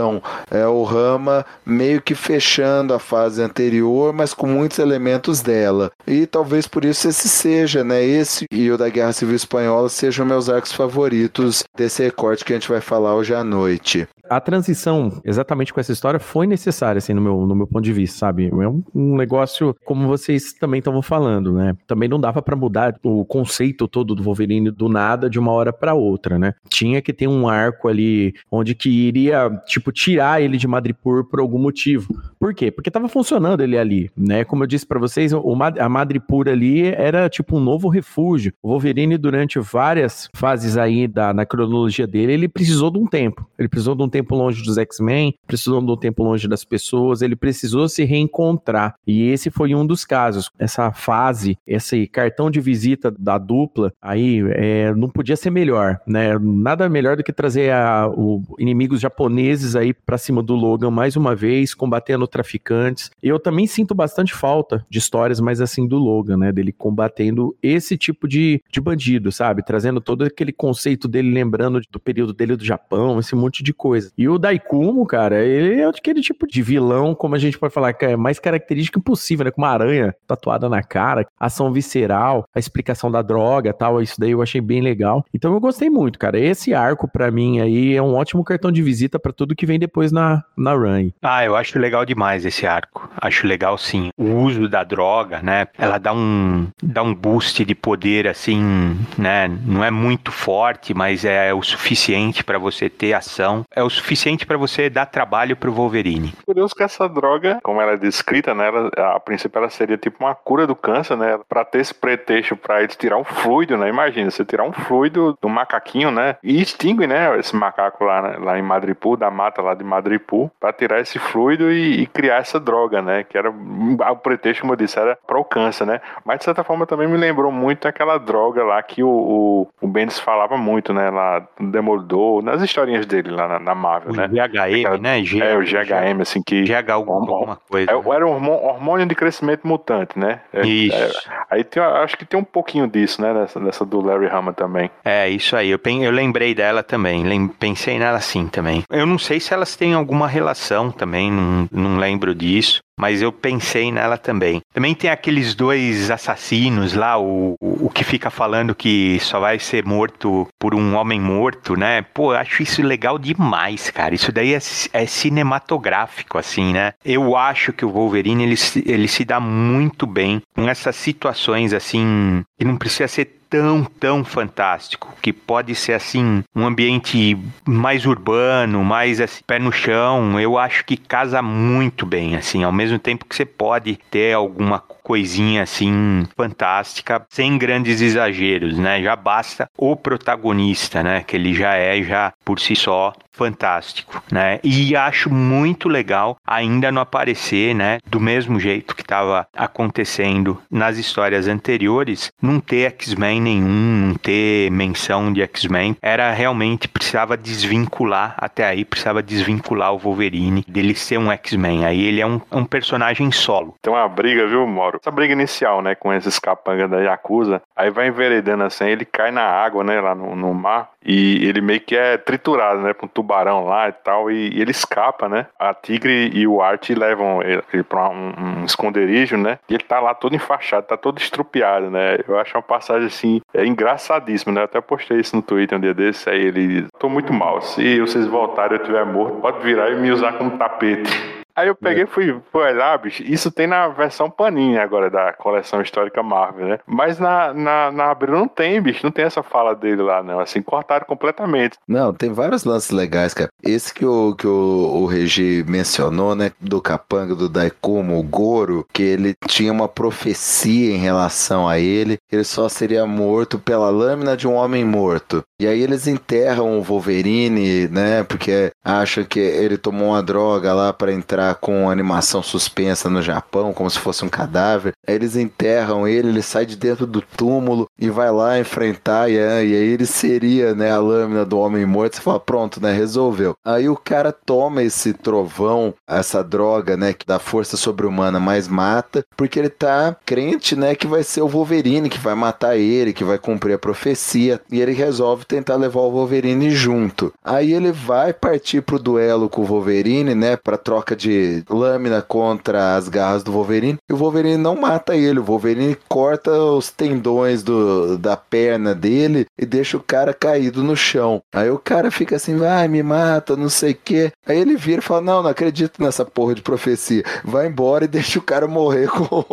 É o Rama meio que fechando a fase anterior, mas com muitos elementos dela. E talvez por isso esse seja, né? Esse e o da Guerra Civil Espanhola sejam meus arcos favoritos desse recorte que a gente vai falar hoje à noite a transição, exatamente com essa história, foi necessária, assim, no meu, no meu ponto de vista, sabe? É um, um negócio, como vocês também estavam falando, né? Também não dava para mudar o conceito todo do Wolverine do nada de uma hora para outra, né? Tinha que ter um arco ali onde que iria, tipo, tirar ele de Madripoor por algum motivo. Por quê? Porque tava funcionando ele ali, né? Como eu disse para vocês, o, a Madripoor ali era tipo um novo refúgio. O Wolverine, durante várias fases aí da, na cronologia dele, ele precisou de um tempo. Ele precisou de um tempo tempo longe dos X-Men, precisou de um tempo longe das pessoas, ele precisou se reencontrar. E esse foi um dos casos. Essa fase, esse cartão de visita da dupla, aí é, não podia ser melhor, né? Nada melhor do que trazer a, o, inimigos japoneses aí para cima do Logan mais uma vez, combatendo traficantes. Eu também sinto bastante falta de histórias mais assim do Logan, né? Dele combatendo esse tipo de, de bandido, sabe? Trazendo todo aquele conceito dele, lembrando do período dele do Japão, esse monte de coisa. E o Daikumo, cara, ele é aquele tipo de vilão, como a gente pode falar, que é mais característico impossível, né? Com uma aranha tatuada na cara, ação visceral, a explicação da droga tal. Isso daí eu achei bem legal. Então eu gostei muito, cara. Esse arco, para mim, aí é um ótimo cartão de visita para tudo que vem depois na, na run. Ah, eu acho legal demais esse arco. Acho legal sim. O uso da droga, né? Ela dá um, dá um boost de poder, assim, né? Não é muito forte, mas é o suficiente para você ter ação. É o suficiente para você dar trabalho pro Wolverine. Curioso que essa droga, como ela é descrita, né, ela, a princípio ela seria tipo uma cura do câncer, né, para ter esse pretexto para eles tirar um fluido, né, imagina, você tirar um fluido do macaquinho, né, e extingue, né, esse macaco lá, né, lá em Madripoor, da mata lá de Madripoor, para tirar esse fluido e, e, criar essa droga, né, que era o pretexto, como eu disse, era para o câncer, né, mas de certa forma também me lembrou muito aquela droga lá que o, o, o Bendis falava muito, né, lá Demolidor, nas historinhas dele lá na, na Marvel, o né? GHM, Aquela, né? G, é, o GHM, assim, que... GH alguma coisa. É, né? Era um hormônio de crescimento mutante, né? É, isso. É, aí tem, acho que tem um pouquinho disso, né? Nessa, nessa do Larry Hama também. É, isso aí. Eu, eu lembrei dela também. Lem, pensei nela sim também. Eu não sei se elas têm alguma relação também, não, não lembro disso mas eu pensei nela também. Também tem aqueles dois assassinos lá, o, o, o, que fica falando que só vai ser morto por um homem morto, né? Pô, eu acho isso legal demais, cara. Isso daí é, é cinematográfico, assim, né? Eu acho que o Wolverine, ele, ele se dá muito bem com essas situações, assim, que não precisa ser tão, tão fantástico, que pode ser assim, um ambiente mais urbano, mais assim, pé no chão, eu acho que casa muito bem, assim, ao mesmo tempo que você pode ter alguma coisinha assim fantástica, sem grandes exageros, né? Já basta o protagonista, né? Que ele já é já por si só fantástico, né? E acho muito legal ainda não aparecer, né, do mesmo jeito que estava acontecendo nas histórias anteriores, não ter X-Men nenhum, não ter menção de X-Men, era realmente precisava desvincular até aí, precisava desvincular o Wolverine dele ser um X-Men. Aí ele é um, um personagem solo. Tem uma briga, viu, Moro? Essa briga inicial, né, com esses capangas da Yakuza, aí vai enveredando assim, ele cai na água, né, lá no, no mar, e ele meio que é triturado, né, com um tubarão lá e tal, e, e ele escapa, né? A Tigre e o Art levam ele, pra um, um, esconderijo, né? E ele tá lá todo enfaixado, tá todo estrupiado, né? Eu acho uma passagem assim, é engraçadíssima, né? Eu até postei isso no Twitter um dia desses, aí ele, tô muito mal, se vocês voltarem eu estiver morto, pode virar e me usar como tapete. Aí eu peguei e fui, fui olhar, bicho. Isso tem na versão paninha agora da coleção histórica Marvel, né? Mas na, na, na Abril não tem, bicho. Não tem essa fala dele lá, não. Assim, cortaram completamente. Não, tem vários lances legais, cara. Esse que o, que o, o Regi mencionou, né? Do Capanga, do Daikumo, o Goro, que ele tinha uma profecia em relação a ele. Ele só seria morto pela lâmina de um homem morto. E aí eles enterram o Wolverine, né? Porque acham que ele tomou uma droga lá para entrar com animação suspensa no Japão, como se fosse um cadáver. Aí eles enterram ele, ele sai de dentro do túmulo e vai lá enfrentar, e, e aí ele seria, né, a lâmina do homem morto. Você fala, pronto, né, resolveu. Aí o cara toma esse trovão, essa droga, né, que dá força sobre-humana, mas mata, porque ele tá crente, né, que vai ser o Wolverine que vai matar ele, que vai cumprir a profecia, e ele resolve tentar levar o Wolverine junto. Aí ele vai partir pro duelo com o Wolverine, né, pra troca de lâmina contra as garras do Wolverine, e o Wolverine não mata ele, o Wolverine corta os tendões do, da perna dele e deixa o cara caído no chão. Aí o cara fica assim, vai, me mata, não sei o quê. Aí ele vira e fala, não, não acredito nessa porra de profecia. Vai embora e deixa o cara morrer com,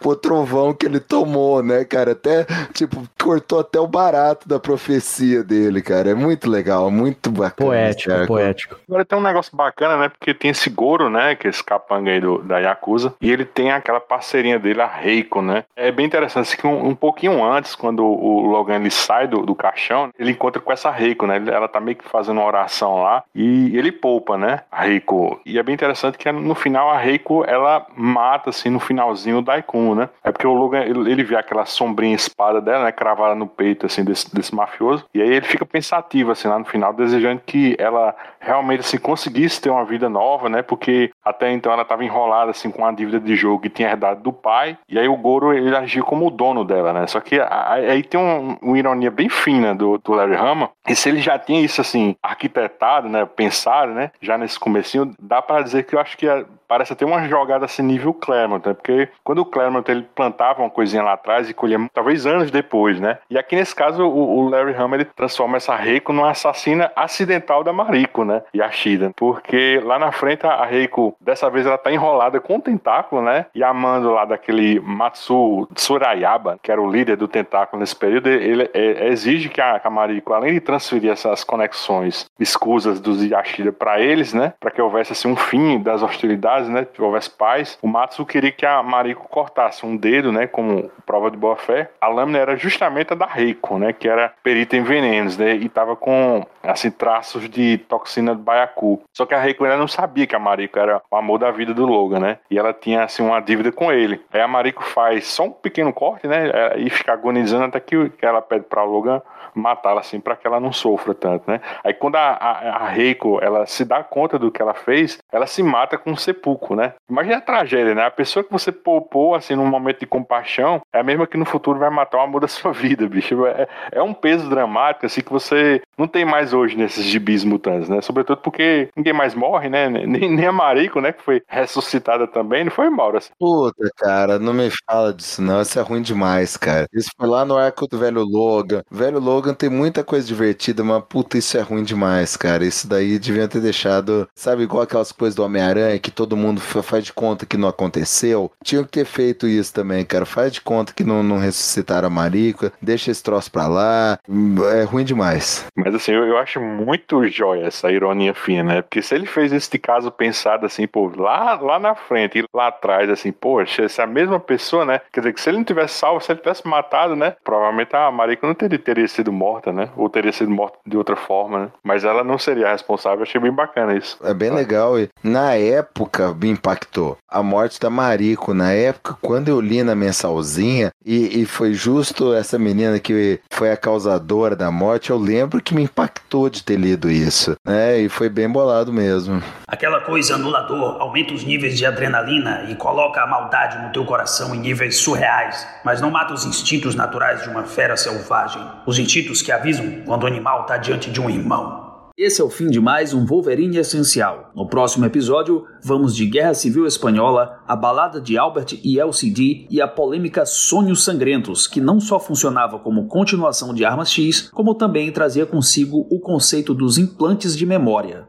com o trovão que ele tomou, né, cara? Até, tipo, cortou até o barato da profecia dele, cara. É muito legal, muito bacana. Poético, cara. poético. Agora tem um negócio bacana, né? Porque tem esse Goro, né? Que é esse capanga aí do, da Yakuza. E ele tem aquela parceirinha dele, a Reiko, né? É bem interessante assim, que um, um pouquinho antes, quando o Logan ele sai do, do caixão, ele encontra com essa Reiko, né? Ela tá meio que fazendo uma oração lá. E ele poupa, né? A Reiko. E é bem interessante que no final a Reiko, ela mata, assim, no finalzinho o Daikun, né? É porque o Logan, ele, ele vê aquela sombrinha espada dela, né? Cravada no peito, assim, desse, desse mafioso. E aí ele fica pensativo, assim, lá no final, desejando que ela realmente, assim, conseguisse ter uma vida nova, né? Porque até então ela estava enrolada, assim, com uma dívida de jogo que tinha herdado do pai. E aí o Goro, ele agiu como o dono dela, né? Só que a- aí tem um, uma ironia bem fina do, do Larry Hama. E se ele já tinha isso, assim, arquitetado, né? Pensado, né? Já nesse comecinho, dá para dizer que eu acho que é- parece até uma jogada assim nível Claremont, né? Porque quando o Claremont ele plantava uma coisinha lá atrás e colhia talvez anos depois, né? E aqui nesse caso o, o Larry Hama ele transforma essa Reiko numa assassina acidental da Mariko, né? E a Shida, porque lá na frente a Reiko dessa vez ela tá enrolada com o tentáculo, né? E a mando lá daquele Matsu Tsurayaba, que era o líder do tentáculo nesse período, ele é, exige que a, a Mariko, além de transferir essas conexões escusas dos Yashida para eles, né? Para que houvesse assim um fim das hostilidades, né? Que houvesse paz. O Matsu queria que a Mariko cortasse um dedo, né? Como prova de boa fé. A lâmina era justamente a da Reiko, né? Que era perita em venenos, né? E tava com assim traços de toxina de baiacu. Só que a Reiko ainda não sabia que a Mariko era o amor da vida do Logan, né? E ela tinha assim uma dívida com ele. Aí a Mariko faz só um pequeno corte, né? E fica agonizando até que ela pede para o Logan matá-la assim para que ela não sofra tanto, né? Aí quando a, a, a Reiko ela se dá conta do que ela fez, ela se mata com um sepulcro, né? Imagina a tragédia, né? A pessoa que você poupou assim num momento de compaixão é a mesma que no futuro vai matar o amor da sua vida, bicho. É, é um peso dramático assim que você não tem mais hoje nesses gibis mutantes, né? Sobretudo porque ninguém mais morre, né? Nem, nem a Mariko, né? Que foi ressuscitada também, não foi Maura. Assim. Puta, cara, não me fala disso não, isso é ruim demais, cara. Isso foi lá no arco do velho Logan. Velho Logan tem muita coisa divertida, mas puta, isso é ruim demais, cara. Isso daí devia ter deixado, sabe, igual aquelas coisas do Homem-Aranha que todo mundo fa- faz de conta que não aconteceu. Tinha que ter feito isso também, cara. Faz de conta que não, não ressuscitaram a Marica, deixa esse troço pra lá. É ruim demais. Mas assim, eu, eu acho muito jóia essa ironia fina, né? Porque se ele fez esse caso pensado assim, pô, lá, lá na frente e lá atrás, assim, poxa, se a mesma pessoa, né? Quer dizer, que se ele não tivesse salvo, se ele tivesse matado, né? Provavelmente a Mariko não teria, teria sido morta, né? Ou teria sido morta de outra forma, né? Mas ela não seria a responsável. Eu achei bem bacana isso. É bem legal e na época me impactou a morte da Marico. Na época, quando eu li na mensalzinha e, e foi justo essa menina que foi a causadora da morte, eu lembro que me impactou de ter lido isso, né? E foi bem bolado mesmo. Aquela coisa anulador aumenta os níveis de adrenalina e coloca a maldade no teu coração em níveis surreais, mas não mata os instintos naturais de uma fera selvagem. Os que avisam quando o animal está diante de um irmão. Esse é o fim de mais um Wolverine Essencial. No próximo episódio, vamos de Guerra Civil Espanhola, a balada de Albert e LCD e a polêmica Sonhos Sangrentos, que não só funcionava como continuação de Armas X, como também trazia consigo o conceito dos implantes de memória.